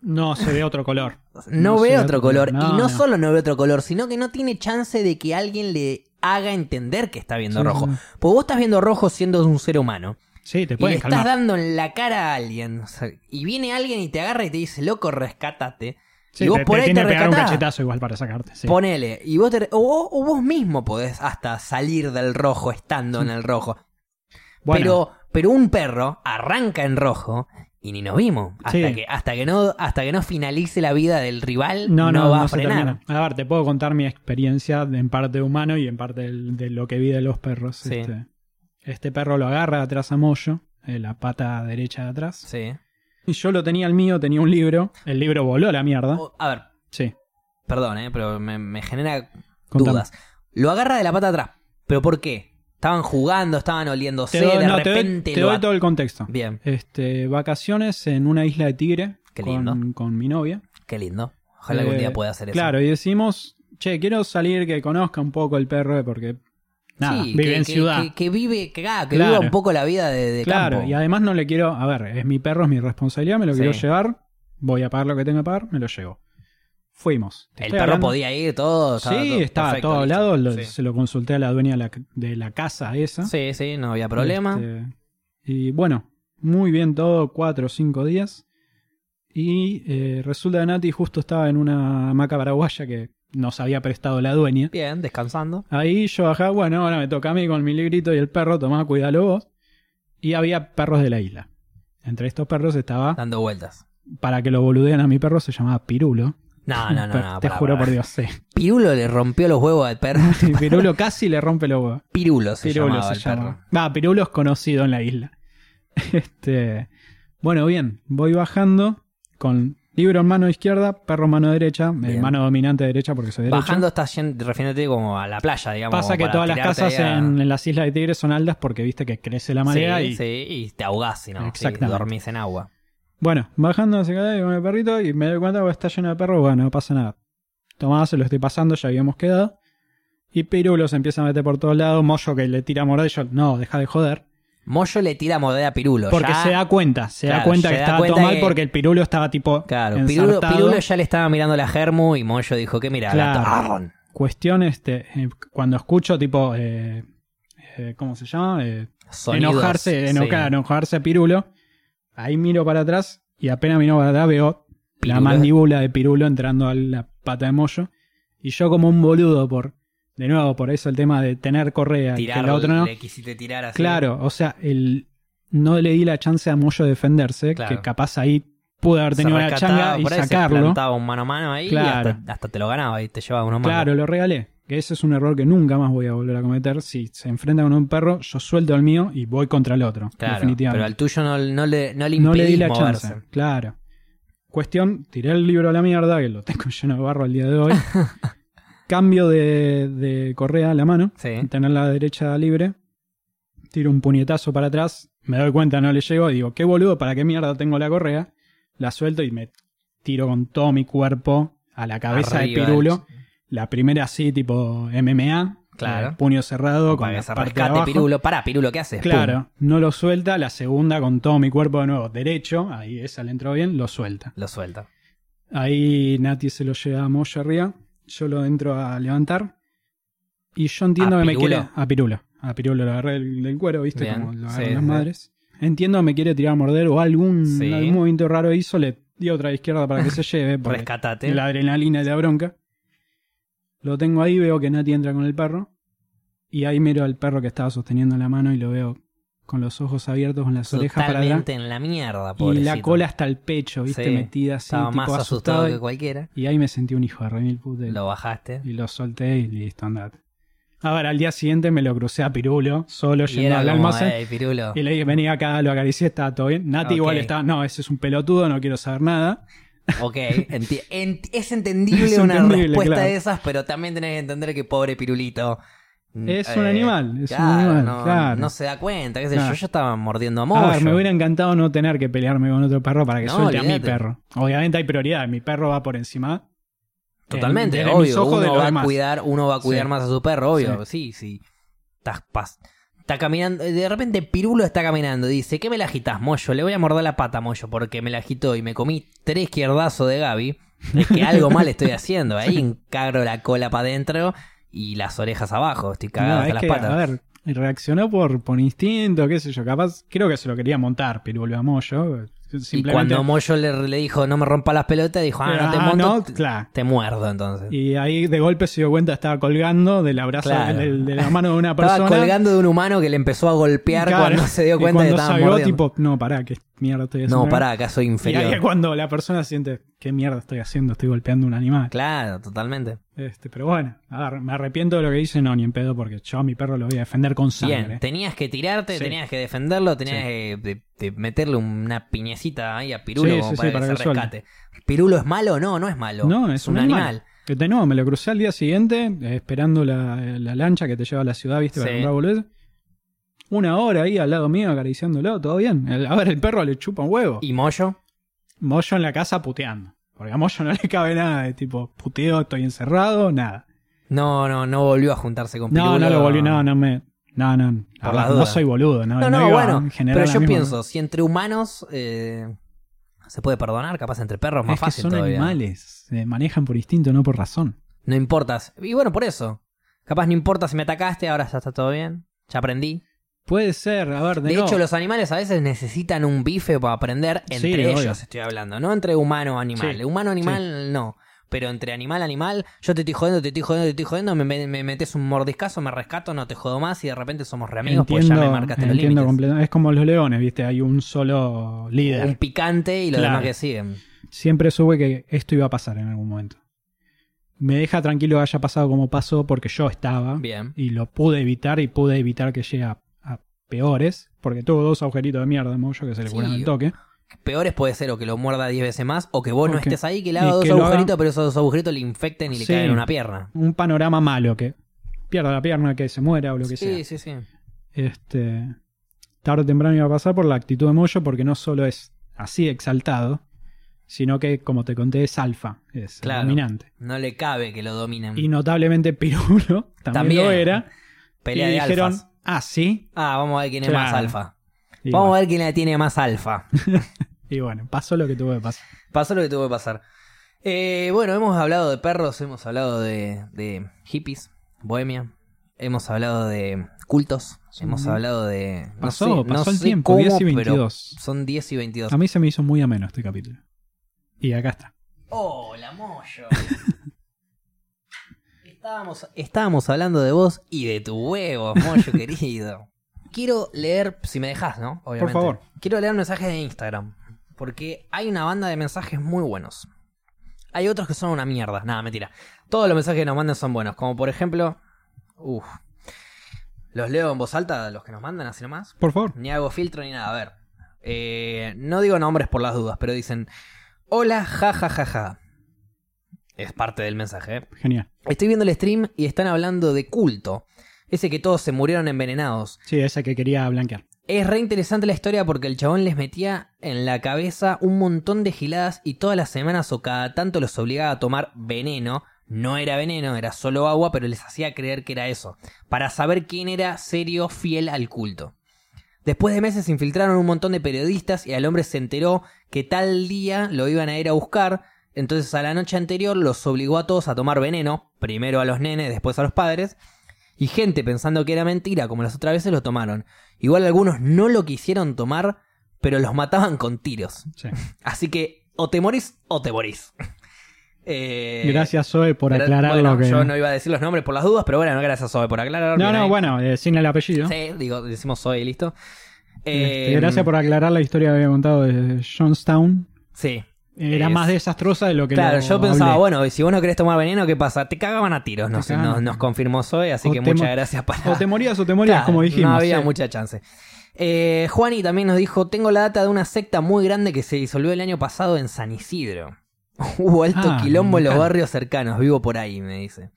No se ve otro color. no, No ve otro color. y No, solo no ve otro color, sino que no tiene chance de que alguien le haga entender que está viendo Sí, rojo. Porque vos estás viendo rojo siendo un ser humano. Sí, te Y le estás dando en la cara a alguien. o sea, y viene alguien y te agarra y te dice, loco, rescátate. Sí, y vos te, por te ahí te que pegar un cachetazo igual para sacarte. sí. Ponele. Y vos te- o, o vos mismo podés hasta salir del rojo estando en el rojo. Bueno, Pero, pero un perro arranca en rojo y ni nos vimos. Hasta, Sí. que, hasta, que no, hasta que no finalice la vida del rival, no, no, no, va no a frenar. A ver, te puedo contar mi experiencia en parte humano y en parte del- de lo que vi de los perros. Sí. Este, este perro lo agarra de atrás a Moyo, eh, la pata derecha de atrás. Sí. Y yo lo tenía el mío, tenía un libro. El libro voló a la mierda. O- a ver, Sí. perdón, eh, pero me, me genera Contame. dudas. Lo agarra de la pata atrás. ¿Pero por qué? Estaban jugando, estaban oliéndose, Te doy, de no, te doy- repente te lo doy at- todo el contexto. Bien, Este, vacaciones en una isla de Tigre Qué lindo. con, con mi novia. qué lindo. Ojalá algún Eh, día pueda hacer eso. Claro, y decimos, che, quiero salir que conozca un poco el perro porque nada, Sí, vive que, en que- ciudad. Que, que vive, que, ah, Claro. viva un poco la vida de, de claro, campo. y además no le quiero, a ver, es mi perro, es mi responsabilidad, me lo quiero Sí. llevar, voy a pagar lo que tenga que pagar, me lo llevo. Fuimos. Te El perro hablando- podía ir, todo. Sí, estaba todo estaba perfecto, todo lo- Sí. se lo consulté a la dueña de la, de la casa esa. Sí, sí, no había problema. Este, y bueno, muy bien todo, cuatro o cinco días. Y eh, resulta que Nati justo estaba en una hamaca paraguaya que nos había prestado la dueña. Bien, descansando. Ahí yo bajaba, bueno, ahora me toca a mí con mi librito y el perro, tomá, cuídalo vos. Y había perros de la isla. Entre estos perros estaba, Dando vueltas. para que lo boludean a mi perro, se llamaba Pirulo. No, no, no, no. Te juro por Dios, sí. Pirulo le rompió los huevos al perro. Pirulo casi le rompe los huevos. Pirulo se Pirulo llamaba se el llama. perro. Va, Pirulo es conocido en la isla. Este, bueno, bien, voy bajando con libro en mano izquierda, perro en mano derecha, eh, mano dominante derecha porque soy derecho. Bajando estás refiriéndote como a la playa, digamos. Pasa que todas las casas a- en, en las islas de Tigre son altas porque viste que crece la marea sí, y sí, y te ahogás no. Sí, dormís en agua. Bueno, bajando hacia acá con el perrito y me doy cuenta que está lleno de perros, bueno, no pasa nada. Tomás, se lo estoy pasando, ya habíamos quedado. Y Pirulo se empieza a meter por todos lados, Moyo que le tira morder, yo, no, deja de joder. Moyo le tira modera a Pirulo. Porque ya- se da cuenta, se da cuenta que da estaba cuenta todo mal que- porque el Pirulo estaba tipo Claro, Pirulo, ya le estaba mirando la germu y Moyo dijo que mira, Claro. arron. Cuestión, este, eh, cuando escucho tipo, eh, eh, ¿cómo se llama? Eh, Sonidos, enojarse, sí. enojar- enojarse a Pirulo. Ahí miro para atrás y apenas miro para atrás veo la mandíbula de Pirulo entrando a la pata de Moyo. Y yo como un boludo por, de nuevo, por eso el tema de tener correa que Tirar, el otro no. le quisiste tirar así. Claro, o sea, el, no le di la chance a Moyo de defenderse, Claro. que capaz ahí pude haber Se tenido una changa y se sacarlo. plantaba un mano a mano ahí Claro. y hasta, hasta te lo ganaba y te llevaba unos manos. Claro, lo regalé. Que ese es un error que nunca más voy a volver a cometer. Si se enfrenta con un perro, yo suelto el mío y voy contra el otro. Claro, definitivamente. pero al tuyo no, no le, no le no le di la moverse. chance. Claro. Cuestión, tiré el libro a la mierda, que lo tengo lleno de barro al día de hoy. Cambio de, de correa a la mano, Sí. tener la derecha libre, tiro un puñetazo para atrás, me doy cuenta, no le llego, y digo, qué boludo, ¿para qué mierda tengo la correa? La suelto y me tiro con todo mi cuerpo a la cabeza Arriba, de Pirulo. La primera así, tipo MMA, Claro. eh, puño cerrado, con Para la de abajo. Pirulo. Pará, Pirulo, ¿qué haces? Claro, no lo suelta, la segunda con todo mi cuerpo de nuevo derecho, ahí esa le entró bien, lo suelta. Lo suelta. Ahí Nati se lo lleva a Moya arriba, yo lo entro a levantar y yo entiendo ¿A que me quiere... A Pirulo. A Pirulo lo agarré del, del cuero, ¿viste? Bien, Como lo sí, agarran las sí. madres. Entiendo que me quiere tirar a morder o algún, Sí. algún movimiento raro hizo, le di otra izquierda para que se lleve. Rescatate. la adrenalina y la bronca. Lo tengo ahí, veo que Nati entra con el perro. Y ahí miro al perro que estaba sosteniendo la mano y lo veo con los ojos abiertos, con las orejas para atrás. En la mierda, Y pobrecito. la cola hasta el pecho, viste, Sí, metida así, Estaba tipo más asustado asustado. que cualquiera. Y ahí me sentí un hijo de remil puta. y- Lo bajaste. Y lo solté y listo, andate. Ahora, al día siguiente me lo crucé a Pirulo, solo Y yendo al almacén. "Ey, Pirulo. Y le dije, vení acá, lo acaricié, estaba todo bien. Nati igual estaba, no, ese es un pelotudo, no quiero saber nada. Ok, enti- ent- es entendible Es una entendible, respuesta claro. de esas, pero también tenés que entender que pobre Pirulito. Mm, Es un animal, es un animal, no, claro. no se da cuenta, qué sé Claro. yo, yo estaba mordiendo a ver, me hubiera encantado no tener que pelearme con otro perro para que No, suelte a mi perro. Obviamente hay prioridad, mi perro va por encima. Totalmente, de- de mis obvio. de Uno va, a cuidar, uno va a cuidar Sí. más a su perro, obvio. Sí, sí. Estás pas- Está caminando, de repente Pirulo está caminando, dice, ¿qué me la agitas, Moyo? Le voy a morder la pata, Moyo, porque me la agitó y me comí tres izquierdazos de Gaby. Es que algo mal estoy haciendo. Ahí encagro la cola para adentro y las orejas abajo. Estoy cagado No, hasta es las que, patas. a ver, reaccionó por, por instinto, qué sé yo, capaz, creo que se lo quería montar, Pirulo a Moyo. y cuando Moyo le, le dijo, no me rompa las pelotas, dijo, ah, no te Ah, monto, no, claro. te muerdo entonces. Y ahí de golpe se dio cuenta, estaba colgando del abrazo Claro. de, la mano de una persona. Estaba colgando de un humano que le empezó a golpear Claro. cuando se dio Y cuenta que cuando estaba salió, mordiendo. tipo, no, pará, qué mierda estoy haciendo. No, pará, acá soy Y ahí inferior. es cuando la persona siente, qué mierda estoy haciendo, estoy golpeando a un animal. Claro, totalmente. Este, pero bueno, a ver, me arrepiento de lo que hice, no, ni en pedo, porque yo a mi perro lo voy a defender con sangre. Bien, tenías que tirarte, Sí. tenías que defenderlo, tenías Sí. que de- de meterle una piñecita ahí a Pirulo Sí, como sí, para para que se rescate. ¿Pirulo es malo? No, no es malo. No, es un animal. Que de nuevo, me lo crucé al día siguiente, eh, esperando la, la lancha que te lleva a la ciudad, ¿viste? Para comprar boludeces. Una hora ahí al lado mío acariciándolo, todo bien. El- a ver, el perro le chupa un huevo. ¿Y Moyo? Moyo en la casa puteando. Porque a Moyo no le cabe nada de tipo, puteo, estoy encerrado, nada. No, no, no volvió a juntarse con Pirulo. No, no lo volví, no, no me. No, no. Por las no soy boludo, no. No, no, a bueno, pero yo misma- pienso, si entre humanos eh, se puede perdonar, capaz entre perros más es que fácil son todavía. animales, se manejan por instinto, no por razón. No importa. Y bueno, por eso. Capaz no importa si me atacaste, ahora ya está todo bien. Ya aprendí. Puede ser, a ver, de, De hecho, los animales a veces necesitan un bife para aprender Sí, entre obvio. ellos, estoy hablando, no entre humano animal. Sí, Humano animal no. Pero entre animal animal, yo te estoy jodiendo, te estoy jodiendo, te estoy jodiendo, me, me- me metes un mordiscazo, me rescato, no te jodo más y de repente somos re amigos pues ya me marcaste los entiendo límites. completamente. Es como los leones, ¿viste? Hay un solo líder. Un picante y los Claro. demás que siguen. Siempre supe que esto iba a pasar en algún momento. Me deja tranquilo que haya pasado como pasó porque yo estaba Bien. y lo pude evitar y pude evitar que llegue a peores porque tuvo dos agujeritos de mierda, Moyo, que se le Sí. curaron el toque. Peores puede ser o que lo muerda 10 veces más o que vos no estés ahí, que le Y haga dos haga- agujeritos, pero esos dos agujeritos le infecten y le Sí. caigan una pierna. Un panorama malo, que pierda la pierna, que se muera o lo que sea. Sí, sí, sí. Este, tarde o temprano iba a pasar por la actitud de Moyo, porque no solo es así exaltado, sino que, como te conté, es alfa, es Claro. dominante. No le cabe que lo dominen. Y notablemente Pirulo también, También. lo era. Pelea y de dijeron, alfas. Ah, sí. Ah, vamos a ver quién es Claro. más alfa. Y Vamos bueno, a ver quién la tiene más alfa. y bueno, pasó lo que tuvo que pasar. Pasó lo que tuvo que pasar. Eh, bueno, hemos hablado de perros, hemos hablado de, de hippies, bohemia, hemos hablado de cultos, hemos hablado de... no Pasó, sé- no pasó el tiempo, cómo, 10 y pero 22. Son 10 y 22. A mí se me hizo muy ameno este capítulo. Y acá está. Hola, Moyo. estábamos, estábamos hablando de vos y de tu huevo, Moyo querido. Quiero leer, si me dejas, ¿no? Obviamente. favor. Quiero leer mensajes de Instagram. Porque hay una banda de mensajes muy buenos. Hay otros que son una mierda. Nada, mentira. Todos los mensajes que nos mandan son buenos. Como por ejemplo. Uff. Los leo en voz alta, los que nos mandan, así nomás. Por favor. Ni hago filtro ni nada. A ver. Eh, no digo nombres por las dudas, pero dicen. Hola, ja, ja, ja, ja. Es parte del mensaje. Genial. Estoy viendo el stream y están hablando de culto. Ese que todos se murieron envenenados. Sí, esa que quería blanquear. Es re interesante la historia porque el chabón les metía en la cabeza un montón de giladas y todas las semanas o cada tanto los obligaba a tomar veneno. No era veneno, era solo agua, pero les hacía creer que era eso. Para saber quién era serio, fiel al culto. Después de meses se infiltraron un montón de periodistas y al hombre se enteró que tal día lo iban a ir a buscar. Entonces a la noche anterior los obligó a todos a tomar veneno, primero a los nenes, después a los padres. Y gente pensando que era mentira, como las otras veces, lo tomaron. Igual algunos no lo quisieron tomar, pero los mataban con tiros. Sí. Así que o te morís o te morís. Eh, Gracias, Zoe, por aclarar bueno, lo que. Yo no iba a decir los nombres por las dudas, pero bueno, gracias Zoe por aclarar. No, no, ahí. bueno, eh, sin el apellido. Sí, digo, decimos Zoe y listo. Este, Eh, gracias por aclarar la historia que había contado de Johnstown. Sí. Era Es- más desastrosa de lo que Claro, lo yo pensaba, hablé. bueno, si vos no querés tomar veneno, ¿qué pasa? Te cagaban a tiros, nos, nos, nos confirmó Zoe, así O que muchas gracias para... O te morías o te morías, Claro, como dijimos. No había sí. mucha chance. Eh, Juani también nos dijo, tengo la data de una secta muy grande que se disolvió el año pasado en San Isidro. Hubo alto Ah, quilombo en los barrios cercanos, vivo por ahí, me dice.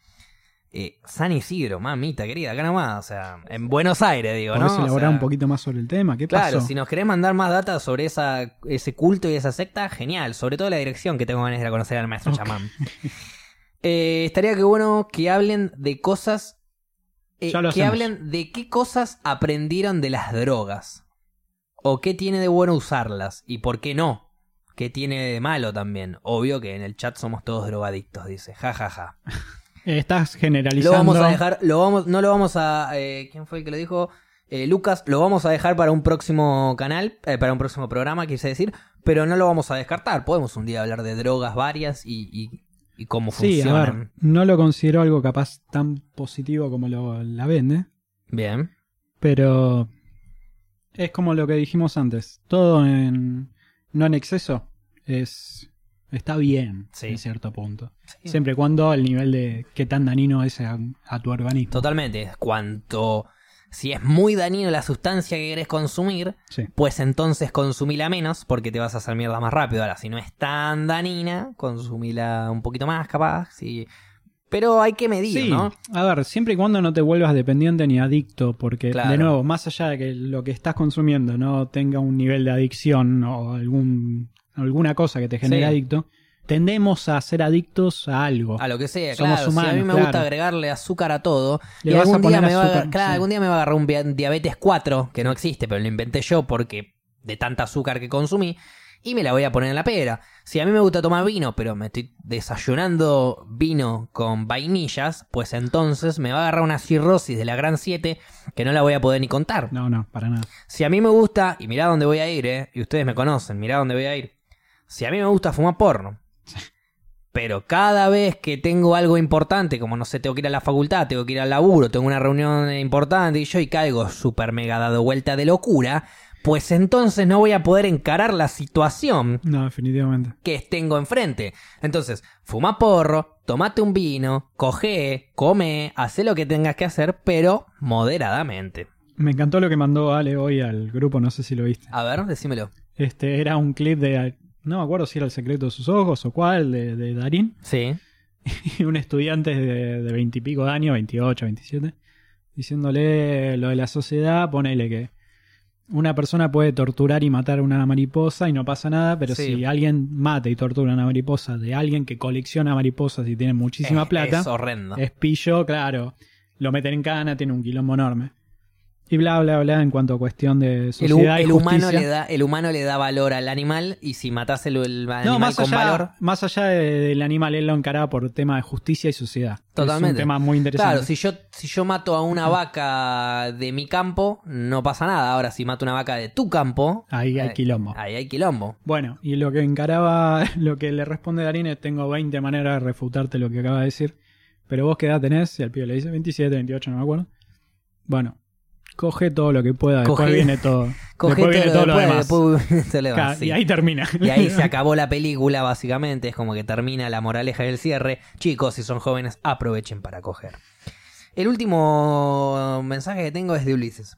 Eh, San Isidro, mamita querida, acá nomás, o sea, en Buenos Aires, digo, ¿Podés ¿no? O elaborar sea, un poquito más sobre el tema? ¿Qué Claro, pasó? si nos querés mandar más data sobre esa, ese culto y esa secta, genial. Sobre todo la dirección que tengo ganas de conocer al maestro Ok. chamán. Eh, estaría que bueno que hablen de cosas. eh, Ya lo que hacemos. hablen de qué cosas aprendieron de las drogas. O qué tiene de bueno usarlas. Y por qué no. ¿Qué tiene de malo también? Obvio que en el chat somos todos drogadictos, dice. Ja, ja, ja. Eh, Estás Lo generalizando. vamos a dejar, lo vamos, no lo vamos a. eh, ¿Quién fue el que lo dijo? Eh, Lucas, lo vamos a dejar para un próximo canal, para un próximo programa, quise decir, pero no lo vamos a descartar. Podemos un día hablar de drogas varias y, y, y cómo Sí, a funcionan. ver, no lo considero algo capaz tan positivo como lo, la vende, Bien. pero es como lo que dijimos antes. Todo en no en exceso es está bien Sí. en cierto punto. Sí. Siempre y cuando el nivel de qué tan dañino es a, a tu organismo. Totalmente. Cuanto. Si es muy dañino la sustancia que querés consumir, Sí. pues entonces consumila menos porque te vas a hacer mierda más rápido. Ahora, si no es tan dañina, consumila un poquito más, capaz. Sí. Pero hay que medir, Sí, ¿no? a ver, siempre y cuando no te vuelvas dependiente ni adicto, porque Claro. de nuevo, más allá de que lo que estás consumiendo no tenga un nivel de adicción o algún, alguna cosa que te genere Sí. adicto, tendemos a ser adictos a algo. A lo que sea, Somos claro. si a mí humanos, me claro. gusta agregarle azúcar a todo, Le y algún día, me va a, azúcar, claro, sí. algún día me va a agarrar un diabetes 4, que no existe, pero lo inventé yo porque de tanta azúcar que consumí, y me la voy a poner en la pera. Si a mí me gusta tomar vino, pero me estoy desayunando vino con vainillas, pues entonces me va a agarrar una cirrosis de la gran 7 que no la voy a poder ni contar. No, no, para nada. Si a mí me gusta, y mirá dónde voy a ir, eh, y ustedes me conocen, mirá dónde voy a ir. Si a mí me gusta fumar porno, pero cada vez que tengo algo importante, como no sé, tengo que ir a la facultad, tengo que ir al laburo, tengo una reunión importante y yo y caigo súper mega dado vuelta de locura, pues entonces no voy a poder encarar la situación No, definitivamente. que tengo enfrente. Entonces, fuma porro, tomate un vino, coge, come, hace lo que tengas que hacer, pero moderadamente. Me encantó lo que mandó Ale hoy al grupo, no sé si lo viste. A ver, decímelo. Este era un clip de, no me acuerdo si era El secreto de sus ojos o cuál, de, de Darín. Sí. y un estudiante de, de 20 y pico de años, 28, 27, diciéndole lo de la sociedad, ponele que una persona puede torturar y matar a una mariposa y no pasa nada, pero Sí. si alguien mata y tortura a una mariposa de alguien que colecciona mariposas y tiene muchísima Es- plata, Es horrendo. es pillo, claro, lo meten en cana, tiene un quilombo enorme. Y bla, bla, bla, en cuanto a cuestión de El, sociedad y el humano justicia. le da, el humano le da valor al animal y si matas el, el animal No, más con allá, valor. más allá de- del animal, él lo encaraba por tema de justicia y sociedad. Es Totalmente. un tema muy interesante. Claro, si yo, si yo mato a una vaca de mi campo, no pasa nada. Ahora, si mato una vaca de tu campo, Ahí hay eh, quilombo. ahí hay quilombo. Bueno, y lo que encaraba, lo que le responde Darín es, tengo 20 maneras de refutarte lo que acaba de decir, pero vos qué edad tenés, y el pibe le dice 27, 28, no me acuerdo. Bueno, coge todo lo que pueda, después Coge- viene todo. Coge después viene todo lo demás. después Ca- sí. Y ahí termina. Y ahí se acabó la película, básicamente. Es como que termina la moraleja del cierre. Chicos, si son jóvenes, aprovechen para coger. El último mensaje que tengo es de Ulises.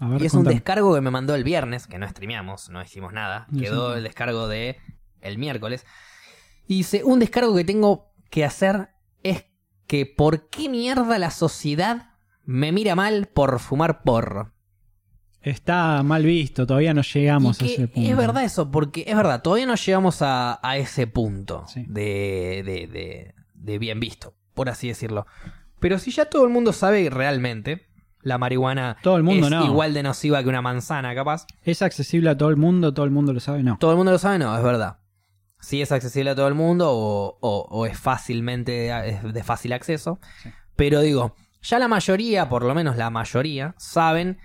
A ver, Y es un descargo que me mandó el viernes, que no streameamos, no hicimos nada. Quedó el descargo de el miércoles. Y dice, un descargo que tengo que hacer es que ¿por qué mierda la sociedad me mira mal por fumar porro? Está mal visto, todavía no llegamos a ese punto. Es verdad eso, porque es verdad, todavía no llegamos a, a ese punto Sí. de, de, de- de bien visto, por así decirlo. Pero si ya todo el mundo sabe realmente, la marihuana Todo el mundo es no. igual de nociva que una manzana, capaz. ¿Es accesible a todo el mundo? ¿Todo el mundo lo sabe? No. Todo el mundo lo sabe, no, es verdad. Si es accesible a todo el mundo o, o- o es fácilmente es de fácil acceso. Sí. Pero digo, ya la mayoría, por lo menos la mayoría, saben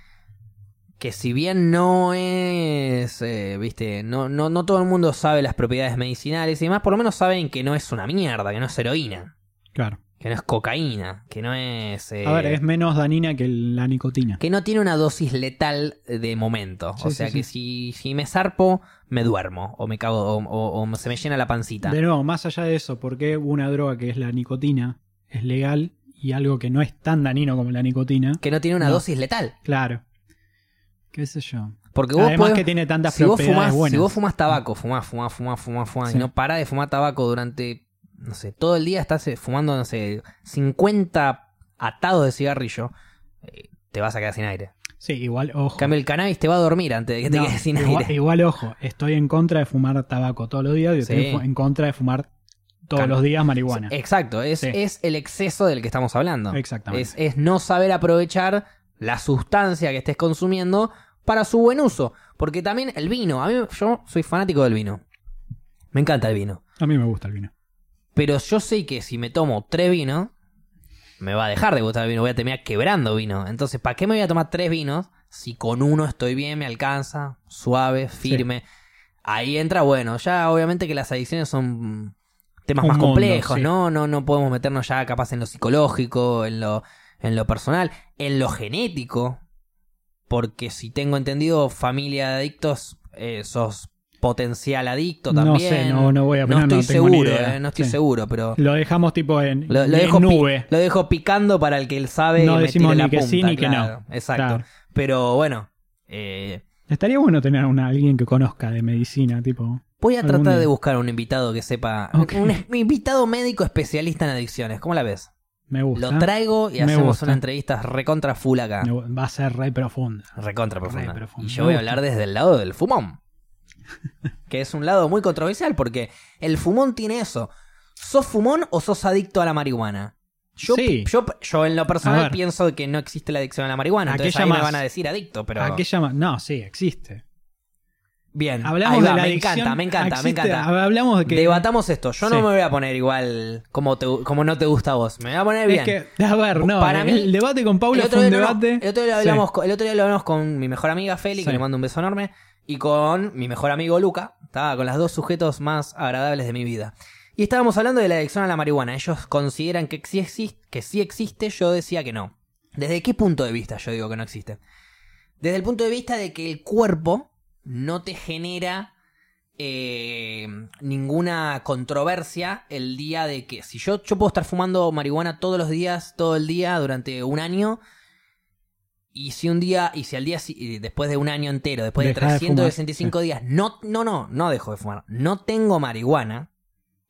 que si bien no es, eh, viste, no, no, no todo el mundo sabe las propiedades medicinales y demás, por lo menos saben que no es una mierda, que no es heroína, Claro. que no es cocaína, que no es... eh, A ver, es menos dañina que la nicotina. que no tiene una dosis letal de momento. Sí, o sea sí. que si, si me zarpo, me duermo. O me cago, o, o- o se me llena la pancita. De nuevo, más allá de eso, ¿por qué una droga que es la nicotina es legal y algo que no es tan dañino como la nicotina? Que no tiene una No. dosis letal. Claro. ¿Qué sé yo? Porque vos Además podés- que tiene tantas si vos propiedades fumás, buenas. si vos fumás tabaco, fumás, fumás, fumás, fumás, fumás, Sí. y no parás de fumar tabaco durante, no sé, todo el día estás eh, fumando, no sé, 50 atados de cigarrillo, eh, te vas a quedar sin aire. Sí, igual, ojo. En cambio, el cannabis te va a dormir antes de que te quedes sin igual, aire. igual, ojo, estoy en contra de fumar tabaco todos los días y estoy Sí. en contra de fumar todos los días marihuana. Exacto, es, Sí. es el exceso del que estamos hablando. Exactamente. Es, es no saber aprovechar la sustancia que estés consumiendo para su buen uso. Porque también el vino, a mí yo soy fanático del vino. Me encanta el vino. A mí me gusta el vino. Pero yo sé que si me tomo tres vinos, me va a dejar de gustar el vino. Voy a terminar quebrando vino. Entonces, ¿para qué me voy a tomar tres vinos si con uno estoy bien, me alcanza, suave, firme? Ahí entra, bueno, ya obviamente que las adicciones son temas más mundo, complejos, sí. ¿no? ¿no? No podemos meternos ya capaz en lo psicológico, en lo, en lo personal, en lo genético. Porque si tengo entendido, familia de adictos, eh, sos potencial adicto No también. sé, no- no voy a No opinar, no estoy seguro, eh, no estoy Sí. seguro, pero Lo dejamos tipo en, lo, lo en dejo nube. lo dejo picando para el que él sabe No y me decimos la ni que punta, sí ni que claro, no. Exacto. Claro. Pero bueno, eh, Estaría bueno tener a alguien que conozca de medicina, tipo. Voy a tratar día. de buscar un invitado que sepa. Un, invitado médico especialista en adicciones. ¿Cómo la ves? Me gusta. Lo traigo y Me hacemos gusta. una entrevista recontra full acá. Va a ser re profunda. Recontra Re profunda. profunda. Y yo Me voy a hablar desde el lado del fumón. que es un lado muy controversial porque el fumón tiene eso. ¿Sos fumón o sos adicto a la marihuana? Yo, Sí. yo, yo en lo personal pienso que no existe la adicción a la marihuana. ¿A qué Entonces ahí me van a decir adicto, pero... ¿A qué llama? No, sí, existe. Bien, Hablamos de la me encanta, me encanta, me Existe- encanta. Hablamos de que. Debatamos esto. Yo no Sí. me voy a poner igual como, te, como no te gusta a vos. Me voy a poner bien. Es que, a ver, no. Para el mí- debate con Paula el fue un no, debate. el, otro día lo Sí. hablamos con, el otro día lo hablamos con mi mejor amiga Feli, Sí. que le mando un beso enorme, y con mi mejor amigo Luca. Estaba con las dos sujetos más agradables de mi vida. Y estábamos hablando de la adicción a la marihuana. Ellos consideran que sí, existe, que sí existe, yo decía que no. ¿Desde qué punto de vista yo digo que no existe? Desde el punto de vista de que el cuerpo no te genera eh, ninguna controversia el día de que si yo, yo puedo estar fumando marihuana todos los días, todo el día, durante un año, y si un día, y si al día, después de un año entero, después de Deja de 365 días, no, no, no, no dejo de fumar, no tengo marihuana,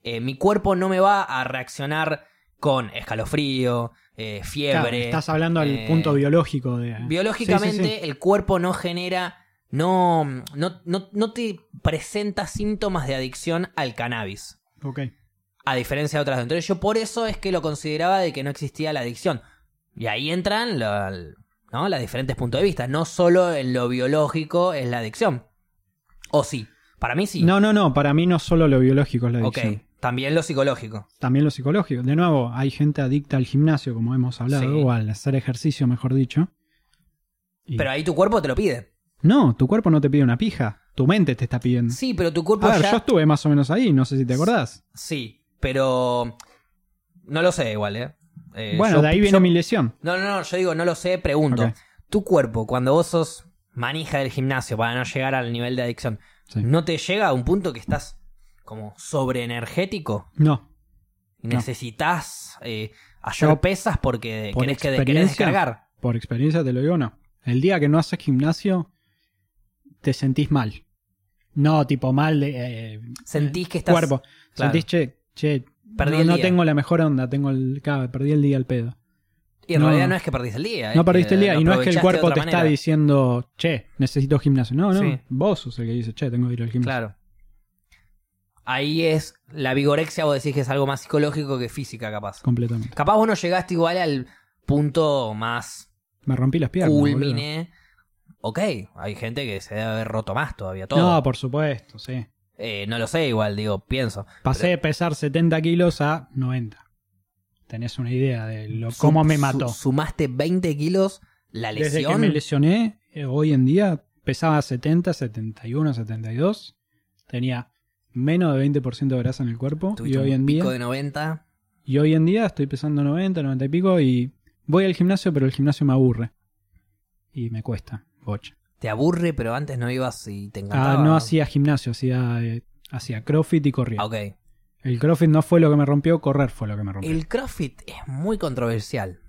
eh, mi cuerpo no me va a reaccionar con escalofrío, eh, Claro, fiebre. estás hablando al eh, punto biológico de. Biológicamente, Sí, sí, sí. el cuerpo no genera, no, no, no, no te presenta síntomas de adicción al cannabis. Ok. A diferencia de otras. Entonces yo por eso es que lo consideraba de que no existía la adicción. Y ahí entran lo- ¿no? los diferentes puntos de vista. No solo en lo biológico es la adicción. O sí. Para mí sí. No, no, no. Para mí no solo lo biológico es la ok. adicción. También lo psicológico. También lo psicológico. De nuevo, hay gente adicta al gimnasio, como hemos hablado, Sí. o al hacer ejercicio, mejor dicho. Y- Pero ahí tu cuerpo te lo pide. No, tu cuerpo no te pide una pija. Tu mente te está pidiendo. Sí, pero tu cuerpo A ver, ya... yo estuve más o menos ahí, no sé si te acordás. Sí, pero... No lo sé igual, ¿eh? Eh, bueno, yo- de ahí viene yo- mi lesión. No, no, no, yo digo, no lo sé, pregunto. Tu cuerpo, cuando vos sos manija del gimnasio para no llegar al nivel de adicción, Sí. ¿no te llega a un punto que estás como sobreenergético? No. Necesitas eh, Yo, pesas porque por querés, que, querés descargar. Por experiencia te lo digo, no. El día que no haces gimnasio, te sentís mal. No, tipo mal de... eh, Sentís que estás... cuerpo. claro. Sentís, che, che, Perdí no, el no día. tengo la mejor onda, tengo el, claro, perdí el día al pedo. Y en no. realidad no es que perdiste el día. No perdiste el día y no es que el cuerpo te está diciendo, che, necesito gimnasio. No, no, Sí. vos sos el que dice, che, tengo que ir al gimnasio. Claro. Ahí es la vigorexia, vos decís que es algo más psicológico que física, capaz. Completamente. Capaz vos no llegaste igual al punto más Me rompí las piernas. boludo. Ok, hay gente que se debe haber roto más todavía todo. No, por supuesto, sí. Eh, no lo sé, igual, digo, pienso. Pasé de pesar 70 kilos a 90. Tenés una idea de lo, Su- cómo me su- mató. sumaste 20 kilos la Desde lesión. que me lesioné, eh, hoy en día pesaba 70, 71, 72. Tenía menos de 20% de grasa en el cuerpo. Y hoy, un en pico día, de 90. y hoy en día estoy pesando 90, 90 y pico. Y voy al gimnasio, pero el gimnasio me aburre. Y me cuesta, bocha. Te aburre, pero antes no ibas y te encantaba. Ah, no hacía gimnasio, hacía, eh, hacía crossfit y corría. Ah, ok. El crossfit no fue lo que me rompió, correr fue lo que me rompió. El CrossFit es muy controversial.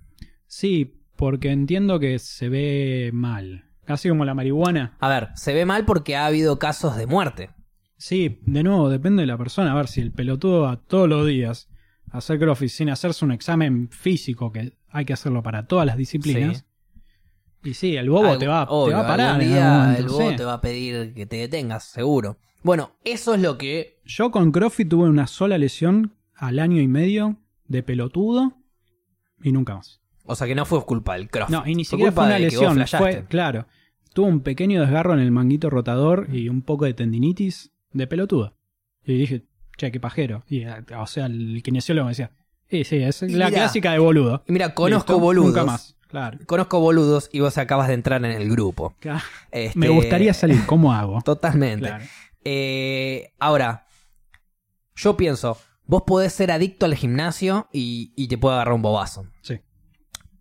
Sí, porque entiendo que se ve mal. Casi como la marihuana. A ver, se ve mal porque ha habido casos de muerte. Sí, de nuevo, depende de la persona. A ver, si el pelotudo va todos los días a hacer crossfit sin hacerse un examen físico, que hay que hacerlo para todas las disciplinas. Y sí, el bobo te, va, te va a parar. algún en día momento, el bobo sí. te va a pedir que te detengas, seguro. Bueno, eso es lo que. Yo con crossfit tuve una sola lesión al año y medio de pelotudo y nunca más. O sea, que no fue culpa del CrossFit. No, y ni siquiera fue una lesión. Fue, claro, tuve un pequeño desgarro en el manguito rotador y un poco de tendinitis de pelotudo. Y dije, che, qué pajero. Y, eh, o sea, el kinesiólogo me decía, sí, sí, es la mirá, clásica de boludo. Y mira, conozco boludos. Nunca más, claro. Conozco boludos y vos acabas de entrar en el grupo. Claro. Este, Me gustaría salir, ¿cómo hago? Totalmente. Claro. Eh, ahora, yo pienso, vos podés ser adicto al gimnasio y, y te puede agarrar un bobazo. Sí.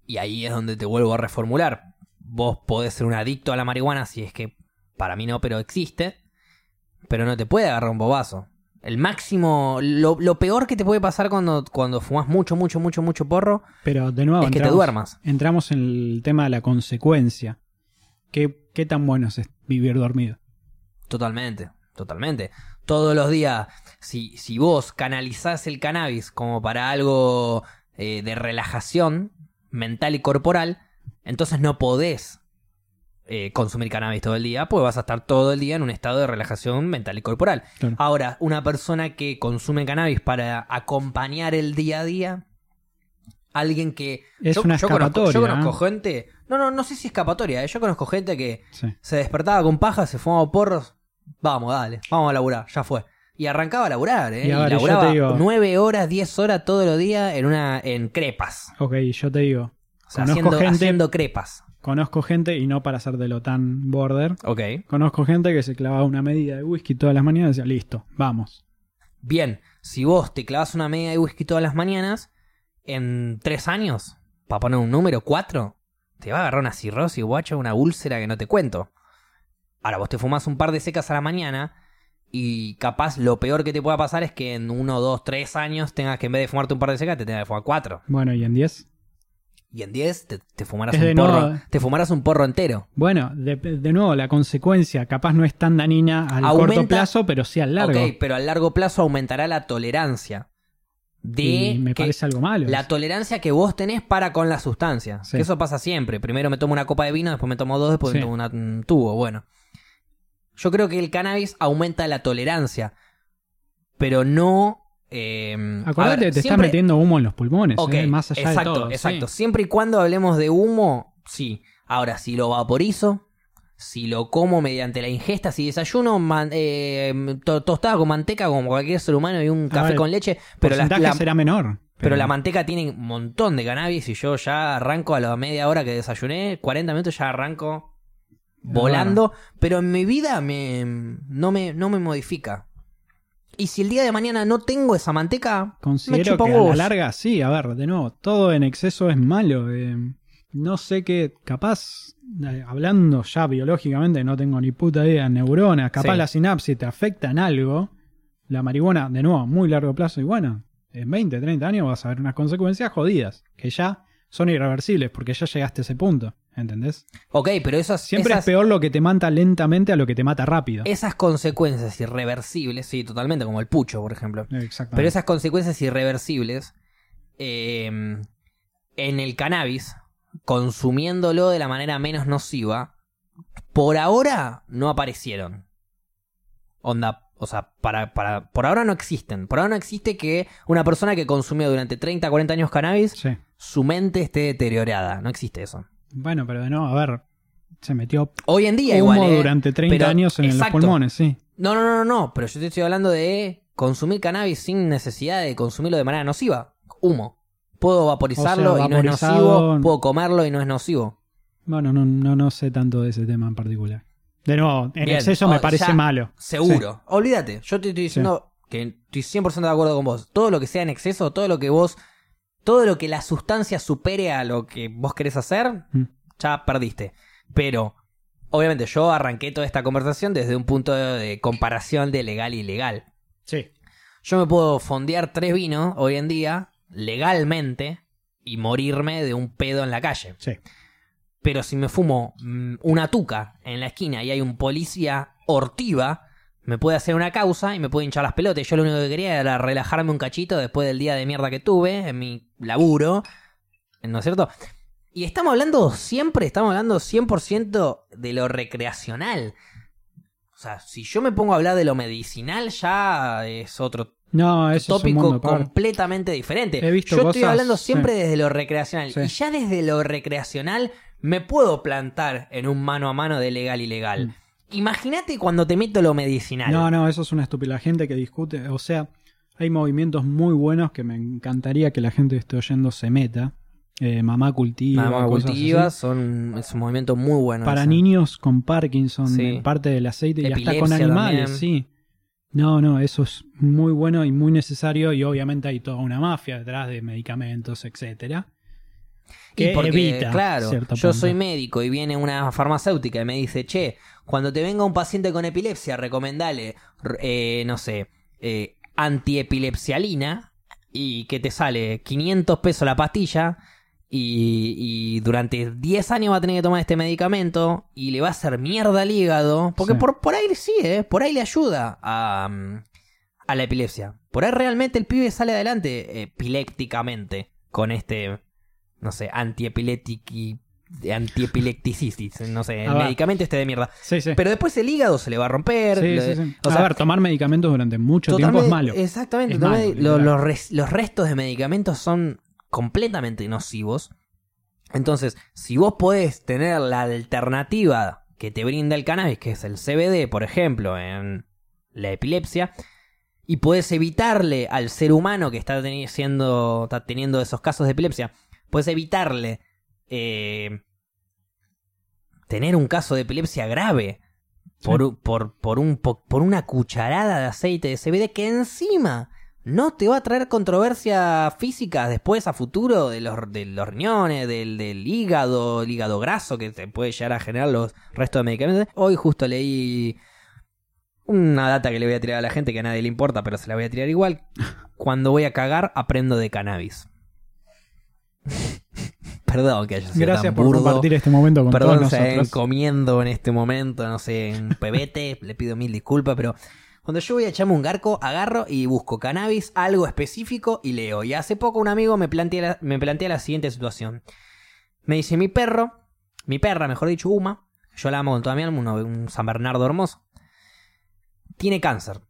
Y ahí es donde te vuelvo a reformular. Vos podés ser un adicto a la marihuana, si es que para mí no, pero existe. Pero no te puede agarrar un bobazo. El máximo, lo, lo peor que te puede pasar cuando, cuando fumas mucho, mucho, mucho, mucho porro Pero de nuevo, es que te duermas. entramos en el tema de la consecuencia. ¿Qué, qué tan bueno es vivir dormido? Totalmente, totalmente. Todos los días, si, si vos canalizás el cannabis como para algo eh, de relajación mental y corporal, entonces no podés eh, consumir cannabis todo el día, pues vas a estar todo el día en un estado de relajación mental y corporal. Claro. Ahora, una persona que consume cannabis para acompañar el día a día, alguien que... Es yo, una yo conozco, yo conozco ¿eh? gente... No, no, no sé si escapatoria, ¿eh? yo conozco gente que Sí. se despertaba con paja, se fumaba porros. Vamos, dale, vamos a laburar, ya fue. Y arrancaba a laburar, ¿eh? Y a ver, laburaba digo- nueve horas, diez horas todos los días en una en crepas. Ok, yo te digo, O sea, Conozco haciendo, gente- haciendo crepas. Conozco gente, y no para hacértelo tan border, Ok. conozco gente que se clavaba una medida de whisky todas las mañanas y decía, listo, vamos. Bien, si vos te clavas una media de whisky todas las mañanas, en tres años, para poner un número, cuatro, te va a agarrar una cirrosis, guacha, una úlcera que no te cuento. Ahora, vos te fumas un par de secas a la mañana y capaz lo peor que te pueda pasar es que en uno, dos, tres años tengas que en vez de fumarte un par de secas te tengas que fumar cuatro. Bueno, y en 10. Y en diez te, te de un porro. nuevo- Te fumarás un porro entero. Bueno, de, de nuevo, la consecuencia capaz no es tan dañina al Aumenta- corto plazo, pero sí al largo. Ok, pero a largo plazo aumentará la tolerancia. De y me que- parece algo malo. La tolerancia que vos tenés para con la sustancia. Sí. Que eso pasa siempre. Primero me tomo una copa de vino, después me tomo dos, después Sí. me tomo una- un tubo. Bueno. Yo creo que el cannabis aumenta la tolerancia. Pero no. Eh, a Acordate, ver, te estás siempre- metiendo humo en los pulmones, Ok, eh, más allá exacto, de todo. sí. exacto. Siempre y cuando hablemos de humo, sí. Ahora, si lo vaporizo, si lo como mediante la ingesta, si desayuno man- eh, to- tostada con manteca como cualquier ser humano y un café ver, con leche, pero la, la- será menor. pero la manteca tiene un montón de cannabis y yo ya arranco a la media hora que desayuné, 40 minutos ya arranco volando, pero en mi vida me, no, me, no me modifica. Y si el día de mañana no tengo esa manteca, me Considero chupa que un a la huevo. larga, sí, a ver, de nuevo, todo en exceso es malo. eh, no sé qué, capaz, eh, hablando ya biológicamente, no tengo ni puta idea, neuronas, capaz Sí. la sinapsis te afecta en algo. La marihuana, de nuevo, muy largo plazo, y bueno, en 20, 30 años vas a ver unas consecuencias jodidas, que ya son irreversibles, porque ya llegaste a ese punto. ¿Entendés? Ok, pero esas, Siempre esas, es peor lo que te mata lentamente a lo que te mata rápido. esas consecuencias irreversibles, sí, totalmente, como el pucho, por ejemplo. Exactamente. Pero esas consecuencias irreversibles eh, en el cannabis, consumiéndolo de la manera menos nociva, por ahora no aparecieron. Onda, o sea, para, para, por ahora no existen. Por ahora no existe que una persona que consumió durante 30, 40 años cannabis, Sí. su mente esté deteriorada. No existe eso. Bueno, pero no, a ver. Se metió Hoy en día humo igual. ¿eh? durante 30 Pero- años en exacto. los pulmones, sí. No, no, no, no, no, pero yo te estoy hablando de consumir cannabis sin necesidad de consumirlo de manera nociva. Humo. Puedo vaporizarlo O sea, y no es nocivo, puedo comerlo y no es nocivo. Bueno, no, no, no sé tanto de ese tema en particular. De nuevo, en Bien. exceso Oh, me parece ya, malo. Seguro. Olvídate, yo te estoy diciendo que estoy 100% de acuerdo con vos. Todo lo que sea en exceso, todo lo que vos, todo lo que la sustancia supere a lo que vos querés hacer, Mm. ya perdiste. Pero, obviamente, yo arranqué toda esta conversación desde un punto de, comparación de legal y ilegal. Sí. Yo me puedo fondear tres vinos hoy en día, legalmente, y morirme de un pedo en la calle. Sí. Pero si me fumo mm, una tuca en la esquina y hay un policía hortiva, me puede hacer una causa y me puede hinchar las pelotas. Yo lo único que quería era relajarme un cachito después del día de mierda que tuve en mi laburo. ¿No es cierto? Y estamos hablando siempre, estamos hablando 100% de lo recreacional. O sea, si yo me pongo a hablar de lo medicinal, ya es otro No, eso es un tópico mundo completamente diferente. He visto Yo estoy hablando sí. siempre desde lo recreacional. Sí. Y ya desde lo recreacional me puedo plantar en un mano a mano de legal y legal. Mm. Imagínate cuando te meto lo medicinal. No, no, eso es una estúpida. La gente que discute, o sea, hay movimientos muy buenos que me encantaría que la gente que esté oyendo se meta. Eh, mamá cultiva, Mamá cultiva son, es un movimiento muy bueno. Para niños con Parkinson, Sí. eh, parte del aceite y hasta con animales, también. sí. No, no, eso es muy bueno y muy necesario y obviamente hay toda una mafia detrás de medicamentos, etcétera. Y porque, evita claro, yo punto. soy médico y viene una farmacéutica y me dice, che, cuando te venga un paciente con epilepsia, recomendale, eh, no sé, eh, antiepilepsialina y que te sale 500 pesos la pastilla y, y durante 10 años va a tener que tomar este medicamento y le va a hacer mierda al hígado, porque Sí. por, por ahí sí, ¿eh? por ahí le ayuda a, mm, a la epilepsia. Por ahí realmente el pibe sale adelante epilépticamente con este no sé, antiepilético no sé, el medicamento este de mierda. Sí, sí. Pero después el hígado se le va a romper. Sí, sí. o a sea, ver, tomar medicamentos durante mucho tiempo es malo. Exactamente. Es lo- los, res- los restos de medicamentos son completamente nocivos. Entonces, si vos podés tener la alternativa que te brinda el cannabis, que es el CBD, por ejemplo, en la epilepsia, y podés evitarle al ser humano que está, teni- siendo- está teniendo esos casos de epilepsia, podés evitarle eh, tener un caso de epilepsia grave por, Sí. por, por, un, po- por una cucharada de aceite de CBD que encima no te va a traer controversias físicas después a futuro de los, de los riñones, del, del hígado, el hígado graso que te puede llegar a generar los restos de medicamentos. Hoy justo leí una data que le voy a tirar a la gente que a nadie le importa, pero se la voy a tirar igual. Cuando voy a cagar, aprendo de cannabis. Perdón que haya sido Gracias tan por burdo. compartir este momento con Perdón, todos nosotros. comiendo en este momento, no sé, un pebete, le pido mil disculpas, pero cuando yo voy a echarme un garco, agarro y busco cannabis, algo específico y leo. Y hace poco un amigo me plantea la, me plantea la siguiente situación. Me dice, mi perro, mi perra, mejor dicho, Uma, yo la amo con toda mi alma, uno- un San Bernardo hermoso, tiene cáncer.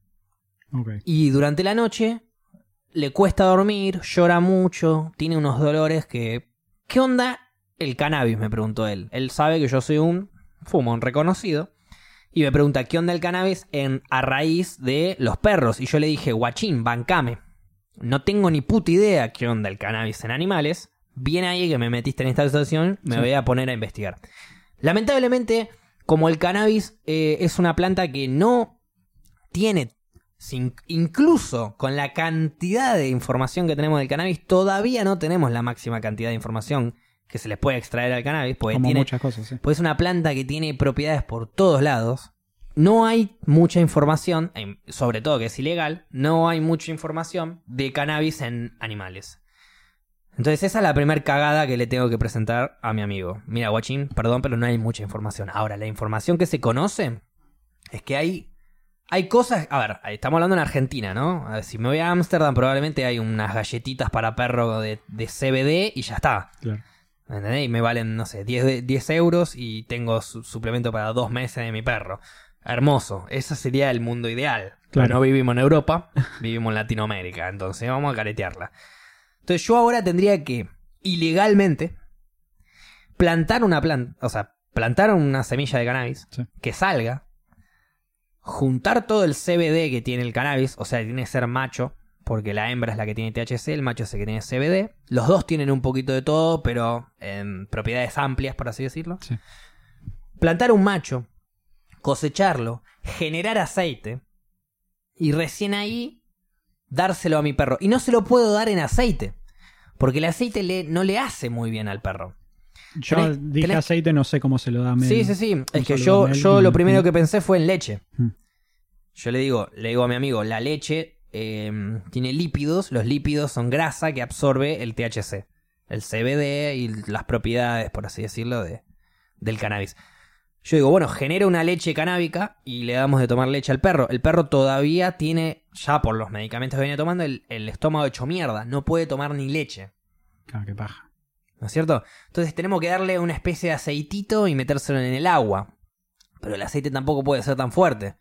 Y durante la noche le cuesta dormir, llora mucho, tiene unos dolores que... ¿Qué onda el cannabis? Me preguntó él. Él sabe que yo soy un fumón reconocido. Y me pregunta, ¿qué onda el cannabis en, a raíz de los perros? Y yo le dije, guachín, bancame. No tengo ni puta idea qué onda el cannabis en animales. Bien ahí que me metiste en esta situación, me Sí. voy a poner a investigar. Lamentablemente, como el cannabis eh, es una planta que no tiene, sin- incluso con la cantidad de información que tenemos del cannabis, todavía no tenemos la máxima cantidad de información que se les puede extraer al cannabis, porque Como tiene, muchas cosas, sí. pues es una planta que tiene propiedades por todos lados. No hay mucha información, em, sobre todo que es ilegal, no hay mucha información de cannabis en animales. Entonces esa es la primera cagada que le tengo que presentar a mi amigo. Mira, guachín, perdón, pero no hay mucha información. Ahora, la información que se conoce es que hay, hay cosas... A ver, estamos hablando en Argentina, ¿no? A ver, si me voy a Ámsterdam probablemente hay unas galletitas para perro de, de CBD y ya está. Claro. ¿Entendés? Y me valen, no sé, 10, de- 10 euros y tengo su- suplemento para dos meses de mi perro. Hermoso. Ese sería el mundo ideal. Pero no vivimos en Europa, vivimos en Latinoamérica. Entonces vamos a caretearla. Entonces yo ahora tendría que, ilegalmente, plantar una planta, o sea, plantar una semilla de cannabis Sí. que salga, juntar todo el CBD que tiene el cannabis, o sea, tiene que ser macho, porque la hembra es la que tiene THC, el macho es el que tiene CBD. Los dos tienen un poquito de todo, pero en propiedades amplias, por así decirlo. Sí. Plantar un macho, cosecharlo, generar aceite, y recién ahí dárselo a mi perro. Y no se lo puedo dar en aceite, porque el aceite le, no le hace muy bien al perro. Yo Tenés- dije tenés- aceite, no sé cómo se lo da a Mel. Sí, sí, sí. Es que yo, Mel yo lo primero que pensé fue en leche. Mm. Yo le digo, le digo a mi amigo, la leche eh, tiene lípidos, los lípidos son grasa que absorbe el THC, el CBD y las propiedades, por así decirlo, de, del cannabis. Yo digo, bueno, genera una leche canábica y le damos de tomar leche al perro. El perro todavía tiene, ya por los medicamentos que viene tomando, el, el estómago hecho mierda. No puede tomar ni leche. Claro, qué paja. ¿No es cierto? Entonces tenemos que darle una especie de aceitito y metérselo en el agua. Pero el aceite tampoco puede ser tan fuerte.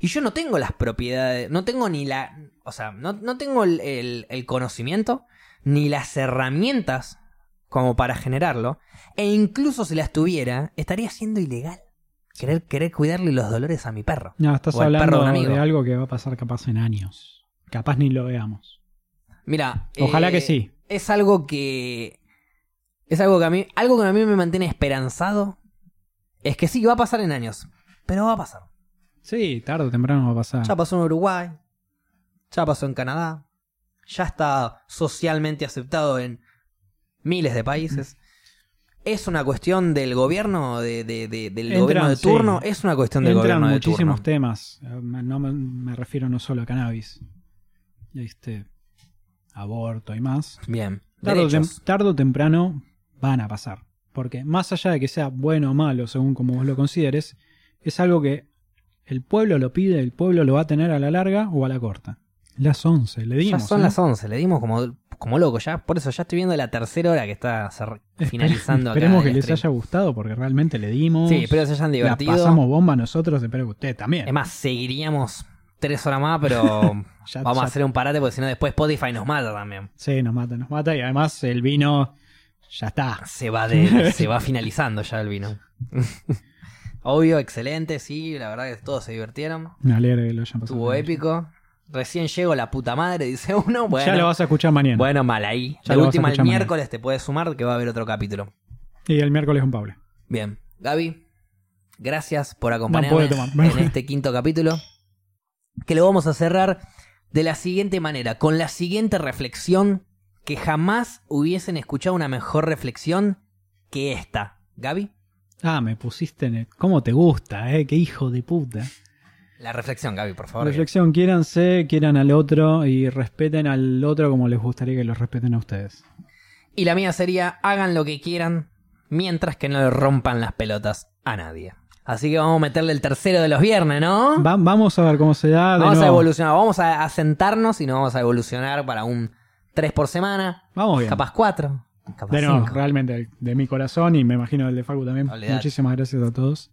Y yo no tengo las propiedades, no tengo ni la... O sea, no, no tengo el, el- el conocimiento ni las herramientas como para generarlo. E incluso si las tuviera, estaría siendo ilegal. Querer, querer cuidarle los dolores a mi perro. No, estás O el perro hablando de un amigo. de algo que va a pasar capaz en años. Capaz ni lo veamos. Mira, Ojalá eh, que sí. Es algo que. Es algo que a mí. Algo que a mí me mantiene esperanzado. Es que sí, va a pasar en años. Pero va a pasar. Sí, tarde o temprano va a pasar. Ya pasó en Uruguay. Ya pasó en Canadá. Ya está socialmente aceptado en miles de países. Es una cuestión del gobierno, de, de- de- del Entran, gobierno de sí. turno. Es una cuestión del Entran gobierno de turno. muchísimos temas. Eh, No me, me refiero no solo a cannabis. Este, aborto y más. Bien. Tarde o, tem- Derechos. tarde o temprano van a pasar. Porque más allá de que sea bueno o malo, según como vos lo consideres, es algo que el pueblo lo pide, el pueblo lo va a tener a la larga o a la corta. Las 11, le Ya dimos. son ¿eh? las 11, le dimos como, como loco ya. Por eso ya estoy viendo la tercera hora que está finalizando acá. Esperemos que les stream. haya gustado porque realmente le dimos. Sí, espero que se hayan la divertido. pasamos bomba nosotros, espero que ustedes también. Es más, seguiríamos tres horas más, pero Ya- vamos a ya- hacer un parate porque si no después Spotify nos mata también. Sí, nos mata, nos mata. Y además el vino ya está. Se va de, se va finalizando ya el vino. Obvio, excelente, sí, la verdad que todos se divirtieron. Me alegra que lo hayan pasado. Estuvo épico. Recién llego la puta madre, dice uno. Bueno, ya lo vas a escuchar mañana. bueno mal ahí. Ya de lo vas a última, el mañana. miércoles te puedes sumar que va a haber otro capítulo. Y el miércoles con Pablo. Bien, Gaby, gracias por tomar. en este quinto capítulo. Que lo vamos a cerrar de la siguiente manera, con la siguiente reflexión que jamás hubiesen escuchado una mejor reflexión que esta. Gaby, Ah, me pusiste en el... ¿Cómo te gusta, eh? Qué hijo de puta. la reflexión, Gaby, por favor. Reflexión, quiéranse, quieran al otro y respeten al otro como les gustaría que los respeten a ustedes. Y la mía sería, hagan lo que quieran mientras que no le rompan las pelotas a nadie. Así que vamos a meterle el tercero de los viernes, ¿no? Va- vamos a ver cómo se da. de Vamos a evolucionar, vamos a, a sentarnos y nos vamos a evolucionar para un 3 por semana, Vamos bien. capaz 4, capaz De nuevo, 5. realmente, de mi corazón y me imagino del de Facu también. Olvidate. Muchísimas gracias a todos.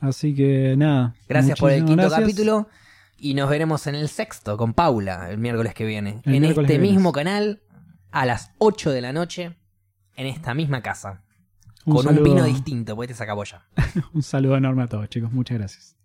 Así que nada. Gracias por el quinto gracias. capítulo y nos veremos en el sexto con Paula el miércoles que viene. El en este mismo canal a las 8 de la noche en esta misma casa. Un con un vino distinto, porque te saca boya. Un saludo enorme a todos, chicos. Muchas gracias.